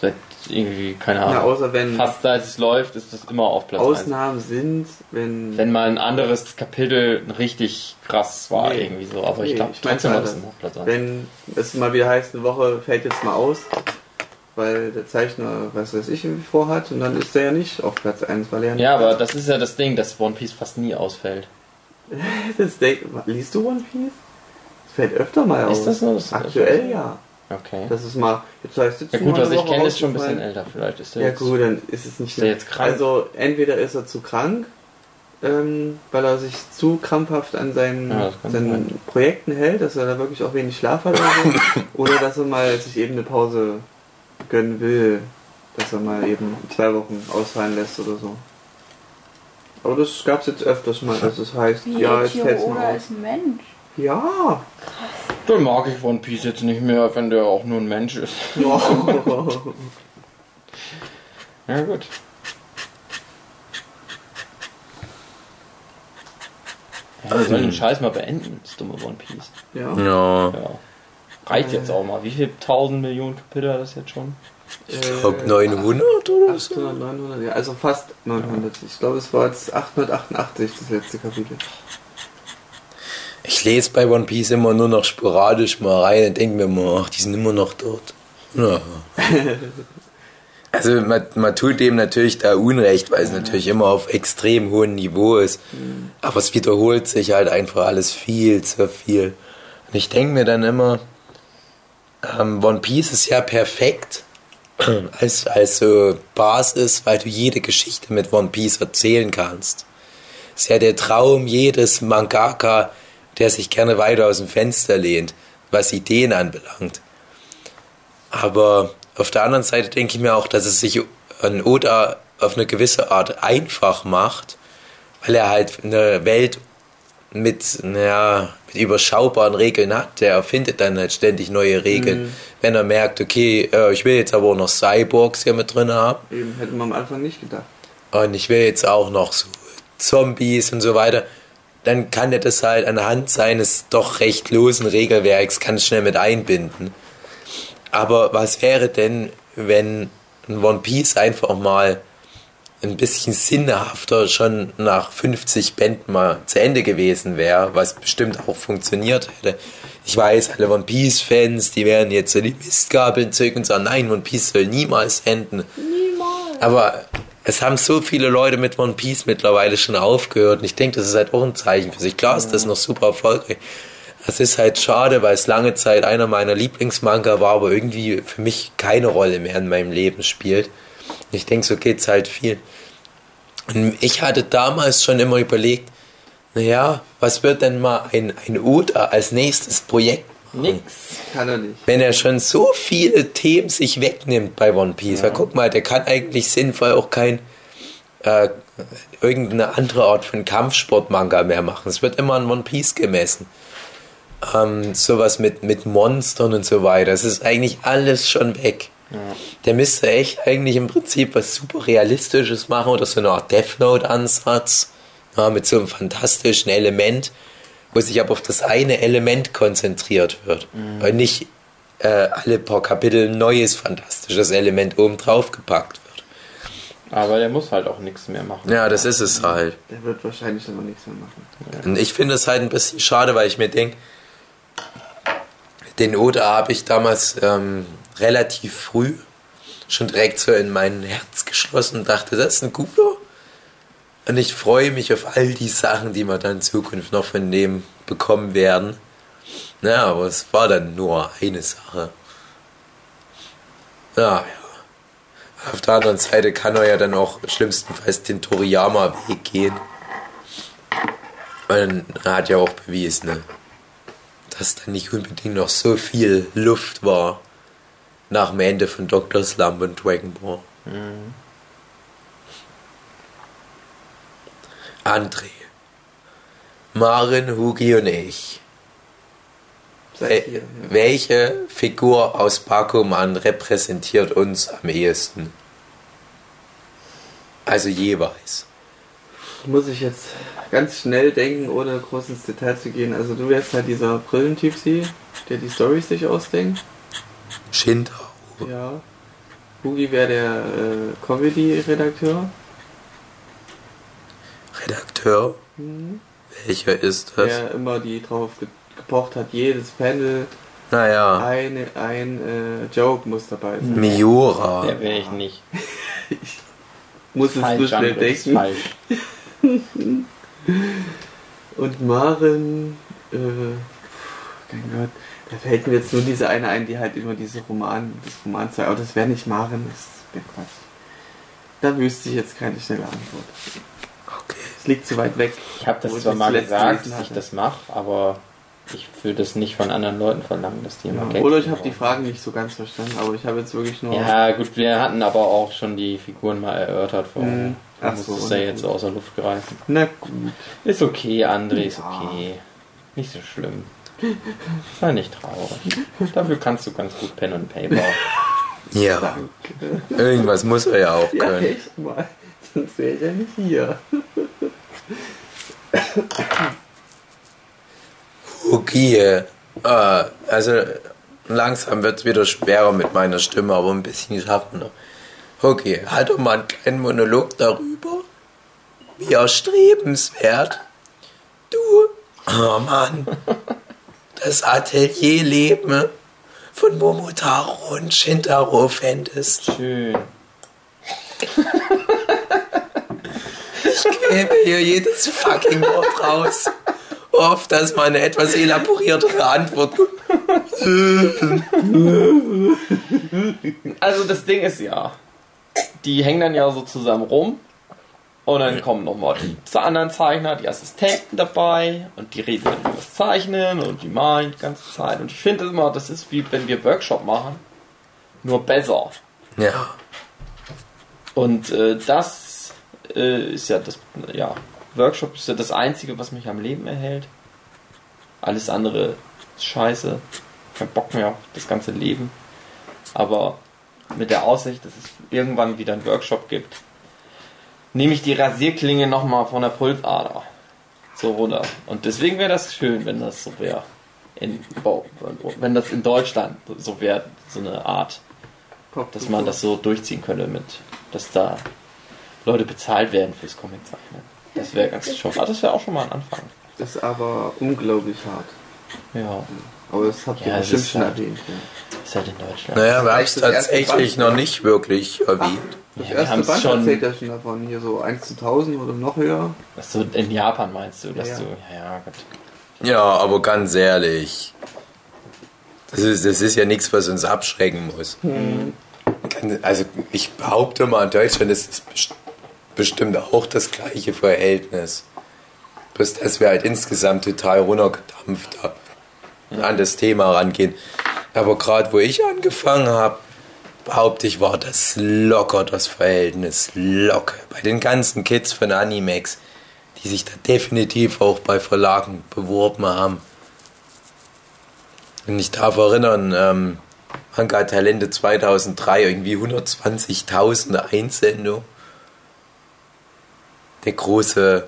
Seit irgendwie, keine Ahnung. außer wenn Fast seit es läuft, ist das immer auf Platz 1. Ausnahmen sind, wenn. Wenn mal ein anderes Kapitel richtig krass war, Nee. irgendwie so. Aber ich Nee, glaube, ich trotzdem war halt, das immer auf Platz 1. wenn es mal wieder heißt, eine Woche fällt jetzt mal aus, weil der Zeichner, was weiß ich, irgendwie vorhat, und dann ist der ja nicht auf Platz 1, weil er Ja, aber das ist ja das Ding, dass One Piece fast nie ausfällt. das Denk, liest du One Piece? Das fällt öfter mal aus. Ist das so? Das- Aktuell ja. Okay. Das ist mal, jetzt heißt jetzt Ja gut, was ich kenne, ist schon ein bisschen älter. Vielleicht ist der Ja jetzt... gut, dann ist es nicht Ist der jetzt krank? Also entweder ist er zu krank, ähm, weil er sich zu krampfhaft an seinen, Ja, seinen Projekten hält, dass er da wirklich auch wenig Schlaf hat oder so. oder dass er mal sich eben eine Pause gönnen will, dass er mal eben zwei Wochen ausfallen lässt oder so. Aber das gab es jetzt öfters mal, dass es heißt, Wie ja, jetzt fällt's mal aus. ist ein Mensch. Ja. Dann mag ich One Piece jetzt nicht mehr, wenn der auch nur ein Mensch ist. Ja gut. Ja, wir sollen den Scheiß mal beenden, das dumme One Piece. ja. Ja, Ja. Reicht jetzt auch mal. Wie viel tausend Millionen Kapitel hat das jetzt schon? ich glaube 900 oder so. 800, 900, ja, also fast 900. Ich glaube, es war jetzt 888 das letzte Kapitel. Ich lese bei One Piece immer nur noch sporadisch mal rein und denke mir immer, ach, die sind immer noch dort. Ja. Also man, man tut dem natürlich da Unrecht, weil es natürlich immer auf extrem hohem Niveau ist. Aber es wiederholt sich halt einfach alles viel zu viel. Und ich denke mir dann immer, ähm, One Piece ist ja perfekt als, als so Basis, weil du jede Geschichte mit One Piece erzählen kannst. ist ja der Traum jedes Mangaka, der sich gerne weiter aus dem Fenster lehnt, was Ideen anbelangt. Aber auf der anderen Seite denke ich mir auch, dass es sich an Oda auf eine gewisse Art einfach macht, weil er halt eine Welt mit, naja, mit überschaubaren Regeln hat. Der erfindet dann halt ständig neue Regeln. Wenn er merkt, okay, äh, ich will jetzt aber auch noch Cyborgs hier mit drin haben Eben, hätte man am Anfang nicht gedacht. und ich will jetzt auch noch so Zombies und so weiter, dann kann er das halt anhand seines doch recht losen Regelwerks ganz schnell mit einbinden. Aber was wäre denn, wenn ein One Piece einfach mal ein bisschen sinnhafter schon nach 50 Bänden mal zu Ende gewesen wäre, was bestimmt auch funktioniert hätte. Ich weiß, alle One Piece Fans, die werden jetzt so die Mistgabeln zücken und sagen, nein, One Piece soll niemals enden. Niemals. Aber es haben so viele Leute mit One Piece mittlerweile schon aufgehört und ich denke, das ist halt auch ein Zeichen für sich. Klar ist das noch super erfolgreich. Es ist halt schade, weil es lange Zeit einer meiner Lieblingsmanga war, aber irgendwie für mich keine Rolle mehr in meinem Leben spielt. Und ich denke, so geht's halt viel. Und ich hatte damals schon immer überlegt, naja, was wird denn mal ein, ein Oda als nächstes Projekt Nix. Kann er nicht. wenn er schon so viele Themen sich wegnimmt bei One Piece. Weil guck mal, der kann eigentlich sinnvoll auch kein äh, irgendeine andere Art von Kampfsport-Manga mehr machen. Es wird immer an One Piece gemessen. Ähm, sowas mit, mit Monstern und so weiter. Es ist eigentlich alles schon weg. Der müsste echt eigentlich im Prinzip was super Realistisches machen oder so eine Art Death Note-Ansatz. Ja, mit so einem fantastischen Element, wo sich aber auf das eine Element konzentriert wird. Und nicht äh, alle paar Kapitel ein neues fantastisches Element oben drauf gepackt wird. Aber der muss halt auch nichts mehr machen. Ja, das ist es halt. Der wird wahrscheinlich dann auch nichts mehr machen. Und ich finde es halt ein bisschen schade, weil ich mir denke, den Oda habe ich damals ähm, relativ früh schon direkt so in mein Herz geschlossen und dachte, das ist ein guter. Und ich freue mich auf all die Sachen, die wir dann in Zukunft noch von dem bekommen werden. Ja, aber es war dann nur eine Sache. Ja, ja. Auf der anderen Seite kann er ja dann auch schlimmstenfalls den Toriyama-Weg gehen. Und er hat ja auch bewiesen, ne, dass da nicht unbedingt noch so viel Luft war nach dem Ende von Dr. Slump und Dragon Ball. André, Marin, Hugi und ich. Wel ja. welche Figur aus Bakuman repräsentiert uns am ehesten? Also jeweils. Muss ich jetzt ganz schnell denken, ohne groß ins Detail zu gehen. Also du wärst halt dieser Brillentyp, sie, der die Storys sich ausdenkt. Shintaro. Ja. Boogie wäre der äh, Comedy-Redakteur. Redakteur, Mhm. welcher ist das? Der immer die drauf ge gepocht hat, jedes Panel, Naja, eine, ein äh, Joke muss dabei sein. Miura. Der wäre ich nicht. Muss es so schnell denken. falsch. Und Maren, äh, mein Gott, da fällt mir jetzt nur diese eine ein, die halt immer diese Roman, das Roman zeigt. Aber das wäre nicht Maren, das wäre Quatsch. Da wüsste ich jetzt keine schnelle Antwort. Es liegt zu weit weg. Ich habe das zwar mal gesagt, dass ich das mache, aber ich würde das nicht von anderen Leuten verlangen, dass die immer Ja, Gags oder ich habe die Fragen nicht so ganz verstanden, aber ich habe jetzt wirklich nur. Ja, gut, wir hatten aber auch schon die Figuren mal erörtert vorher. Mhm. Ach so, es na ja jetzt gut. außer Luft greifen. Na gut. Ist okay, André, ist Ja. okay. Nicht so schlimm. Sei nicht traurig. Dafür kannst du ganz gut Pen und Paper. Ja, Danke. irgendwas muss er ja auch Ja, können. echt mal. Sonst wäre ich ja nicht hier. Okay, äh, also langsam wird es wieder schwerer mit meiner Stimme, aber ein bisschen schaffen wir noch. Okay, halt doch mal einen kleinen Monolog darüber, wie erstrebenswert du, oh Mann, das Atelierleben von Momotaro und Shintaro fändest. Schön. Ich gebe hier jedes fucking Wort raus. Auf dass meine etwas elaboriertere Antwort Also das Ding ist ja, die hängen dann ja so zusammen rum und dann kommen nochmal die anderen Zeichner, die Assistenten dabei und die reden dann über das Zeichnen und die malen die ganze Zeit. Und ich finde immer, das ist wie wenn wir Workshop machen, nur besser. Ja. Und äh, das äh, ist ja das, ja, Workshop ist ja das Einzige, was mich am Leben erhält. Alles andere ist scheiße. Kein Bock mehr auf das ganze Leben. Aber mit der Aussicht, dass es irgendwann wieder einen Workshop gibt, nehme ich die Rasierklinge nochmal von der Pulsader so runter. Und deswegen wäre das schön, wenn das so wäre. In, wenn das in Deutschland so wäre, so eine Art dass man das so durchziehen könnte mit, dass da Leute bezahlt werden fürs Comiczeichnen. Das wäre ganz schon, ah, das wäre auch schon mal ein Anfang. Das ist aber unglaublich hart. Ja, Aber das habt ihr Ja, es bestimmt schon halt- erwähnt. Ja. ist halt in Deutschland. Naja, wir haben es tatsächlich noch ne? nicht wirklich erwähnt. Das Ja, erste Band schon- erzählt ja schon davon. Hier so 1 zu 1000 oder noch höher. Du in Japan meinst du, dass Ja. du, ja, ja, Gott. Ja, aber ganz ehrlich. Das ist, das ist ja nichts, was uns abschrecken muss. Kann- Also ich behaupte mal, in Deutschland ist es best- bestimmt auch das gleiche Verhältnis. Bloß, dass wir halt insgesamt total runtergedampft an das Thema rangehen. Aber gerade wo ich angefangen habe, behaupte ich, war das locker das Verhältnis. Locker. Bei den ganzen Kids von Animex, die sich da definitiv auch bei Verlagen beworben haben. Und ich darf erinnern, ähm, Manga Talente 2003 irgendwie 120.000 Einsendungen. Der große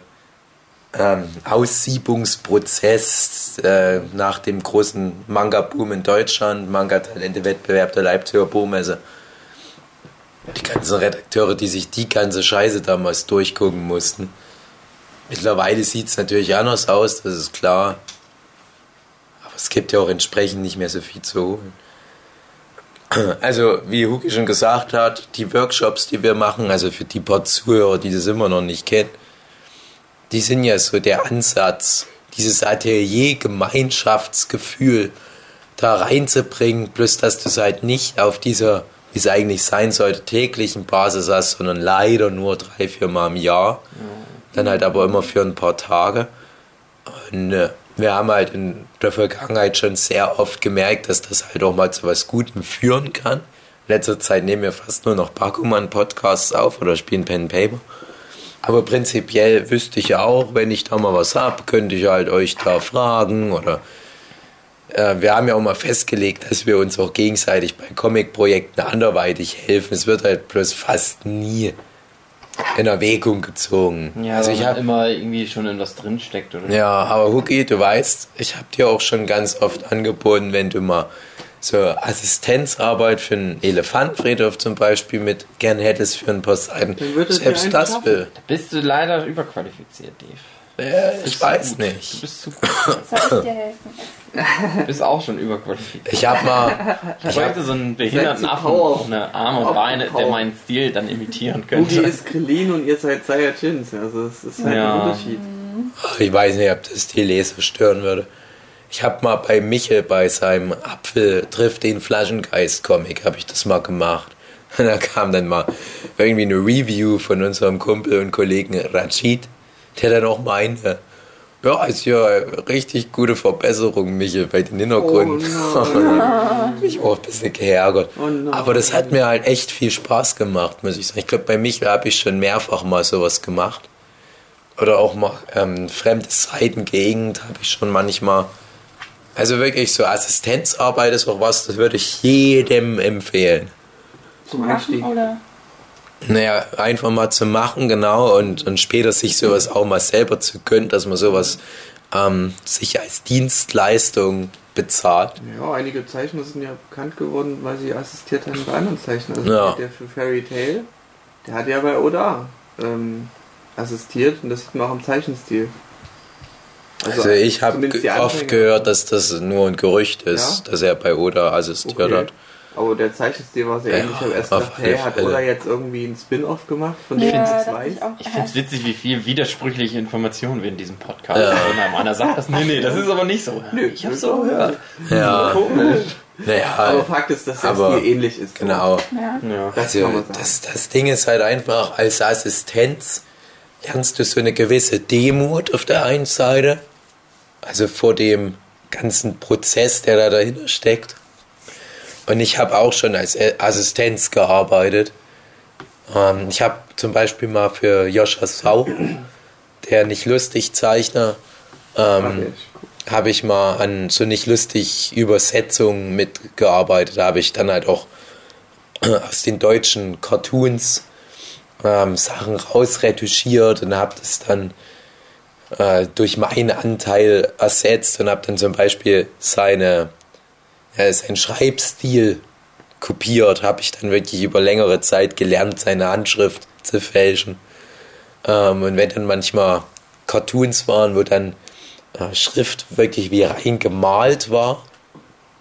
ähm, Aussiebungsprozess äh, nach dem großen Manga-Boom in Deutschland, Manga-Talente-Wettbewerb der Leipziger Buchmesse. Die ganzen Redakteure, die sich die ganze Scheiße damals durchgucken mussten. Mittlerweile sieht es natürlich anders aus, das ist klar. Aber es gibt ja auch entsprechend nicht mehr so viel zu holen. Also, wie Huki schon gesagt hat, die Workshops, die wir machen, also für die paar Zuhörer, die das immer noch nicht kennen, die sind ja so der Ansatz, dieses Atelier-Gemeinschaftsgefühl da reinzubringen, plus dass du es halt nicht auf dieser, wie es eigentlich sein sollte, täglichen Basis hast, sondern leider nur drei, vier Mal im Jahr. Dann halt aber immer für ein paar Tage. Und äh, wir haben halt in der Vergangenheit schon sehr oft gemerkt, dass das halt auch mal zu was Gutem führen kann. In letzter Zeit nehmen wir fast nur noch Bakuman-Podcasts auf oder spielen Pen Paper. Aber prinzipiell wüsste ich auch, wenn ich da mal was hab, könnte ich halt euch da fragen oder äh, wir haben ja auch mal festgelegt, dass wir uns auch gegenseitig bei Comic-Projekten anderweitig helfen. Es wird halt bloß fast nie in Erwägung gezogen. Ja, also ich habe immer irgendwie schon in was drinsteckt, oder? ja, aber Huki, du weißt, ich habe dir auch schon ganz oft angeboten, wenn du mal so Assistenzarbeit für einen Elefantenfriedhof zum Beispiel mit gern hättest für ein paar Seiten. Dann wird es dir Selbst das schaffen. will. Da bist du leider überqualifiziert, Dave. Ja, ich weiß gut. nicht. Du bist zu gut. Soll ich dir helfen? Du bist auch schon überqualifiziert. Ich hab mal, Ich wollte so einen behinderten Affen Power. ohne Arme und Beine, der meinen Stil dann imitieren könnte. ist Krillin und ihr seid Saiyajins. Also es ist halt Ja. ein Unterschied. ich weiß nicht, ob das die Leser stören würde. Ich hab mal bei Michel bei seinem Apfel trifft den Flaschengeist Comic, habe ich das mal gemacht. Und da kam dann mal irgendwie eine Review von unserem Kumpel und Kollegen Rachid, der dann auch meinte, ja, ist ja eine richtig gute Verbesserung, Michel, bei den Hintergründen. Oh mich auch ein bisschen geärgert. Oh. Aber das hat mir halt echt viel Spaß gemacht, muss ich sagen. Ich glaube, bei Michel habe ich schon mehrfach mal sowas gemacht. Oder auch mal ähm, fremde Seitengegend habe ich schon manchmal. Also wirklich so Assistenzarbeit ist auch was, das würde ich jedem empfehlen. Zum Einstieg. Oder? Naja, einfach mal zu machen, genau, und, und später sich sowas auch mal selber zu gönnen, dass man sowas ähm, sich als Dienstleistung bezahlt. Ja, einige Zeichner sind ja bekannt geworden, weil sie assistiert haben bei anderen Zeichnern. Also Ja. der für Fairy Tail, der hat ja bei Oda ähm, assistiert und das sieht man auch im Zeichenstil. Also, ich habe oft gehört, dass das nur ein Gerücht ist, Ja? dass er bei Oda assistiert Okay. hat. Aber der Zeichenstil war sehr Ja, ähnlich. Ich habe erst auf gedacht, hey, hat. Oda jetzt irgendwie einen Spin-off gemacht von Ja, ich weiß? ich auch. Ich finde es witzig, wie viel widersprüchliche Informationen wir in diesem Podcast Ja. haben. Einer sagt das, nee, nee, das ist aber nicht so. Nö, ich habe so gehört. Ja, Komisch. naja, Aber Fakt ist, dass der Stil ähnlich ist. genau. Ja. Ja. Das Also, das, das Ding ist halt einfach, als Assistenz lernst du so eine gewisse Demut auf der einen Seite, also vor dem ganzen Prozess, der da dahinter steckt. Und ich habe auch schon als Assistenz gearbeitet. Ähm, ich habe zum Beispiel mal für Joscha Sau, der nicht lustig Zeichner, ähm, habe ich mal an so nicht lustig Übersetzungen mitgearbeitet. Da habe ich dann halt auch aus den deutschen Cartoons ähm, Sachen rausretuschiert und habe das dann äh, durch meinen Anteil ersetzt und habe dann zum Beispiel seine, ja, seinen Schreibstil kopiert, habe ich dann wirklich über längere Zeit gelernt, seine Handschrift zu fälschen. Ähm, und wenn dann manchmal Cartoons waren, wo dann äh, Schrift wirklich wie rein gemalt war,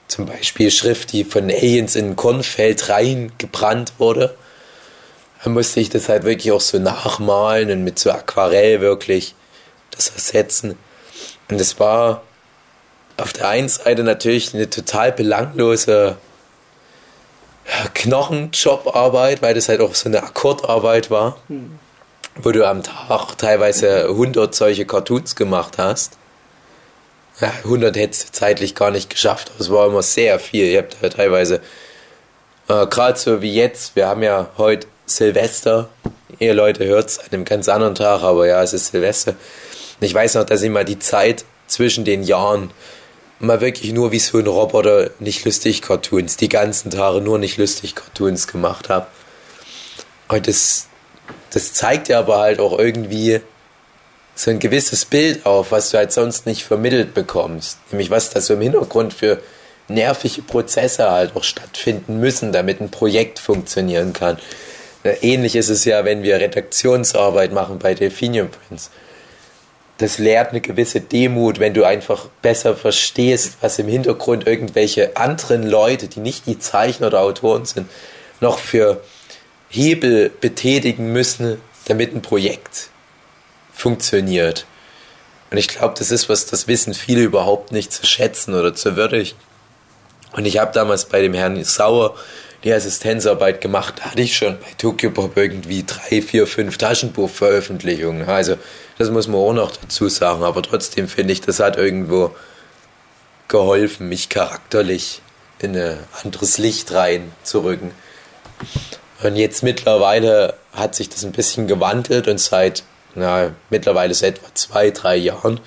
zum Beispiel Schrift, die von Aliens in ein Kornfeld reingebrannt wurde, dann musste ich das halt wirklich auch so nachmalen und mit so Aquarell wirklich das ersetzen. Und es war auf der einen Seite natürlich eine total belanglose ja, Knochenjobarbeit, weil das halt auch so eine Akkordarbeit war, wo du am Tag teilweise 100 solche Cartoons gemacht hast. Ja, 100 hättest du zeitlich gar nicht geschafft, aber es war immer sehr viel. Ich habe da teilweise, äh, gerade so wie jetzt, wir haben ja heute Silvester. Ihr Leute hört es an einem ganz anderen Tag, aber ja, es ist Silvester. Und ich weiß noch, dass ich mal die Zeit zwischen den Jahren mal wirklich nur wie so ein Roboter nicht lustig Cartoons, die ganzen Tage nur nicht lustig Cartoons gemacht habe. Und das, das zeigt ja aber halt auch irgendwie so ein gewisses Bild auf, was du halt sonst nicht vermittelt bekommst. Nämlich was da so im Hintergrund für nervige Prozesse halt auch stattfinden müssen, damit ein Projekt funktionieren kann. Äh, Ähnlich ist es ja, wenn wir Redaktionsarbeit machen bei Delphinium Prince. Das lehrt eine gewisse Demut, wenn du einfach besser verstehst, was im Hintergrund irgendwelche anderen Leute, die nicht die Zeichner oder Autoren sind, noch für Hebel betätigen müssen, damit ein Projekt funktioniert. Und ich glaube, das ist was, das wissen viele überhaupt nicht zu schätzen oder zu würdigen. Und ich habe damals bei dem Herrn Sauer die Assistenzarbeit gemacht. Da hatte ich schon bei Tokyo Pop irgendwie drei, vier, fünf Taschenbuchveröffentlichungen. Also das muss man auch noch dazu sagen. Aber trotzdem finde ich, das hat irgendwo geholfen, mich charakterlich in ein anderes Licht reinzurücken. Und jetzt mittlerweile hat sich das ein bisschen gewandelt und seit na, mittlerweile seit etwa zwei, drei Jahren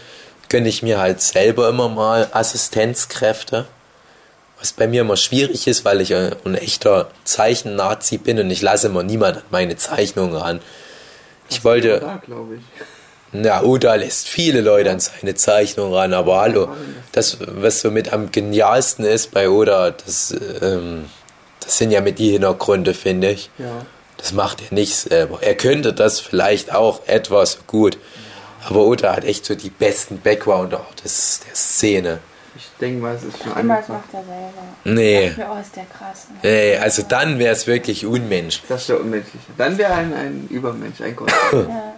gönne ich mir halt selber immer mal Assistenzkräfte. Was bei mir immer schwierig ist, weil ich ein, ein echter Zeichennazi bin und ich lasse immer niemand an meine Zeichnungen ran. Ich wollte, Da, glaube ich. Na, Oda lässt viele Leute an seine Zeichnung ran, aber hallo, das, was so mit am genialsten ist bei Oda, das, ähm, das sind ja mit die Hintergründe, finde ich. Ja. Das macht er nicht selber. Er könnte das vielleicht auch etwas gut, aber Oda hat echt so die besten Background-Artists der Szene. Ich denke mal, es ist schon Immer das einfach. macht er selber. Nee, Ja, oh, ist der krass. ne? nee also dann wäre es wirklich unmenschlich. Das ist ja unmenschlich. Dann wäre ein, ein Übermensch, ein Gott. Ja.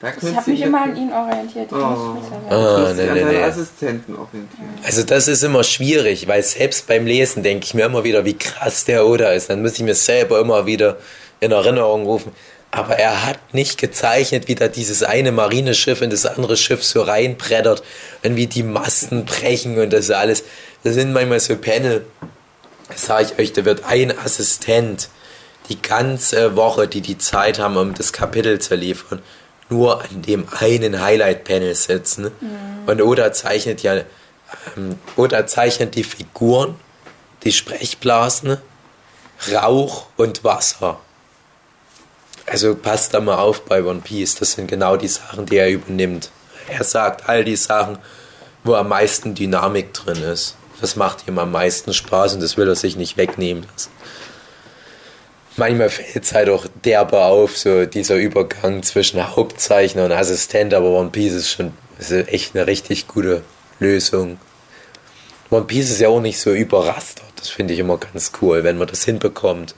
Da Ich habe mich immer an ihn orientiert. Ich Oh. muss mich da Ah. Nee, an nee, nee. Assistenten orientieren. Also das ist immer schwierig, weil selbst beim Lesen denke ich mir immer wieder, wie krass der Oda ist. Dann muss ich mir selber immer wieder in Erinnerung rufen. Aber er hat nicht gezeichnet, wie da dieses eine Marineschiff in das andere Schiff so reinbrettert und wie die Masten brechen und das alles. Das sind manchmal so Panel. Das sage ich euch, da wird ein Assistent die ganze Woche, die die Zeit haben, um das Kapitel zu liefern, nur an dem einen Highlight-Panel sitzen. Und Oda zeichnet ja, ähm, Oda zeichnet die Figuren, die Sprechblasen, Rauch und Wasser. Also passt da mal auf bei One Piece, das sind genau die Sachen, die er übernimmt. Er sagt all die Sachen, wo am meisten Dynamik drin ist. Das macht ihm am meisten Spaß und das will er sich nicht wegnehmen lassen. Manchmal fällt es halt auch derbe auf, so dieser Übergang zwischen Hauptzeichner und Assistent, aber One Piece ist schon ist echt eine richtig gute Lösung. One Piece ist ja auch nicht so überrastert, das finde ich immer ganz cool, wenn man das hinbekommt.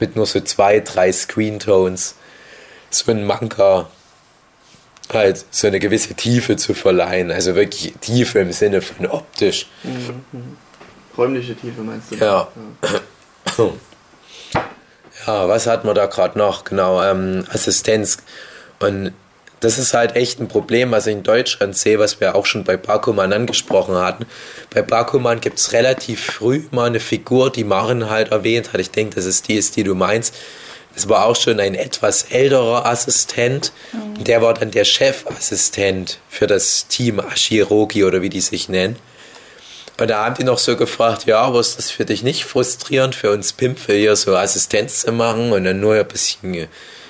Mit nur so zwei, drei Screentones, so ein Manga halt so eine gewisse Tiefe zu verleihen. Also wirklich Tiefe im Sinne von optisch. Räumliche Tiefe meinst du? Ja. Ja, was hat man da gerade noch? Genau, ähm, Assistenz. Und das ist halt echt ein Problem, was ich in Deutschland sehe, was wir auch schon bei Bakuman angesprochen hatten. Bei Bakuman gibt es relativ früh mal eine Figur, die Maren halt erwähnt hat. Ich denke, das ist die, ist, die du meinst. Es war auch schon ein etwas älterer Assistent. Der war dann der Chefassistent für das Team Ashirogi oder wie die sich nennen. Und da haben die noch so gefragt, ja, aber ist das für dich nicht frustrierend, für uns Pimpel hier so Assistenz zu machen und dann nur ein bisschen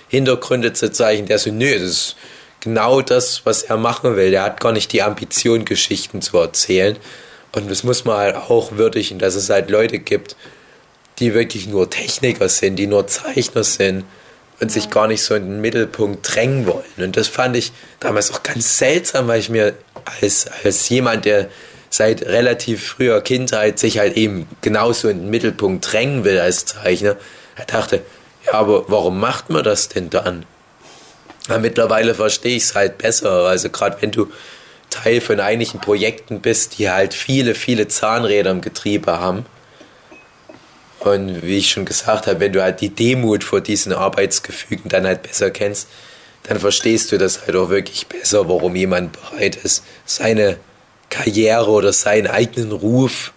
Hintergründe zu zeichnen? Der so, nö, das ist genau das, was er machen will. Der hat gar nicht die Ambition, Geschichten zu erzählen. Und das muss man halt auch würdigen, dass es halt Leute gibt, die wirklich nur Techniker sind, die nur Zeichner sind und sich gar nicht so in den Mittelpunkt drängen wollen. Und das fand ich damals auch ganz seltsam, weil ich mir als, als jemand, der seit relativ früher Kindheit sich halt eben genauso in den Mittelpunkt drängen will als Zeichner, er dachte, ja, aber warum macht man das denn dann? Ja, mittlerweile verstehe ich es halt besser. Also gerade wenn du Teil von einigen Projekten bist, die halt viele, viele Zahnräder im Getriebe haben. Und wie ich schon gesagt habe, wenn du halt die Demut vor diesen Arbeitsgefügen dann halt besser kennst, dann verstehst du das halt auch wirklich besser, warum jemand bereit ist, seine Karriere oder seinen eigenen Ruf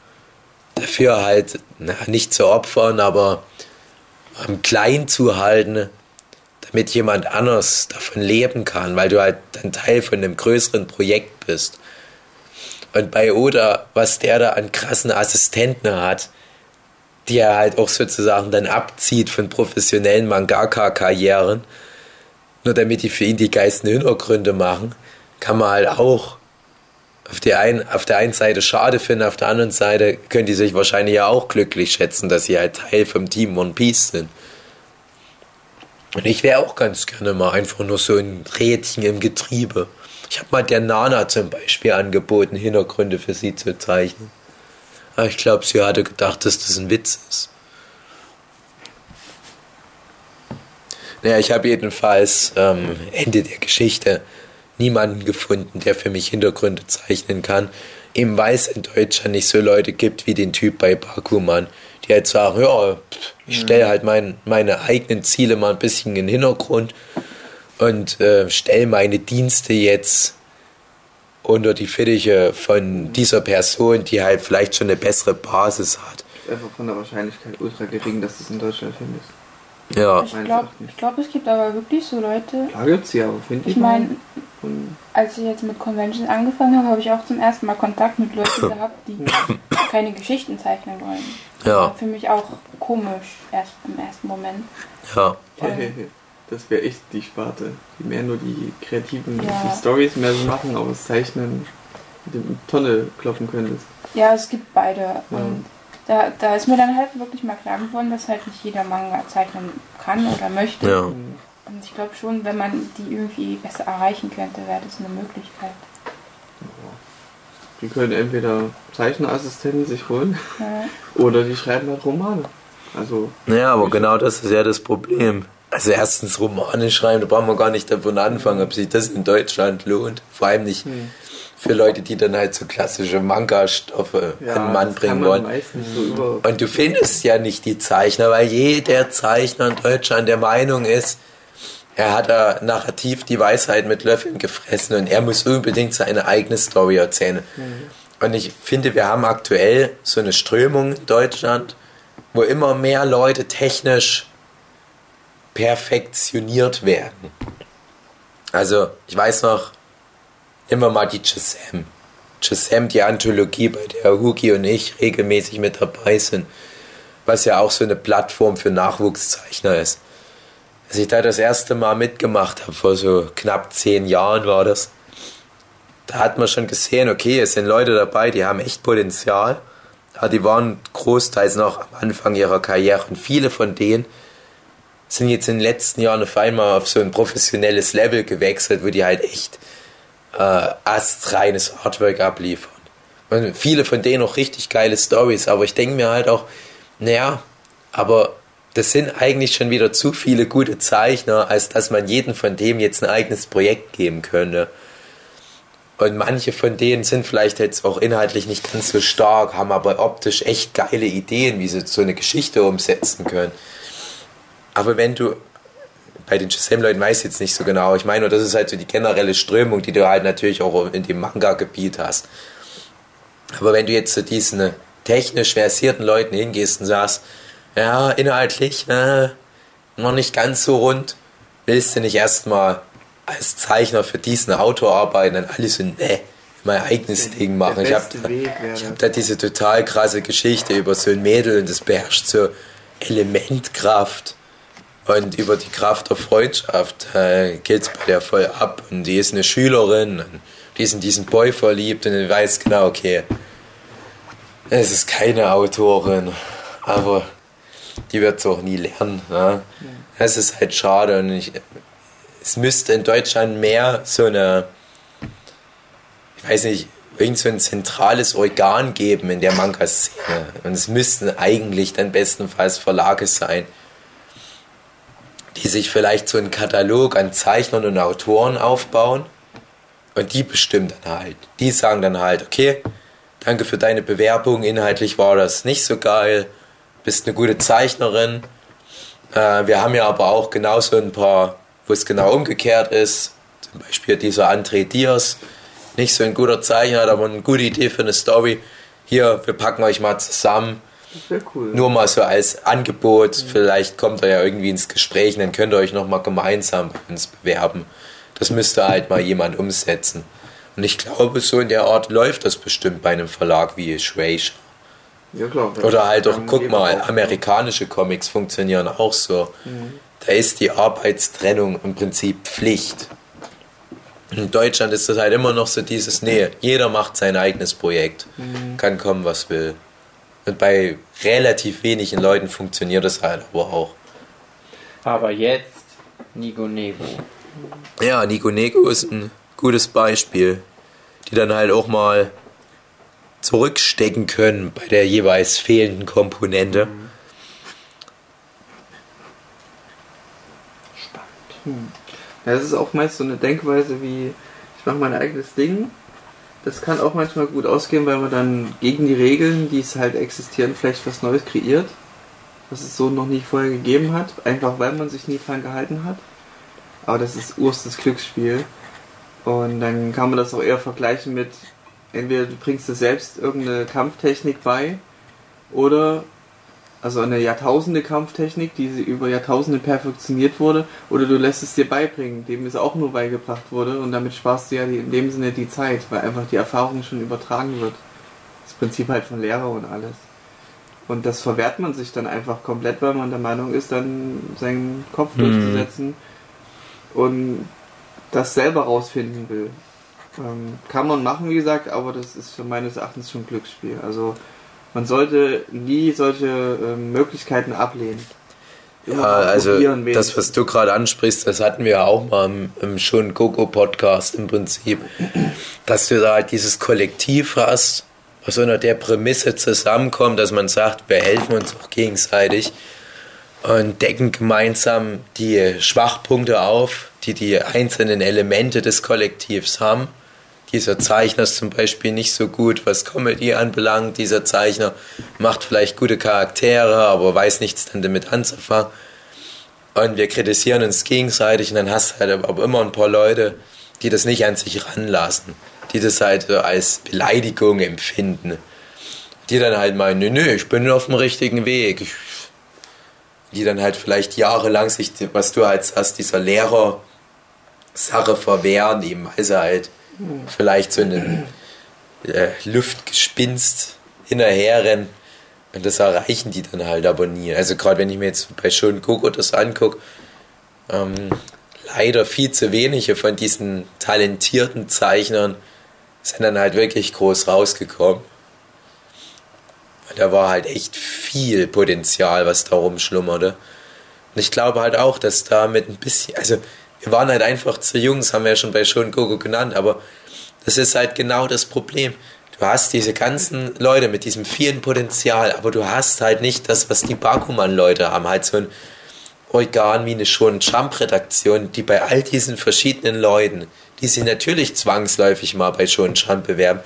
dafür halt na, nicht zu opfern, aber am Klein zu halten, damit jemand anders davon leben kann, weil du halt dann Teil von einem größeren Projekt bist. Und bei Oda, was der da an krassen Assistenten hat, die er halt auch sozusagen dann abzieht von professionellen Mangaka-Karrieren, nur damit die für ihn die geilsten Hintergründe machen, kann man halt auch auf der, einen, auf der einen Seite schade finden, auf der anderen Seite können die sich wahrscheinlich ja auch glücklich schätzen, dass sie halt Teil vom Team One Piece sind. Und ich wäre auch ganz gerne mal einfach nur so ein Rädchen im Getriebe. Ich habe mal der Nana zum Beispiel angeboten, Hintergründe für sie zu zeichnen. Aber ich glaube, sie hatte gedacht, dass das ein Witz ist. Naja, ich habe jedenfalls ähm, Ende der Geschichte niemanden gefunden, der für mich Hintergründe zeichnen kann. Eben weil es in Deutschland nicht so Leute gibt wie den Typ bei Bakuman, die halt sagen, ja, ich stelle halt mein, meine eigenen Ziele mal ein bisschen in den Hintergrund und äh, stelle meine Dienste jetzt unter die Fittiche von dieser Person, die halt vielleicht schon eine bessere Basis hat. Einfach von der Wahrscheinlichkeit ultra gering, dass es in Deutschland findest. Ja, Ich glaube, glaub, es gibt aber wirklich so Leute. Klar gibt's ja, aber finde ich. Ich meine, als ich jetzt mit Conventions angefangen habe, habe ich auch zum ersten Mal Kontakt mit Leuten gehabt, die keine Geschichten zeichnen wollen. Das Ja. war für mich auch komisch, erst im ersten Moment. ja. hey, hey, hey. das wäre echt die Sparte. Die mehr nur die kreativen Ja. die Stories mehr so machen, aber das Zeichnen mit dem Tonne kloppen könntest. Ja, es gibt beide. Und da, da ist mir dann halt wirklich mal klar geworden, dass halt nicht jeder Manga zeichnen kann oder möchte. Ja. Und ich glaube schon, wenn man die irgendwie besser erreichen könnte, wäre das eine Möglichkeit. Die können entweder Zeicherassistenten sich holen Ja. oder die schreiben halt Romane. Also, Ja, aber genau das ist ja das Problem. Also erstens Romane schreiben, da brauchen wir gar nicht davon anfangen, ob sich das in Deutschland lohnt. Vor allem nicht hm. Für Leute, die dann halt so klassische Manga-Stoffe an den Mann bringen man wollen. so. Und du findest ja nicht die Zeichner, weil jeder Zeichner in Deutschland der Meinung ist, er hat da narrativ die Weisheit mit Löffeln gefressen und er muss unbedingt seine eigene Story erzählen. Und ich finde, wir haben aktuell so eine Strömung in Deutschland, wo immer mehr Leute technisch perfektioniert werden. Also, ich weiß noch, wir mal die Gisem. Gisem, die Anthologie, bei der Hugi und ich regelmäßig mit dabei sind, was ja auch so eine Plattform für Nachwuchszeichner ist. Als ich da das erste Mal mitgemacht habe, vor so knapp zehn Jahren war das, da hat man schon gesehen, okay, es sind Leute dabei, die haben echt Potenzial. Ja, die waren großteils noch am Anfang ihrer Karriere und viele von denen sind jetzt in den letzten Jahren auf einmal auf so ein professionelles Level gewechselt, wo die halt echt äh, astreines Artwork abliefern. Und viele von denen auch richtig geile Stories, aber ich denke mir halt auch, naja, aber das sind eigentlich schon wieder zu viele gute Zeichner, als dass man jedem von dem jetzt ein eigenes Projekt geben könnte. Und manche von denen sind vielleicht jetzt auch inhaltlich nicht ganz so stark, haben aber optisch echt geile Ideen, wie sie so eine Geschichte umsetzen können. Aber wenn du, bei den Shazam-Leuten weiß ich jetzt nicht so genau, ich meine, das ist halt so die generelle Strömung, die du halt natürlich auch in dem Manga-Gebiet hast. Aber wenn du jetzt zu diesen technisch versierten Leuten hingehst und sagst, ja, inhaltlich, äh, noch nicht ganz so rund, willst du nicht erstmal als Zeichner für diesen Autor arbeiten, dann alles so, ne, mein eigenes Ding machen. Ich habe hab da diese total krasse Geschichte über so ein Mädel und das beherrscht so Elementkraft. Und über die Kraft der Freundschaft äh, geht es bei der voll ab. Und die ist eine Schülerin, die ist in diesen Boy verliebt und die weiß genau, okay, es ist keine Autorin, aber die wird es auch nie lernen. Ne? Das ist halt schade und ich, es müsste in Deutschland mehr so eine, ich weiß nicht, irgend so ein zentrales Organ geben in der Manga-Szene. Und es müssten eigentlich dann bestenfalls Verlage sein, die sich vielleicht so einen Katalog an Zeichnern und Autoren aufbauen und die bestimmen dann halt. Die sagen dann halt, okay, danke für deine Bewerbung, inhaltlich war das nicht so geil, bist eine gute Zeichnerin. Äh, wir haben ja aber auch genauso ein paar, wo es genau umgekehrt ist. Zum Beispiel dieser André Diaz, nicht so ein guter Zeichner, hat aber eine gute Idee für eine Story. Hier, wir packen euch mal zusammen. Wäre cool. Nur mal so als Angebot, vielleicht kommt er ja irgendwie ins Gespräch und dann könnt ihr euch nochmal gemeinsam bei uns bewerben. Das müsste halt mal jemand umsetzen. Und ich glaube, so in der Art läuft das bestimmt bei einem Verlag wie Shueisha. ja, klar. Oder halt auch, guck mal, amerikanische Comics funktionieren auch so. Da ist die Arbeitstrennung im Prinzip Pflicht. In Deutschland ist das halt immer noch so dieses, nee, jeder macht sein eigenes Projekt. Kann kommen, was will. Und bei relativ wenigen Leuten funktioniert das halt aber auch. Aber jetzt Nigo Nego. Ja, Nico Nego ist ein gutes Beispiel, die dann halt auch mal zurückstecken können bei der jeweils fehlenden Komponente. Ja, das ist auch meist so eine Denkweise wie, ich mache mein eigenes Ding. Das kann auch manchmal gut ausgehen, weil man dann gegen die Regeln, die es halt existieren, vielleicht was Neues kreiert, was es so noch nie vorher gegeben hat, einfach weil man sich nie dran gehalten hat. Aber das ist urstes Glücksspiel. Und dann kann man das auch eher vergleichen mit, entweder du bringst dir selbst irgendeine Kampftechnik bei, oder also eine Jahrtausende Kampftechnik, die sie über Jahrtausende perfektioniert wurde, oder du lässt es dir beibringen, dem es auch nur beigebracht wurde und damit sparst du ja in dem Sinne die Zeit, weil einfach die Erfahrung schon übertragen wird. Das Prinzip halt von Lehrer und alles. Und das verwehrt man sich dann einfach komplett, weil man der Meinung ist, dann seinen Kopf Mhm. durchzusetzen, und das selber rausfinden will. Ähm, kann man machen, wie gesagt, aber das ist für meines Erachtens schon Glücksspiel. Also man sollte nie solche ähm, Möglichkeiten ablehnen. Ja, also das, was du gerade ansprichst, das hatten wir auch mal im, im schon Coco Podcast im Prinzip, dass du da halt dieses Kollektiv hast, was unter der Prämisse zusammenkommt, dass man sagt, wir helfen uns auch gegenseitig und decken gemeinsam die Schwachpunkte auf, die die einzelnen Elemente des Kollektivs haben. Dieser Zeichner ist zum Beispiel nicht so gut, was Comedy anbelangt. Dieser Zeichner macht vielleicht gute Charaktere, aber weiß nichts dann damit anzufangen. Und wir kritisieren uns gegenseitig und dann hast du halt aber immer ein paar Leute, die das nicht an sich ranlassen, die das halt als Beleidigung empfinden. Die dann halt meinen, nö, nö, ich bin auf dem richtigen Weg. Ich die dann halt vielleicht jahrelang sich, was du halt hast, dieser Lehrer-Sache verwehren, eben weil sie halt. Vielleicht so einen äh, Luftgespinst hinterherrennen. Und das erreichen die dann halt aber nie. Also gerade wenn ich mir jetzt bei Schon Coco das angucke, ähm, leider viel zu wenige von diesen talentierten Zeichnern sind dann halt wirklich groß rausgekommen. Da war halt echt viel Potenzial, was da rumschlummerte. Und ich glaube halt auch, dass da mit ein bisschen, also wir waren halt einfach zu jung, das haben wir ja schon bei Schon Gogo genannt, aber das ist halt genau das Problem. Du hast diese ganzen Leute mit diesem vielen Potenzial, aber du hast halt nicht das, was die Bakuman-Leute haben, halt so ein Organ wie eine schon Jump-Redaktion, die bei all diesen verschiedenen Leuten, die sie natürlich zwangsläufig mal bei schon Jump bewerben,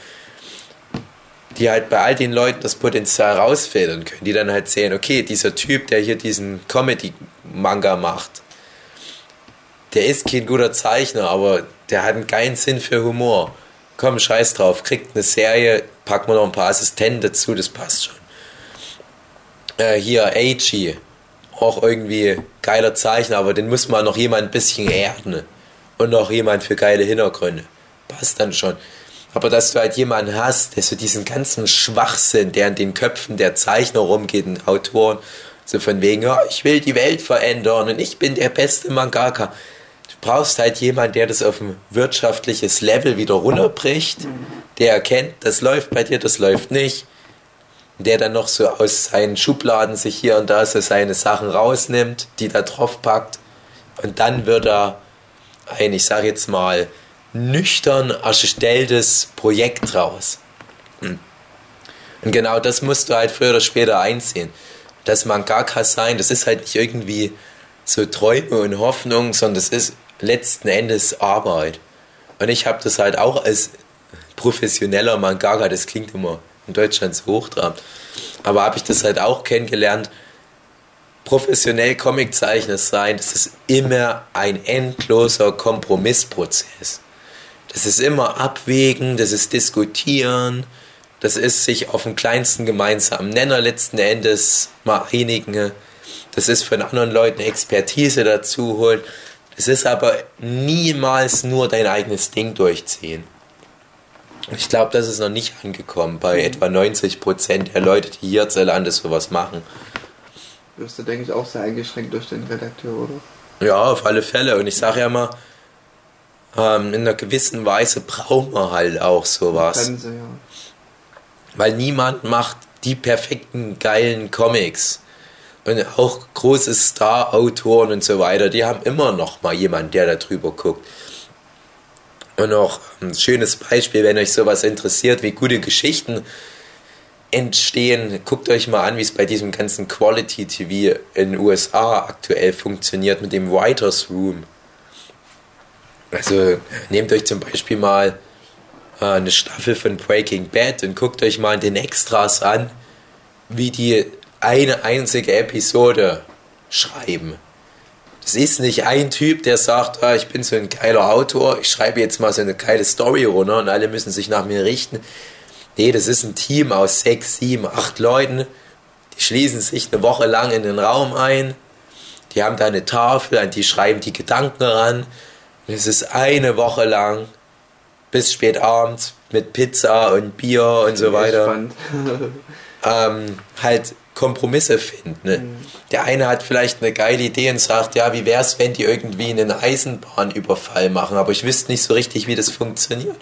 die halt bei all den Leuten das Potenzial rausfedern können, die dann halt sehen, okay, dieser Typ, der hier diesen Comedy-Manga macht, der ist kein guter Zeichner, aber der hat einen geilen Sinn für Humor. Komm, scheiß drauf, kriegt eine Serie, packen wir noch ein paar Assistenten dazu, das passt schon. Äh, hier, Eiji, auch irgendwie geiler Zeichner, aber den muss man noch jemand ein bisschen erden. Und noch jemand für geile Hintergründe. Passt dann schon. Aber dass du halt jemanden hast, der so diesen ganzen Schwachsinn, der in den Köpfen der Zeichner rumgeht, den Autoren, so von wegen, ja, ich will die Welt verändern und ich bin der beste Mangaka. Brauchst halt jemanden, der das auf ein wirtschaftliches Level wieder runterbricht, der erkennt, das läuft bei dir, das läuft nicht, der dann noch so aus seinen Schubladen sich hier und da so seine Sachen rausnimmt, die da drauf packt und dann wird er ein, ich sag jetzt mal, nüchtern erstelltes Projekt raus. Hm. Und genau das musst du halt früher oder später einsehen. Das Mangaka sein, das ist halt nicht irgendwie so Träume und Hoffnung, sondern das ist letzten Endes Arbeit. Und ich habe das halt auch als professioneller Mangaka, das klingt immer in Deutschland so hochtrabend, aber habe ich das halt auch kennengelernt, professionell Comiczeichner sein, das ist immer ein endloser Kompromissprozess. Das ist immer abwägen, das ist diskutieren, das ist sich auf den kleinsten gemeinsamen Nenner letzten Endes mal einigen. Das ist von anderen Leuten Expertise dazu holen. Das ist aber niemals nur dein eigenes Ding durchziehen. Ich glaube, das ist noch nicht angekommen bei mhm. etwa 90% der Leute, die hierzulande sowas machen. Wirst du, denke ich, auch sehr eingeschränkt durch den Redakteur, oder? Ja, auf alle Fälle. Und ich sage ja mal, ähm, in einer gewissen Weise braucht man halt auch sowas. Grenze, ja. Weil niemand macht die perfekten, geilen Comics. Und auch große Star-Autoren und so weiter, die haben immer noch mal jemanden, der da drüber guckt. Und auch ein schönes Beispiel, wenn euch sowas interessiert, wie gute Geschichten entstehen, guckt euch mal an, wie es bei diesem ganzen Quality TV in den USA aktuell funktioniert mit dem Writers Room. Also nehmt euch zum Beispiel mal äh, eine Staffel von Breaking Bad und guckt euch mal in den Extras an, wie die eine einzige Episode schreiben. Das ist nicht ein Typ, der sagt, ah, ich bin so ein geiler Autor, ich schreibe jetzt mal so eine geile Story runter und alle müssen sich nach mir richten. Nee, das ist ein Team aus sechs, sieben, acht Leuten. Die schließen sich eine Woche lang in den Raum ein. Die haben da eine Tafel, an die schreiben die Gedanken ran. Es ist eine Woche lang bis spät abends mit Pizza und Bier und so weiter. ähm, halt Kompromisse finden. Ne? Mhm. Der eine hat vielleicht eine geile Idee und sagt, ja, wie wär's, wenn die irgendwie einen Eisenbahnüberfall machen, aber ich wüsste nicht so richtig, wie das funktioniert.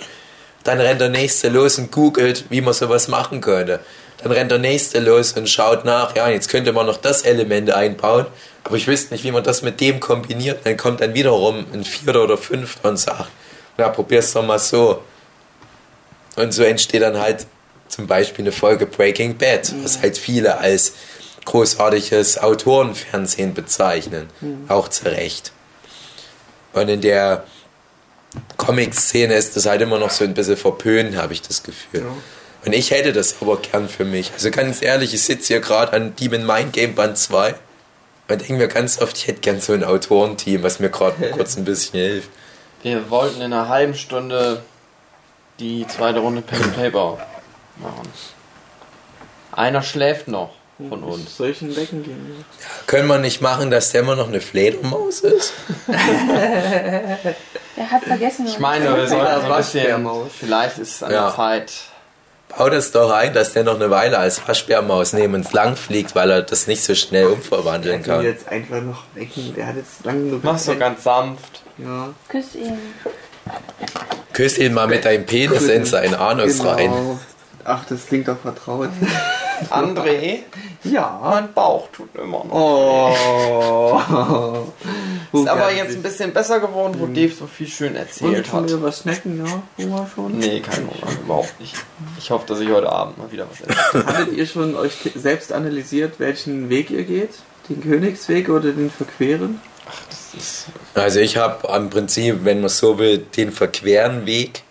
Dann rennt der nächste los und googelt, wie man sowas machen könnte. Dann rennt der nächste los und schaut nach, ja, jetzt könnte man noch das Element einbauen, aber ich wüsste nicht, wie man das mit dem kombiniert. Dann kommt dann wiederum ein Vierter oder Fünfter und sagt, na, probier's doch mal so. Und so entsteht dann halt zum Beispiel eine Folge Breaking Bad, was halt viele als großartiges Autorenfernsehen bezeichnen. Auch zu Recht. Und in der Comic-Szene ist das halt immer noch so ein bisschen verpönt, habe ich das Gefühl. Ja. Und ich hätte das aber gern für mich. Also ganz ehrlich, ich sitze hier gerade an Demon Mind Game Band 2 und denke mir ganz oft, ich hätte gern so ein Autorenteam, was mir gerade kurz ein bisschen hilft. Wir wollten in einer halben Stunde die zweite Runde Pen Paper machen. Einer schläft noch von uns. Solchen Becken gehen. Können wir nicht machen, dass der immer noch eine Fledermaus ist? Er hat vergessen. Ich meine, wir sollten so ein bisschen. Waschbärmaus. Vielleicht ist es an Ja. der Zeit. Bau das doch ein, dass der noch eine Weile als Waschbärmaus neben uns lang fliegt, weil er das nicht so schnell umverwandeln Kann kann. jetzt einfach noch wecken. Der hat jetzt lange genug. Mach so ganz sanft. Ja. Küss ihn. Küss ihn mal mit deinem Penis in seinen Anus Genau. rein. Ach, das klingt doch vertraut. André, ja. mein Bauch tut immer noch. Oh. Ist aber jetzt ein bisschen besser geworden, wo Dave so viel schön erzählt schon hat. wieder was snacken, ja? Hunger schon? Nee, kein Hunger, überhaupt nicht. Ich hoffe, dass ich heute Abend mal wieder was esse. Hattet ihr schon euch selbst analysiert, welchen Weg ihr geht? Den Königsweg oder den verqueren? Das ist Also ich habe am Prinzip, wenn man so will, den verqueren Weg,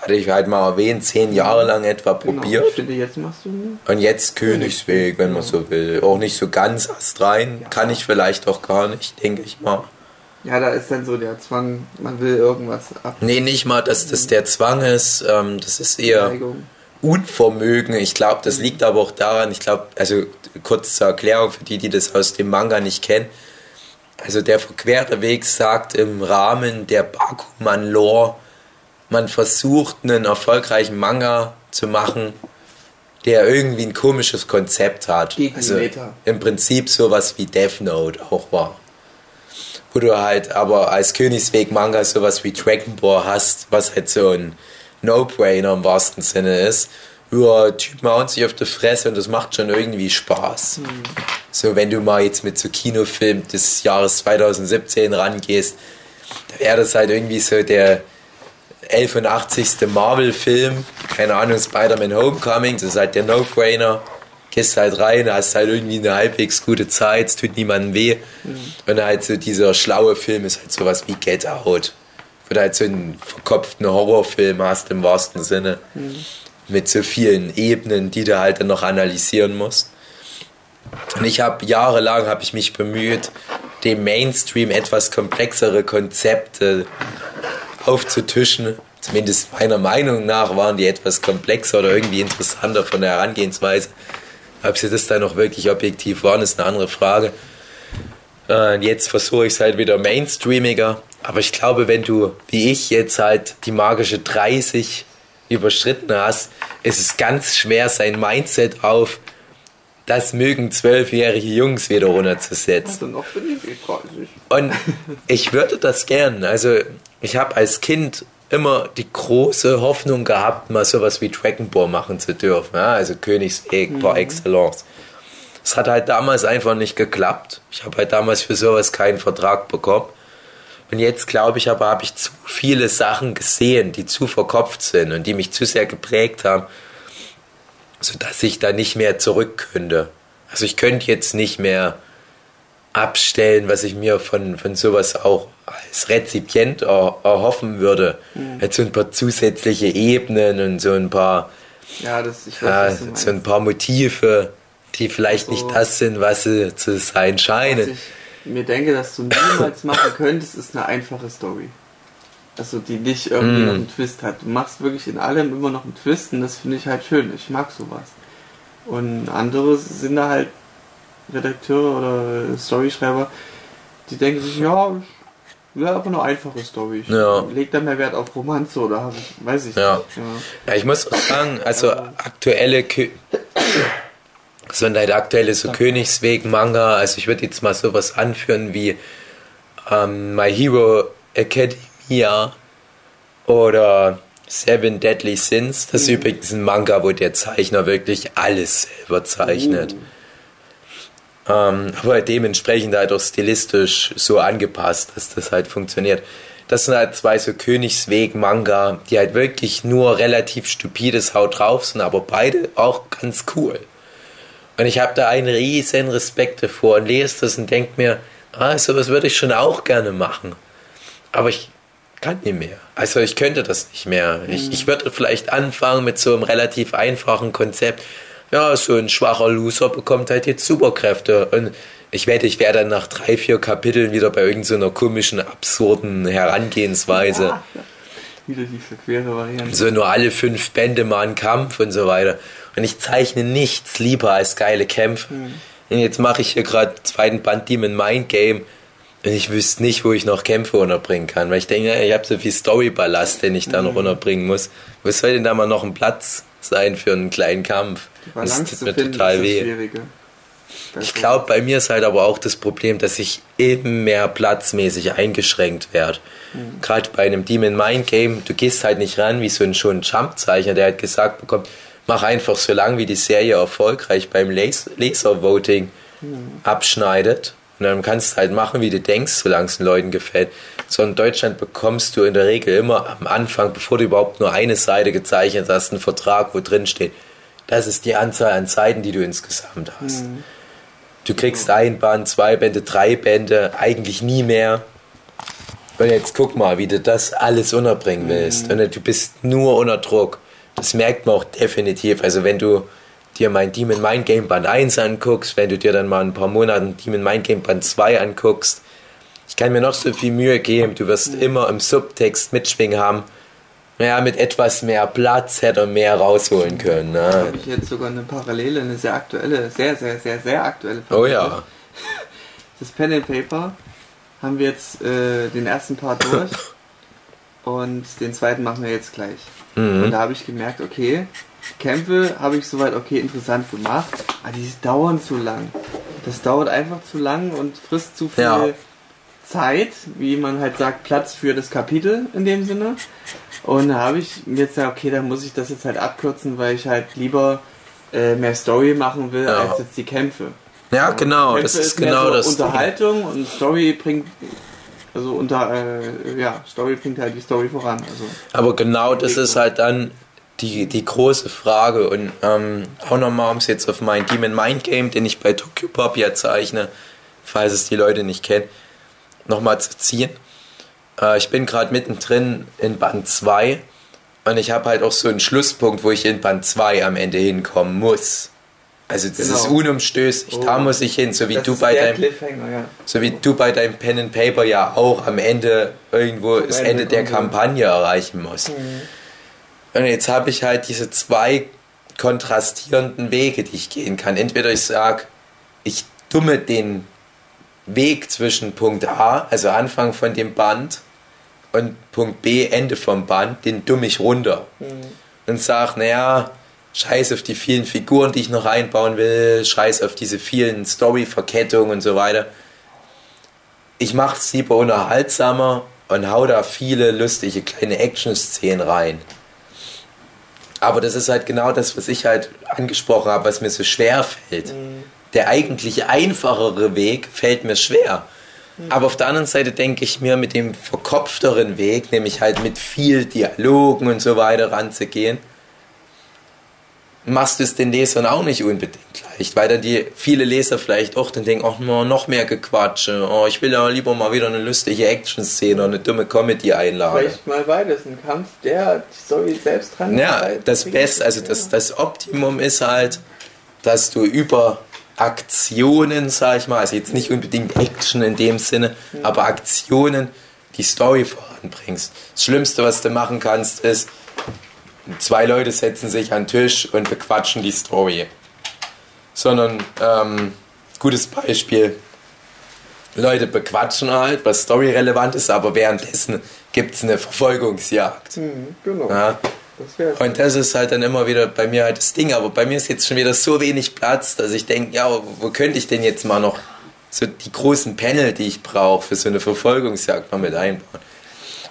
hatte ich halt mal erwähnt, zehn Jahre lang etwa Genau. Probiert. finde, jetzt machst du. Und jetzt Königsweg, wenn man so will. Auch nicht so ganz astrein, kann ich vielleicht auch gar nicht, denke ich mal. Ja, da ist dann so der Zwang, man will irgendwas ab. Nee, nicht mal, dass das der Zwang ist. Ähm, das ist eher Neigung. Unvermögen. Ich glaube, das liegt aber auch daran, ich glaube, also kurz zur Erklärung für die, die das aus dem Manga nicht kennen. Also der verquere Weg sagt im Rahmen der Bakuman-Lore, man versucht einen erfolgreichen Manga zu machen, der irgendwie ein komisches Konzept hat. Gegen also Meta. im Prinzip sowas wie Death Note auch war. Wo du halt aber als Königsweg-Manga sowas wie Dragon Ball hast, was halt so ein No-Brainer im wahrsten Sinne ist. Ja, Typen hauen sich auf die Fresse und das macht schon irgendwie Spaß. So, wenn du mal jetzt mit so Kinofilm des Jahres 2017 rangehst, da wäre das halt irgendwie so der 81. Marvel-Film, keine Ahnung, Spider-Man Homecoming, das ist halt der No-Brainer. Gehst halt rein, hast halt irgendwie eine halbwegs gute Zeit, es tut niemandem weh. Und halt so dieser schlaue Film ist halt sowas wie Get Out. Du halt so einen verkopften Horrorfilm hast im wahrsten Sinne. Mit so vielen Ebenen, die du halt dann noch analysieren musst. Und ich habe jahrelang habe ich mich bemüht, dem Mainstream etwas komplexere Konzepte aufzutischen. Zumindest meiner Meinung nach waren die etwas komplexer oder irgendwie interessanter von der Herangehensweise. Ob sie das dann noch wirklich objektiv waren, ist eine andere Frage. Äh, und jetzt versuche ich es halt wieder mainstreamiger. Aber ich glaube, wenn du, wie ich jetzt halt die magische 30 überschritten hast, ist es ganz schwer, sein Mindset auf das mögen zwölfjährige Jungs wieder runterzusetzen. Also noch bin ich eh 30. Und ich würde das gern. Also ich habe als Kind immer die große Hoffnung gehabt, mal sowas wie Dragon Ball machen zu dürfen. Ja? Also Königsweg par excellence. Es hat halt damals einfach nicht geklappt. Ich habe halt damals für sowas keinen Vertrag bekommen. Und jetzt glaube ich aber, habe ich zu viele Sachen gesehen, die zu verkopft sind und die mich zu sehr geprägt haben, sodass ich da nicht mehr zurück könnte. Also ich könnte jetzt nicht mehr abstellen, was ich mir von, von sowas auch als Rezipient er, erhoffen würde. Jetzt so ein paar zusätzliche Ebenen und so ein paar, Ja, das, ich weiß, ja, was so ein paar Motive, die vielleicht Also- nicht das sind, was sie zu sein Was scheinen. ich mir denke, dass du niemals machen könntest, ist eine einfache Story. Also die nicht irgendwie Mm. noch einen Twist hat. Du machst wirklich in allem immer noch einen Twist und das finde ich halt schön. Ich mag sowas. Und andere sind da halt Redakteure oder Storyschreiber, die denken sich, ja, wäre aber eine einfache Story. Ich Ja. leg da mehr Wert auf Romanze oder ich, weiß ich Ja. nicht. Ja. Ja, ich muss auch sagen, also aktuelle Kö sondern halt aktuelle so Königsweg-Manga. Also ich würde jetzt mal sowas anführen wie ähm, My Hero Academia oder Seven Deadly Sins. Das ist übrigens ein Manga, wo der Zeichner wirklich alles selber zeichnet. Ähm, aber dementsprechend halt auch stilistisch so angepasst, dass das halt funktioniert. Das sind halt zwei so Königsweg-Manga, die halt wirklich nur relativ stupides Haut drauf sind, aber beide auch ganz cool. Und ich habe da einen riesen Respekt davor und lese das und denke mir, ah, sowas würde ich schon auch gerne machen. Aber ich kann nicht mehr. Also ich könnte das nicht mehr. Ich, ich würde vielleicht anfangen mit so einem relativ einfachen Konzept. Ja, so ein schwacher Loser bekommt halt jetzt Superkräfte. Und ich wette, ich wäre dann nach drei, vier Kapiteln wieder bei irgendeiner so komischen, absurden Herangehensweise. Ja, wieder diese quere Variante. So nur alle fünf Bände mal ein Kampf und so weiter. Und ich zeichne nichts lieber als geile Kämpfe. Und jetzt mache ich hier gerade zweiten Band Demon Mind Game. Und ich wüsste nicht, wo ich noch Kämpfe unterbringen kann. Weil ich denke, ich habe so viel Storyballast, den ich da noch unterbringen muss. Wo soll denn da mal noch ein Platz sein für einen kleinen Kampf? Die Balance tut zu mir finden, total das weh. Ich glaube, bei mir ist halt aber auch das Problem, dass ich immer mehr platzmäßig eingeschränkt werde. Gerade bei einem Demon Mind Game, du gehst halt nicht ran wie so ein schon Jump-Zeichner, der halt gesagt bekommt, mach einfach so lang, wie die Serie erfolgreich beim Laser- Laser-Voting abschneidet. Und dann kannst du halt machen, wie du denkst, solange es den Leuten gefällt. So in Deutschland bekommst du in der Regel immer am Anfang, bevor du überhaupt nur eine Seite gezeichnet hast, einen Vertrag, wo drin steht, das ist die Anzahl an Seiten, die du insgesamt hast. Du kriegst ein Band, zwei Bände, drei Bände, eigentlich nie mehr. Und jetzt guck mal, wie du das alles unterbringen willst. Und du bist nur unter Druck. Das merkt man auch definitiv. Also wenn du dir mein Demon Mind Game Band 1 anguckst, wenn du dir dann mal ein paar Monaten Demon Mind Game Band 2 anguckst, ich kann mir noch so viel Mühe geben, du wirst immer im Subtext mitschwingen haben. Ja, mit etwas mehr Platz hätte er mehr rausholen können. Da Ne? habe ich jetzt sogar eine Parallele, eine sehr aktuelle, sehr, sehr, sehr, sehr aktuelle Oh ja. Das Pen and Paper haben wir jetzt äh, den ersten Part durch und den zweiten machen wir jetzt gleich. Und Mhm. da habe ich gemerkt, okay, Kämpfe habe ich soweit okay interessant gemacht, aber die dauern zu lang. Das dauert einfach zu lang und frisst zu viel Ja. Zeit, wie man halt sagt, Platz für das Kapitel in dem Sinne. Und da habe ich mir jetzt gesagt, okay, dann muss ich das jetzt halt abkürzen, weil ich halt lieber äh, mehr Story machen will, Ja. als jetzt die Kämpfe. Ja, genau, Kämpfe das ist mehr genau so das. Unterhaltung und Story bringt, also unter, äh, ja, Story bringt halt die Story voran. Also Aber genau das ist halt dann die, die große Frage. Und ähm, auch nochmal, um es jetzt auf mein Demon Mind Game, den ich bei Tokyo Pop ja zeichne, falls es die Leute nicht kennen, nochmal zu ziehen. Äh, ich bin gerade mittendrin in Band 2 und ich habe halt auch so einen Schlusspunkt, wo ich in Band 2 am Ende hinkommen muss. Also das Genau. ist unumstößlich, da Oh. muss ich hin, so wie das du bei deinem ja. so wie du bei deinem Pen and Paper ja auch am Ende irgendwo das Ende Ende der. Kampagne erreichen musst. Und jetzt habe ich halt diese zwei kontrastierenden Wege, die ich gehen kann. Entweder ich sage, ich dumme den Weg zwischen Punkt A, also Anfang von dem Band, und Punkt B, Ende vom Band, den dumme ich runter. Und sage, naja, scheiß auf die vielen Figuren, die ich noch einbauen will, scheiß auf diese vielen Story-Verkettungen und so weiter. Ich mache es lieber unterhaltsamer und hau da viele lustige kleine Action-Szenen rein. Aber das ist halt genau das, was ich halt angesprochen habe, was mir so schwer fällt. Der eigentlich einfachere Weg fällt mir schwer. Aber auf der anderen Seite denke ich mir, mit dem verkopfteren Weg, nämlich halt mit viel Dialogen und so weiter ranzugehen, machst du es den Lesern auch nicht unbedingt leicht, weil dann die viele Leser vielleicht auch dann denken, ach no, noch mehr Gequatsche, oh, ich will ja lieber mal wieder eine lustige Action-Szene oder eine dumme Comedy einladen. Vielleicht mal beides, ein Kampf, der Story selbst dran Ja, das Beste, also das, das Optimum ist halt, dass du über Aktionen, sag ich mal, also jetzt nicht unbedingt Action in dem Sinne, aber Aktionen die Story voranbringst. Das Schlimmste, was du machen kannst, ist, zwei Leute setzen sich an den Tisch und bequatschen die Story. Sondern, ähm, gutes Beispiel, Leute bequatschen halt, was storyrelevant ist, aber währenddessen gibt es eine Verfolgungsjagd. Mhm, genau. Ja, Das Und das ist halt dann immer wieder bei mir halt das Ding. Aber bei mir ist jetzt schon wieder so wenig Platz, dass ich denke, ja, wo könnte ich denn jetzt mal noch so die großen Panel, die ich brauche für so eine Verfolgungsjagd mal mit einbauen.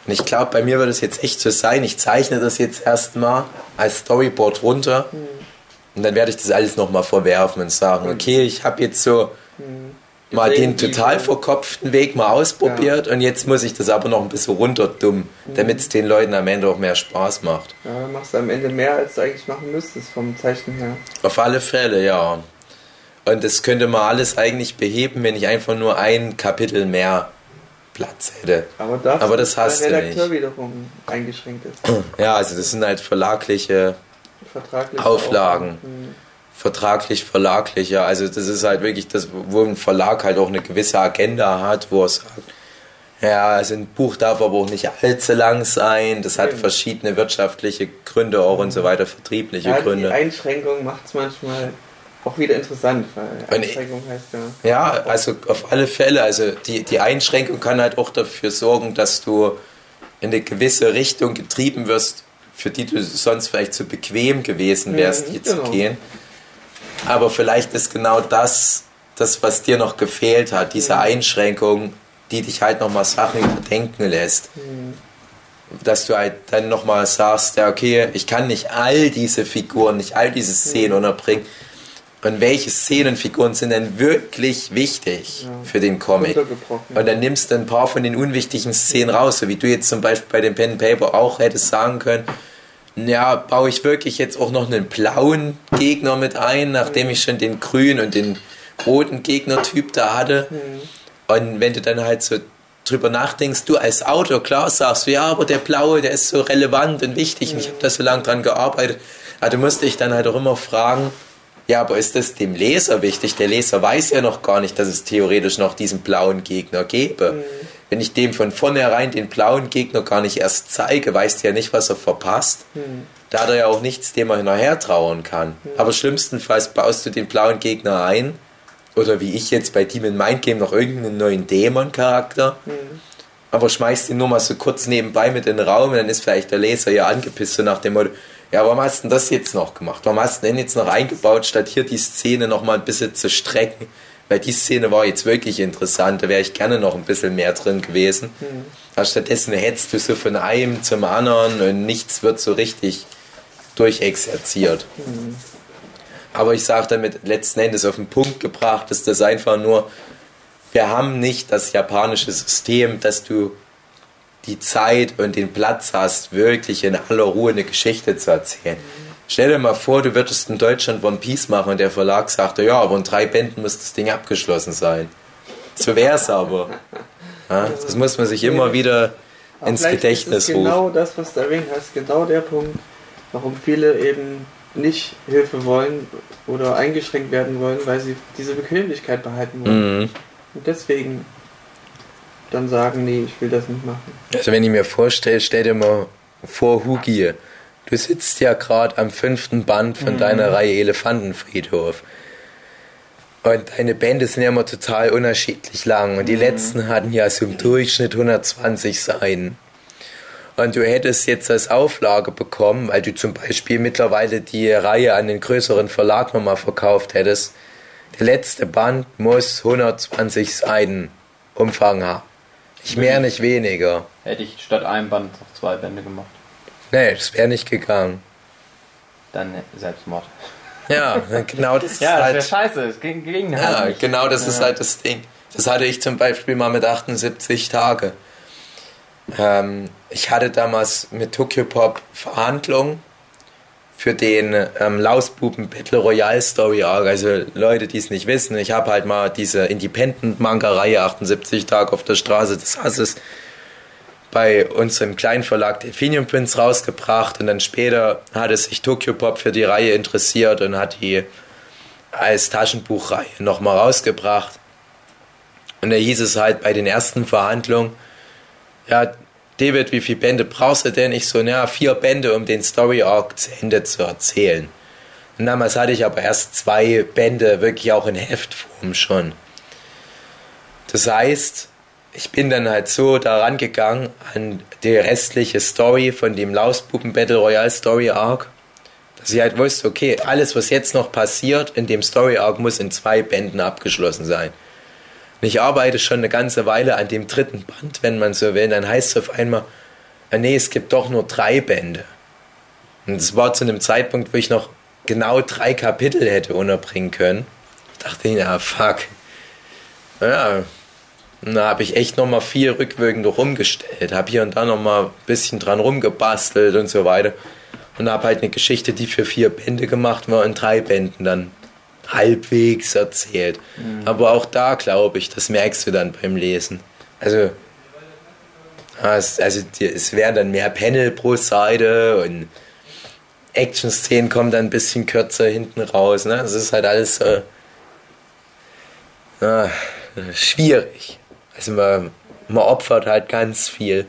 Und ich glaube, bei mir wird es jetzt echt so sein, ich zeichne das jetzt erstmal als Storyboard runter. Und dann werde ich das alles nochmal verwerfen und sagen, okay, ich habe jetzt so mal den total verkopften Weg mal ausprobiert und jetzt muss ich das aber noch ein bisschen runterdummen, damit es den Leuten am Ende auch mehr Spaß macht. Ja, machst du am Ende mehr, als du eigentlich machen müsstest vom Zeichnen her. Auf alle Fälle, ja. Und das könnte man alles eigentlich beheben, wenn ich einfach nur ein Kapitel mehr Platz hätte. Aber, dafür Aber das ist der hast du Redakteur nicht. wiederum eingeschränkt ist. Ja, also das sind halt verlagliche, Vertraglich Auflagen. Hm. Vertraglich, verlaglich, ja. Also das ist halt wirklich das, wo ein Verlag halt auch eine gewisse Agenda hat, wo er sagt, ja, also ein Buch darf aber auch nicht allzu lang sein, das hat verschiedene wirtschaftliche Gründe auch und so weiter, vertriebliche Ja, die Gründe. Einschränkung macht es manchmal auch wieder interessant, weil Einschränkung heißt ja. Ja, also auf alle Fälle. Also die, die Einschränkung kann halt auch dafür sorgen, dass du in eine gewisse Richtung getrieben wirst, für die du sonst vielleicht zu bequem gewesen wärst, Mhm, hier zu genau. gehen. Aber vielleicht ist genau das, das, was dir noch gefehlt hat, diese Mhm. Einschränkung, die dich halt nochmal Sachen überdenken lässt. Mhm. Dass du halt dann nochmal sagst, ja, okay, ich kann nicht all diese Figuren, nicht all diese Szenen Mhm. unterbringen. Und welche Szenenfiguren sind denn wirklich wichtig Ja. für den Comic? Und dann nimmst du ein paar von den unwichtigen Szenen raus, so wie du jetzt zum Beispiel bei dem Pen and Paper auch hättest sagen können, ja, baue ich wirklich jetzt auch noch einen blauen Gegner mit ein, nachdem ich schon den grünen und den roten Gegnertyp da hatte. Und wenn du dann halt so drüber nachdenkst, du als Autor, klar sagst du, ja, aber der blaue, der ist so relevant und wichtig und ich habe da so lange dran gearbeitet. Aber du musst dich dann halt auch immer fragen, ja, aber ist das dem Leser wichtig? Der Leser weiß ja noch gar nicht, dass es theoretisch noch diesen blauen Gegner gäbe. Wenn ich dem von vornherein den blauen Gegner gar nicht erst zeige, weiß der ja nicht, was er verpasst. Da hat er ja auch nichts, dem er hinterher trauern kann. Aber schlimmstenfalls baust du den blauen Gegner ein, oder wie ich jetzt bei Demon Mind Game noch irgendeinen neuen Dämon-Charakter, aber schmeißt ihn nur mal so kurz nebenbei mit in den Raum und dann ist vielleicht der Leser ja angepisst, so nach dem Motto, ja, warum hast du denn das jetzt noch gemacht? Warum hast du denn jetzt noch eingebaut, statt hier die Szene noch mal ein bisschen zu strecken? Weil die Szene war jetzt wirklich interessant, da wäre ich gerne noch ein bisschen mehr drin gewesen. Aber stattdessen hetzt du so von einem zum anderen und nichts wird so richtig durchexerziert. Aber ich sage damit letzten Endes auf den Punkt gebracht, ist das einfach nur, wir haben nicht das japanische System, dass du die Zeit und den Platz hast, wirklich in aller Ruhe eine Geschichte zu erzählen. Stell dir mal vor, du würdest in Deutschland One Piece machen und der Verlag sagte, ja, aber in drei Bänden muss das Ding abgeschlossen sein. So wär's aber. Ja, das muss man sich immer wieder Aber ins Gedächtnis ist es rufen. genau das, was der Ring heißt, genau der Punkt, warum viele eben nicht Hilfe wollen oder eingeschränkt werden wollen, weil sie diese Bequemlichkeit behalten wollen. Mhm. Und deswegen dann sagen, nee, ich will das nicht machen. Also wenn ich mir vorstelle, stell dir mal vor, Hugi, du sitzt ja gerade am fünften Band von deiner Reihe Elefantenfriedhof. Und deine Bände sind ja immer total unterschiedlich lang. Und die letzten hatten ja so im Durchschnitt 120 Seiten. Und du hättest jetzt als Auflage bekommen, weil du zum Beispiel mittlerweile die Reihe an den größeren Verlag nochmal verkauft hättest. Der letzte Band muss 120 Seiten Umfang haben. Nicht mehr, nicht weniger. Hätte ich statt einem Band noch zwei Bände gemacht. Nee, das wäre nicht gegangen. Dann Selbstmord. Ja, genau das ist Ja, das halt. scheiße. Es ging, ging halt Ja, nicht. genau das ist Ja. halt das Ding. Das hatte ich zum Beispiel mal mit 78 Tage. Ähm, ich hatte damals mit Tokyo Pop Verhandlungen für den ähm, Lausbuben Battle Royale Story Arc. Also Leute, die es nicht wissen, ich habe halt mal diese Independent Manga Reihe 78 Tage auf der Straße des Hasses bei unserem kleinen Verlag Delphinium Prince rausgebracht und dann später hatte sich Tokyo Pop für die Reihe interessiert und hat die als Taschenbuchreihe nochmal rausgebracht. Und da hieß es halt bei den ersten Verhandlungen, ja, David, wie viele Bände brauchst du denn? Ich so, naja, vier Bände, um den Story Arc zu Ende zu erzählen. Und damals hatte ich aber erst zwei Bände, wirklich auch in Heftform schon. Das heißt, ich bin dann halt so daran gegangen an die restliche Story von dem Lausbuben Battle Royale Story Arc, dass ich halt wusste, okay, alles was jetzt noch passiert in dem Story Arc muss in zwei Bänden abgeschlossen sein. Und ich arbeite schon eine ganze Weile an dem dritten Band, wenn man so will, dann heißt es auf einmal, ah nee, es gibt doch nur drei Bände. Und es war zu einem Zeitpunkt, wo ich noch genau drei Kapitel hätte unterbringen können. Ich dachte, ja, fuck. Ja, da habe ich echt nochmal viel rückwirkend rumgestellt, habe hier und da nochmal ein bisschen dran rumgebastelt und so weiter. Und habe halt eine Geschichte, die für vier Bände gemacht war, in drei Bänden dann halbwegs erzählt. Mhm. Aber auch da glaube ich, das merkst du dann beim Lesen. Also, also es wären dann mehr Panel pro Seite und Action-Szenen kommen dann ein bisschen kürzer hinten raus. Ne? Das ist halt alles äh, äh, schwierig. Also man, man opfert halt ganz viel,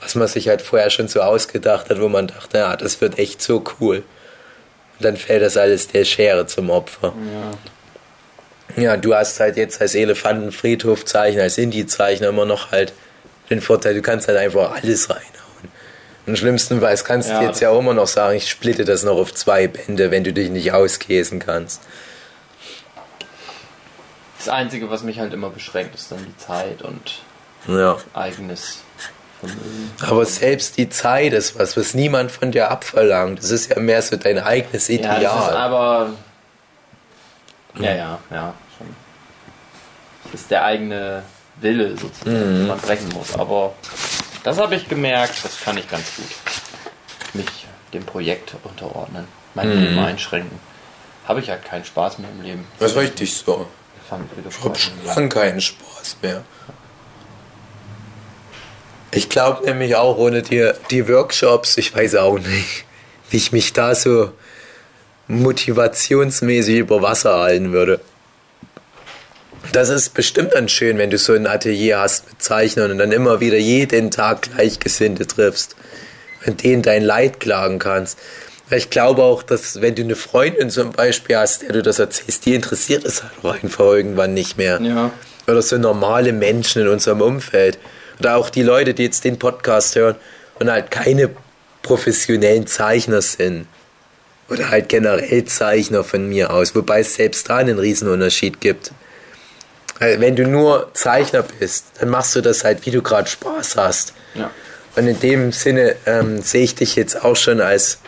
was man sich halt vorher schon so ausgedacht hat, wo man dachte, ja, das wird echt so cool. Und dann fällt das alles der Schere zum Opfer. Ja. Ja, du hast halt jetzt als Elefantenfriedhofzeichner, als Indie-Zeichner immer noch halt den Vorteil, du kannst halt einfach alles reinhauen. Und schlimmstenfalls kannst ja, du jetzt ja auch immer noch sagen, ich splitte das noch auf zwei Bände, wenn du dich nicht auskäsen kannst. Das Einzige, was mich halt immer beschränkt, ist dann die Zeit und ja. eigenes Vermögen. Aber selbst die Zeit ist was, was niemand von dir abverlangt. Das ist ja mehr so dein eigenes Ideal. Ja, das ist aber. Ja, ja, ja, schon. Das ist der eigene Wille sozusagen, mhm. den man brechen muss. Aber das habe ich gemerkt, das kann ich ganz gut. Mich dem Projekt unterordnen, mein mhm. Leben einschränken. Habe ich halt keinen Spaß mehr im Leben. Das ist richtig so ich habe schon lange keinen Spaß mehr. Ich glaube nämlich auch ohne die, die Workshops, ich weiß auch nicht, wie ich mich da so motivationsmäßig über Wasser halten würde. Das ist bestimmt dann schön, wenn du so ein Atelier hast mit Zeichnern und dann immer wieder jeden Tag Gleichgesinnte triffst und denen dein Leid klagen kannst. Ich glaube auch, dass wenn du eine Freundin zum Beispiel hast, der du das erzählst, die interessiert es halt auch einfach irgendwann nicht mehr. Ja. Oder so normale Menschen in unserem Umfeld. Oder auch die Leute, die jetzt den Podcast hören und halt keine professionellen Zeichner sind. Oder halt generell Zeichner von mir aus. Wobei es selbst da einen Riesenunterschied gibt. Wenn du nur Zeichner bist, dann machst du das halt, wie du gerade Spaß hast. Ja. Und in dem Sinne ähm, sehe ich dich jetzt auch schon als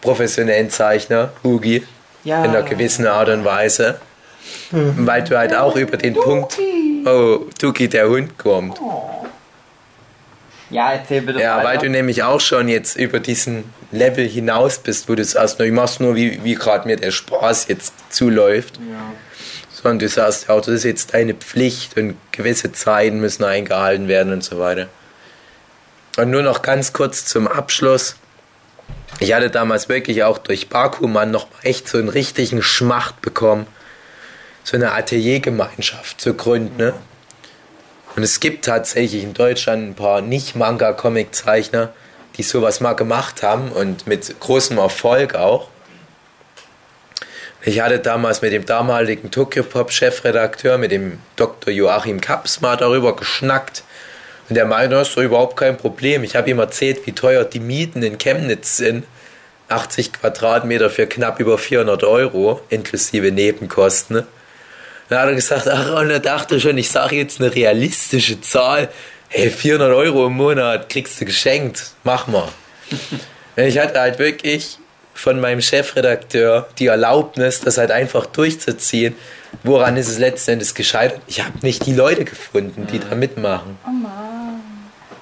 professionellen Zeichner, Hugi, ja. in einer gewissen Art und Weise. Mhm. Weil du halt auch über den Duki. Punkt, oh, Duki, der Hund kommt. Oh. Ja, erzähl bitte Ja, weiter. weil du nämlich auch schon jetzt über diesen Level hinaus bist, wo du sagst, ich mach's nur, wie, wie gerade mir der Spaß jetzt zuläuft. Ja. Sondern du sagst auch, das ist jetzt deine Pflicht und gewisse Zeiten müssen eingehalten werden und so weiter. Und nur noch ganz kurz zum Abschluss ich hatte damals wirklich auch durch Bakuman noch echt so einen richtigen Schmacht bekommen, so eine Ateliergemeinschaft zu gründen. Ne? Und es gibt tatsächlich in Deutschland ein paar Nicht-Manga-Comic-Zeichner, die sowas mal gemacht haben und mit großem Erfolg auch. Ich hatte damals mit dem damaligen Tokyo Pop Chefredakteur, mit dem Dr. Joachim Kaps, mal darüber geschnackt, und der meinte, das ist doch überhaupt kein Problem. Ich habe ihm erzählt, wie teuer die Mieten in Chemnitz sind. 80 Quadratmeter für knapp über 400 Euro, inklusive Nebenkosten. Dann hat er gesagt, ach, und er dachte schon, ich sage jetzt eine realistische Zahl. Hey, 400 Euro im Monat kriegst du geschenkt. Mach mal. ich hatte halt wirklich von meinem Chefredakteur die Erlaubnis, das halt einfach durchzuziehen. Woran ist es letzten Endes gescheitert? Ich habe nicht die Leute gefunden, die da mitmachen. Oh Mann.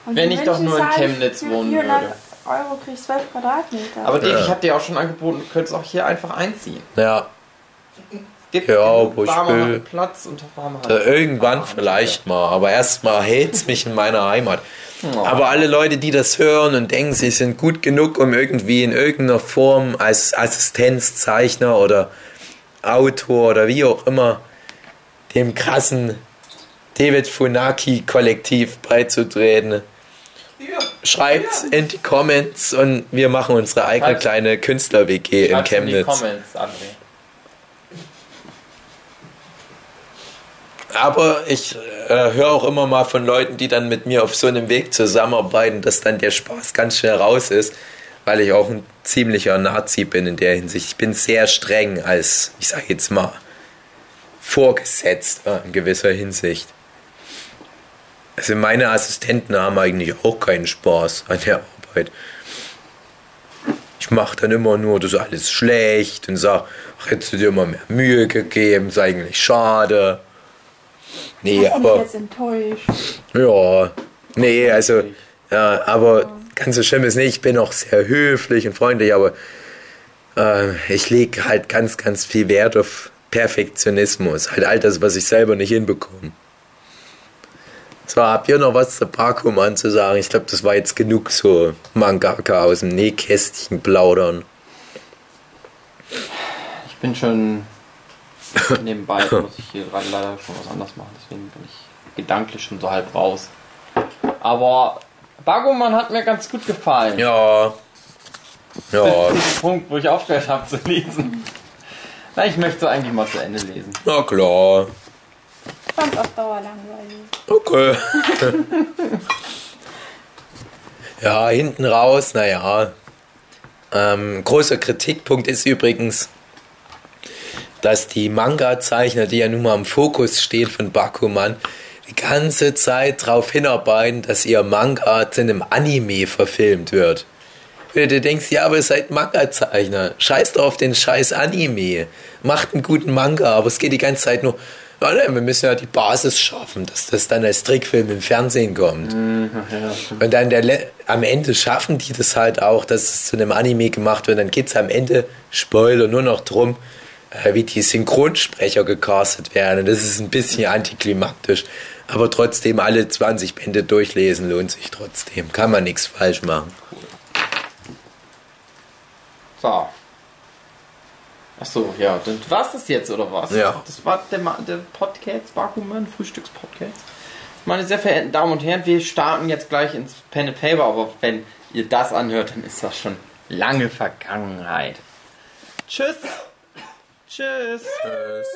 Und Wenn ich doch nur in Chemnitz wohnen würde. Euro kriegst 12 Quadratmeter. Aber Dave, ja. ich habe dir auch schon angeboten, du könntest auch hier einfach einziehen. Ja. Es gibt ja, wo ich will. Platz und warme äh, Irgendwann warme vielleicht mal, aber erstmal hält es mich in meiner Heimat. Oh. Aber alle Leute, die das hören und denken, sie sind gut genug, um irgendwie in irgendeiner Form als Assistenzzeichner oder Autor oder wie auch immer dem krassen David Funaki Kollektiv beizutreten. Schreibt in die Comments und wir machen unsere eigene Schreibt, kleine Künstler-WG in Chemnitz. In die Comments, André. Aber ich äh, höre auch immer mal von Leuten, die dann mit mir auf so einem Weg zusammenarbeiten, dass dann der Spaß ganz schnell raus ist, weil ich auch ein ziemlicher Nazi bin in der Hinsicht. Ich bin sehr streng als, ich sage jetzt mal, Vorgesetzter in gewisser Hinsicht. Also meine Assistenten haben eigentlich auch keinen Spaß an der Arbeit. Ich mache dann immer nur das ist alles schlecht und sage, ach, hättest du dir immer mehr Mühe gegeben, ist eigentlich schade. Nee, Hast du mich aber. jetzt enttäuscht? Ja, nee, also, ja, aber ganz so schlimm ist nicht. Ich bin auch sehr höflich und freundlich, aber äh, ich lege halt ganz, ganz viel Wert auf Perfektionismus. Halt all das, was ich selber nicht hinbekomme. So, habt ihr noch was zu Bakuman zu sagen? Ich glaube, das war jetzt genug so Mangaka aus dem Nähkästchen plaudern. Ich bin schon nebenbei, muss ich hier gerade leider schon was anderes machen, deswegen bin ich gedanklich schon so halb raus. Aber Baguman hat mir ganz gut gefallen. Ja. Ja. Bis zu dem Punkt, wo ich aufgehört habe zu lesen. Na, ich möchte eigentlich mal zu Ende lesen. Na klar. Ich fand's auf Dauer langweilig. Okay. ja, hinten raus, naja. Ähm, großer Kritikpunkt ist übrigens, dass die Manga-Zeichner, die ja nun mal im Fokus stehen von Bakuman, die ganze Zeit darauf hinarbeiten, dass ihr Manga zu einem Anime verfilmt wird. Wenn du denkst, ja, aber ihr seid Manga-Zeichner, scheißt auf den scheiß Anime, macht einen guten Manga, aber es geht die ganze Zeit nur, ja, ne, wir müssen ja die Basis schaffen, dass das dann als Trickfilm im Fernsehen kommt. Und dann der, Le- am Ende schaffen die das halt auch, dass es zu einem Anime gemacht wird. Dann geht es am Ende, Spoiler, nur noch drum, äh, wie die Synchronsprecher gecastet werden. Und das ist ein bisschen antiklimaktisch. Aber trotzdem, alle 20 Bände durchlesen lohnt sich trotzdem. Kann man nichts falsch machen. So. Achso, ja, dann war's das jetzt, oder was? Ja. Das war der, der Podcast, Bakuman, Frühstückspodcast. Meine sehr verehrten Damen und Herren, wir starten jetzt gleich ins Pen and Paper, aber wenn ihr das anhört, dann ist das schon lange Vergangenheit. Tschüss. Tschüss. Tschüss.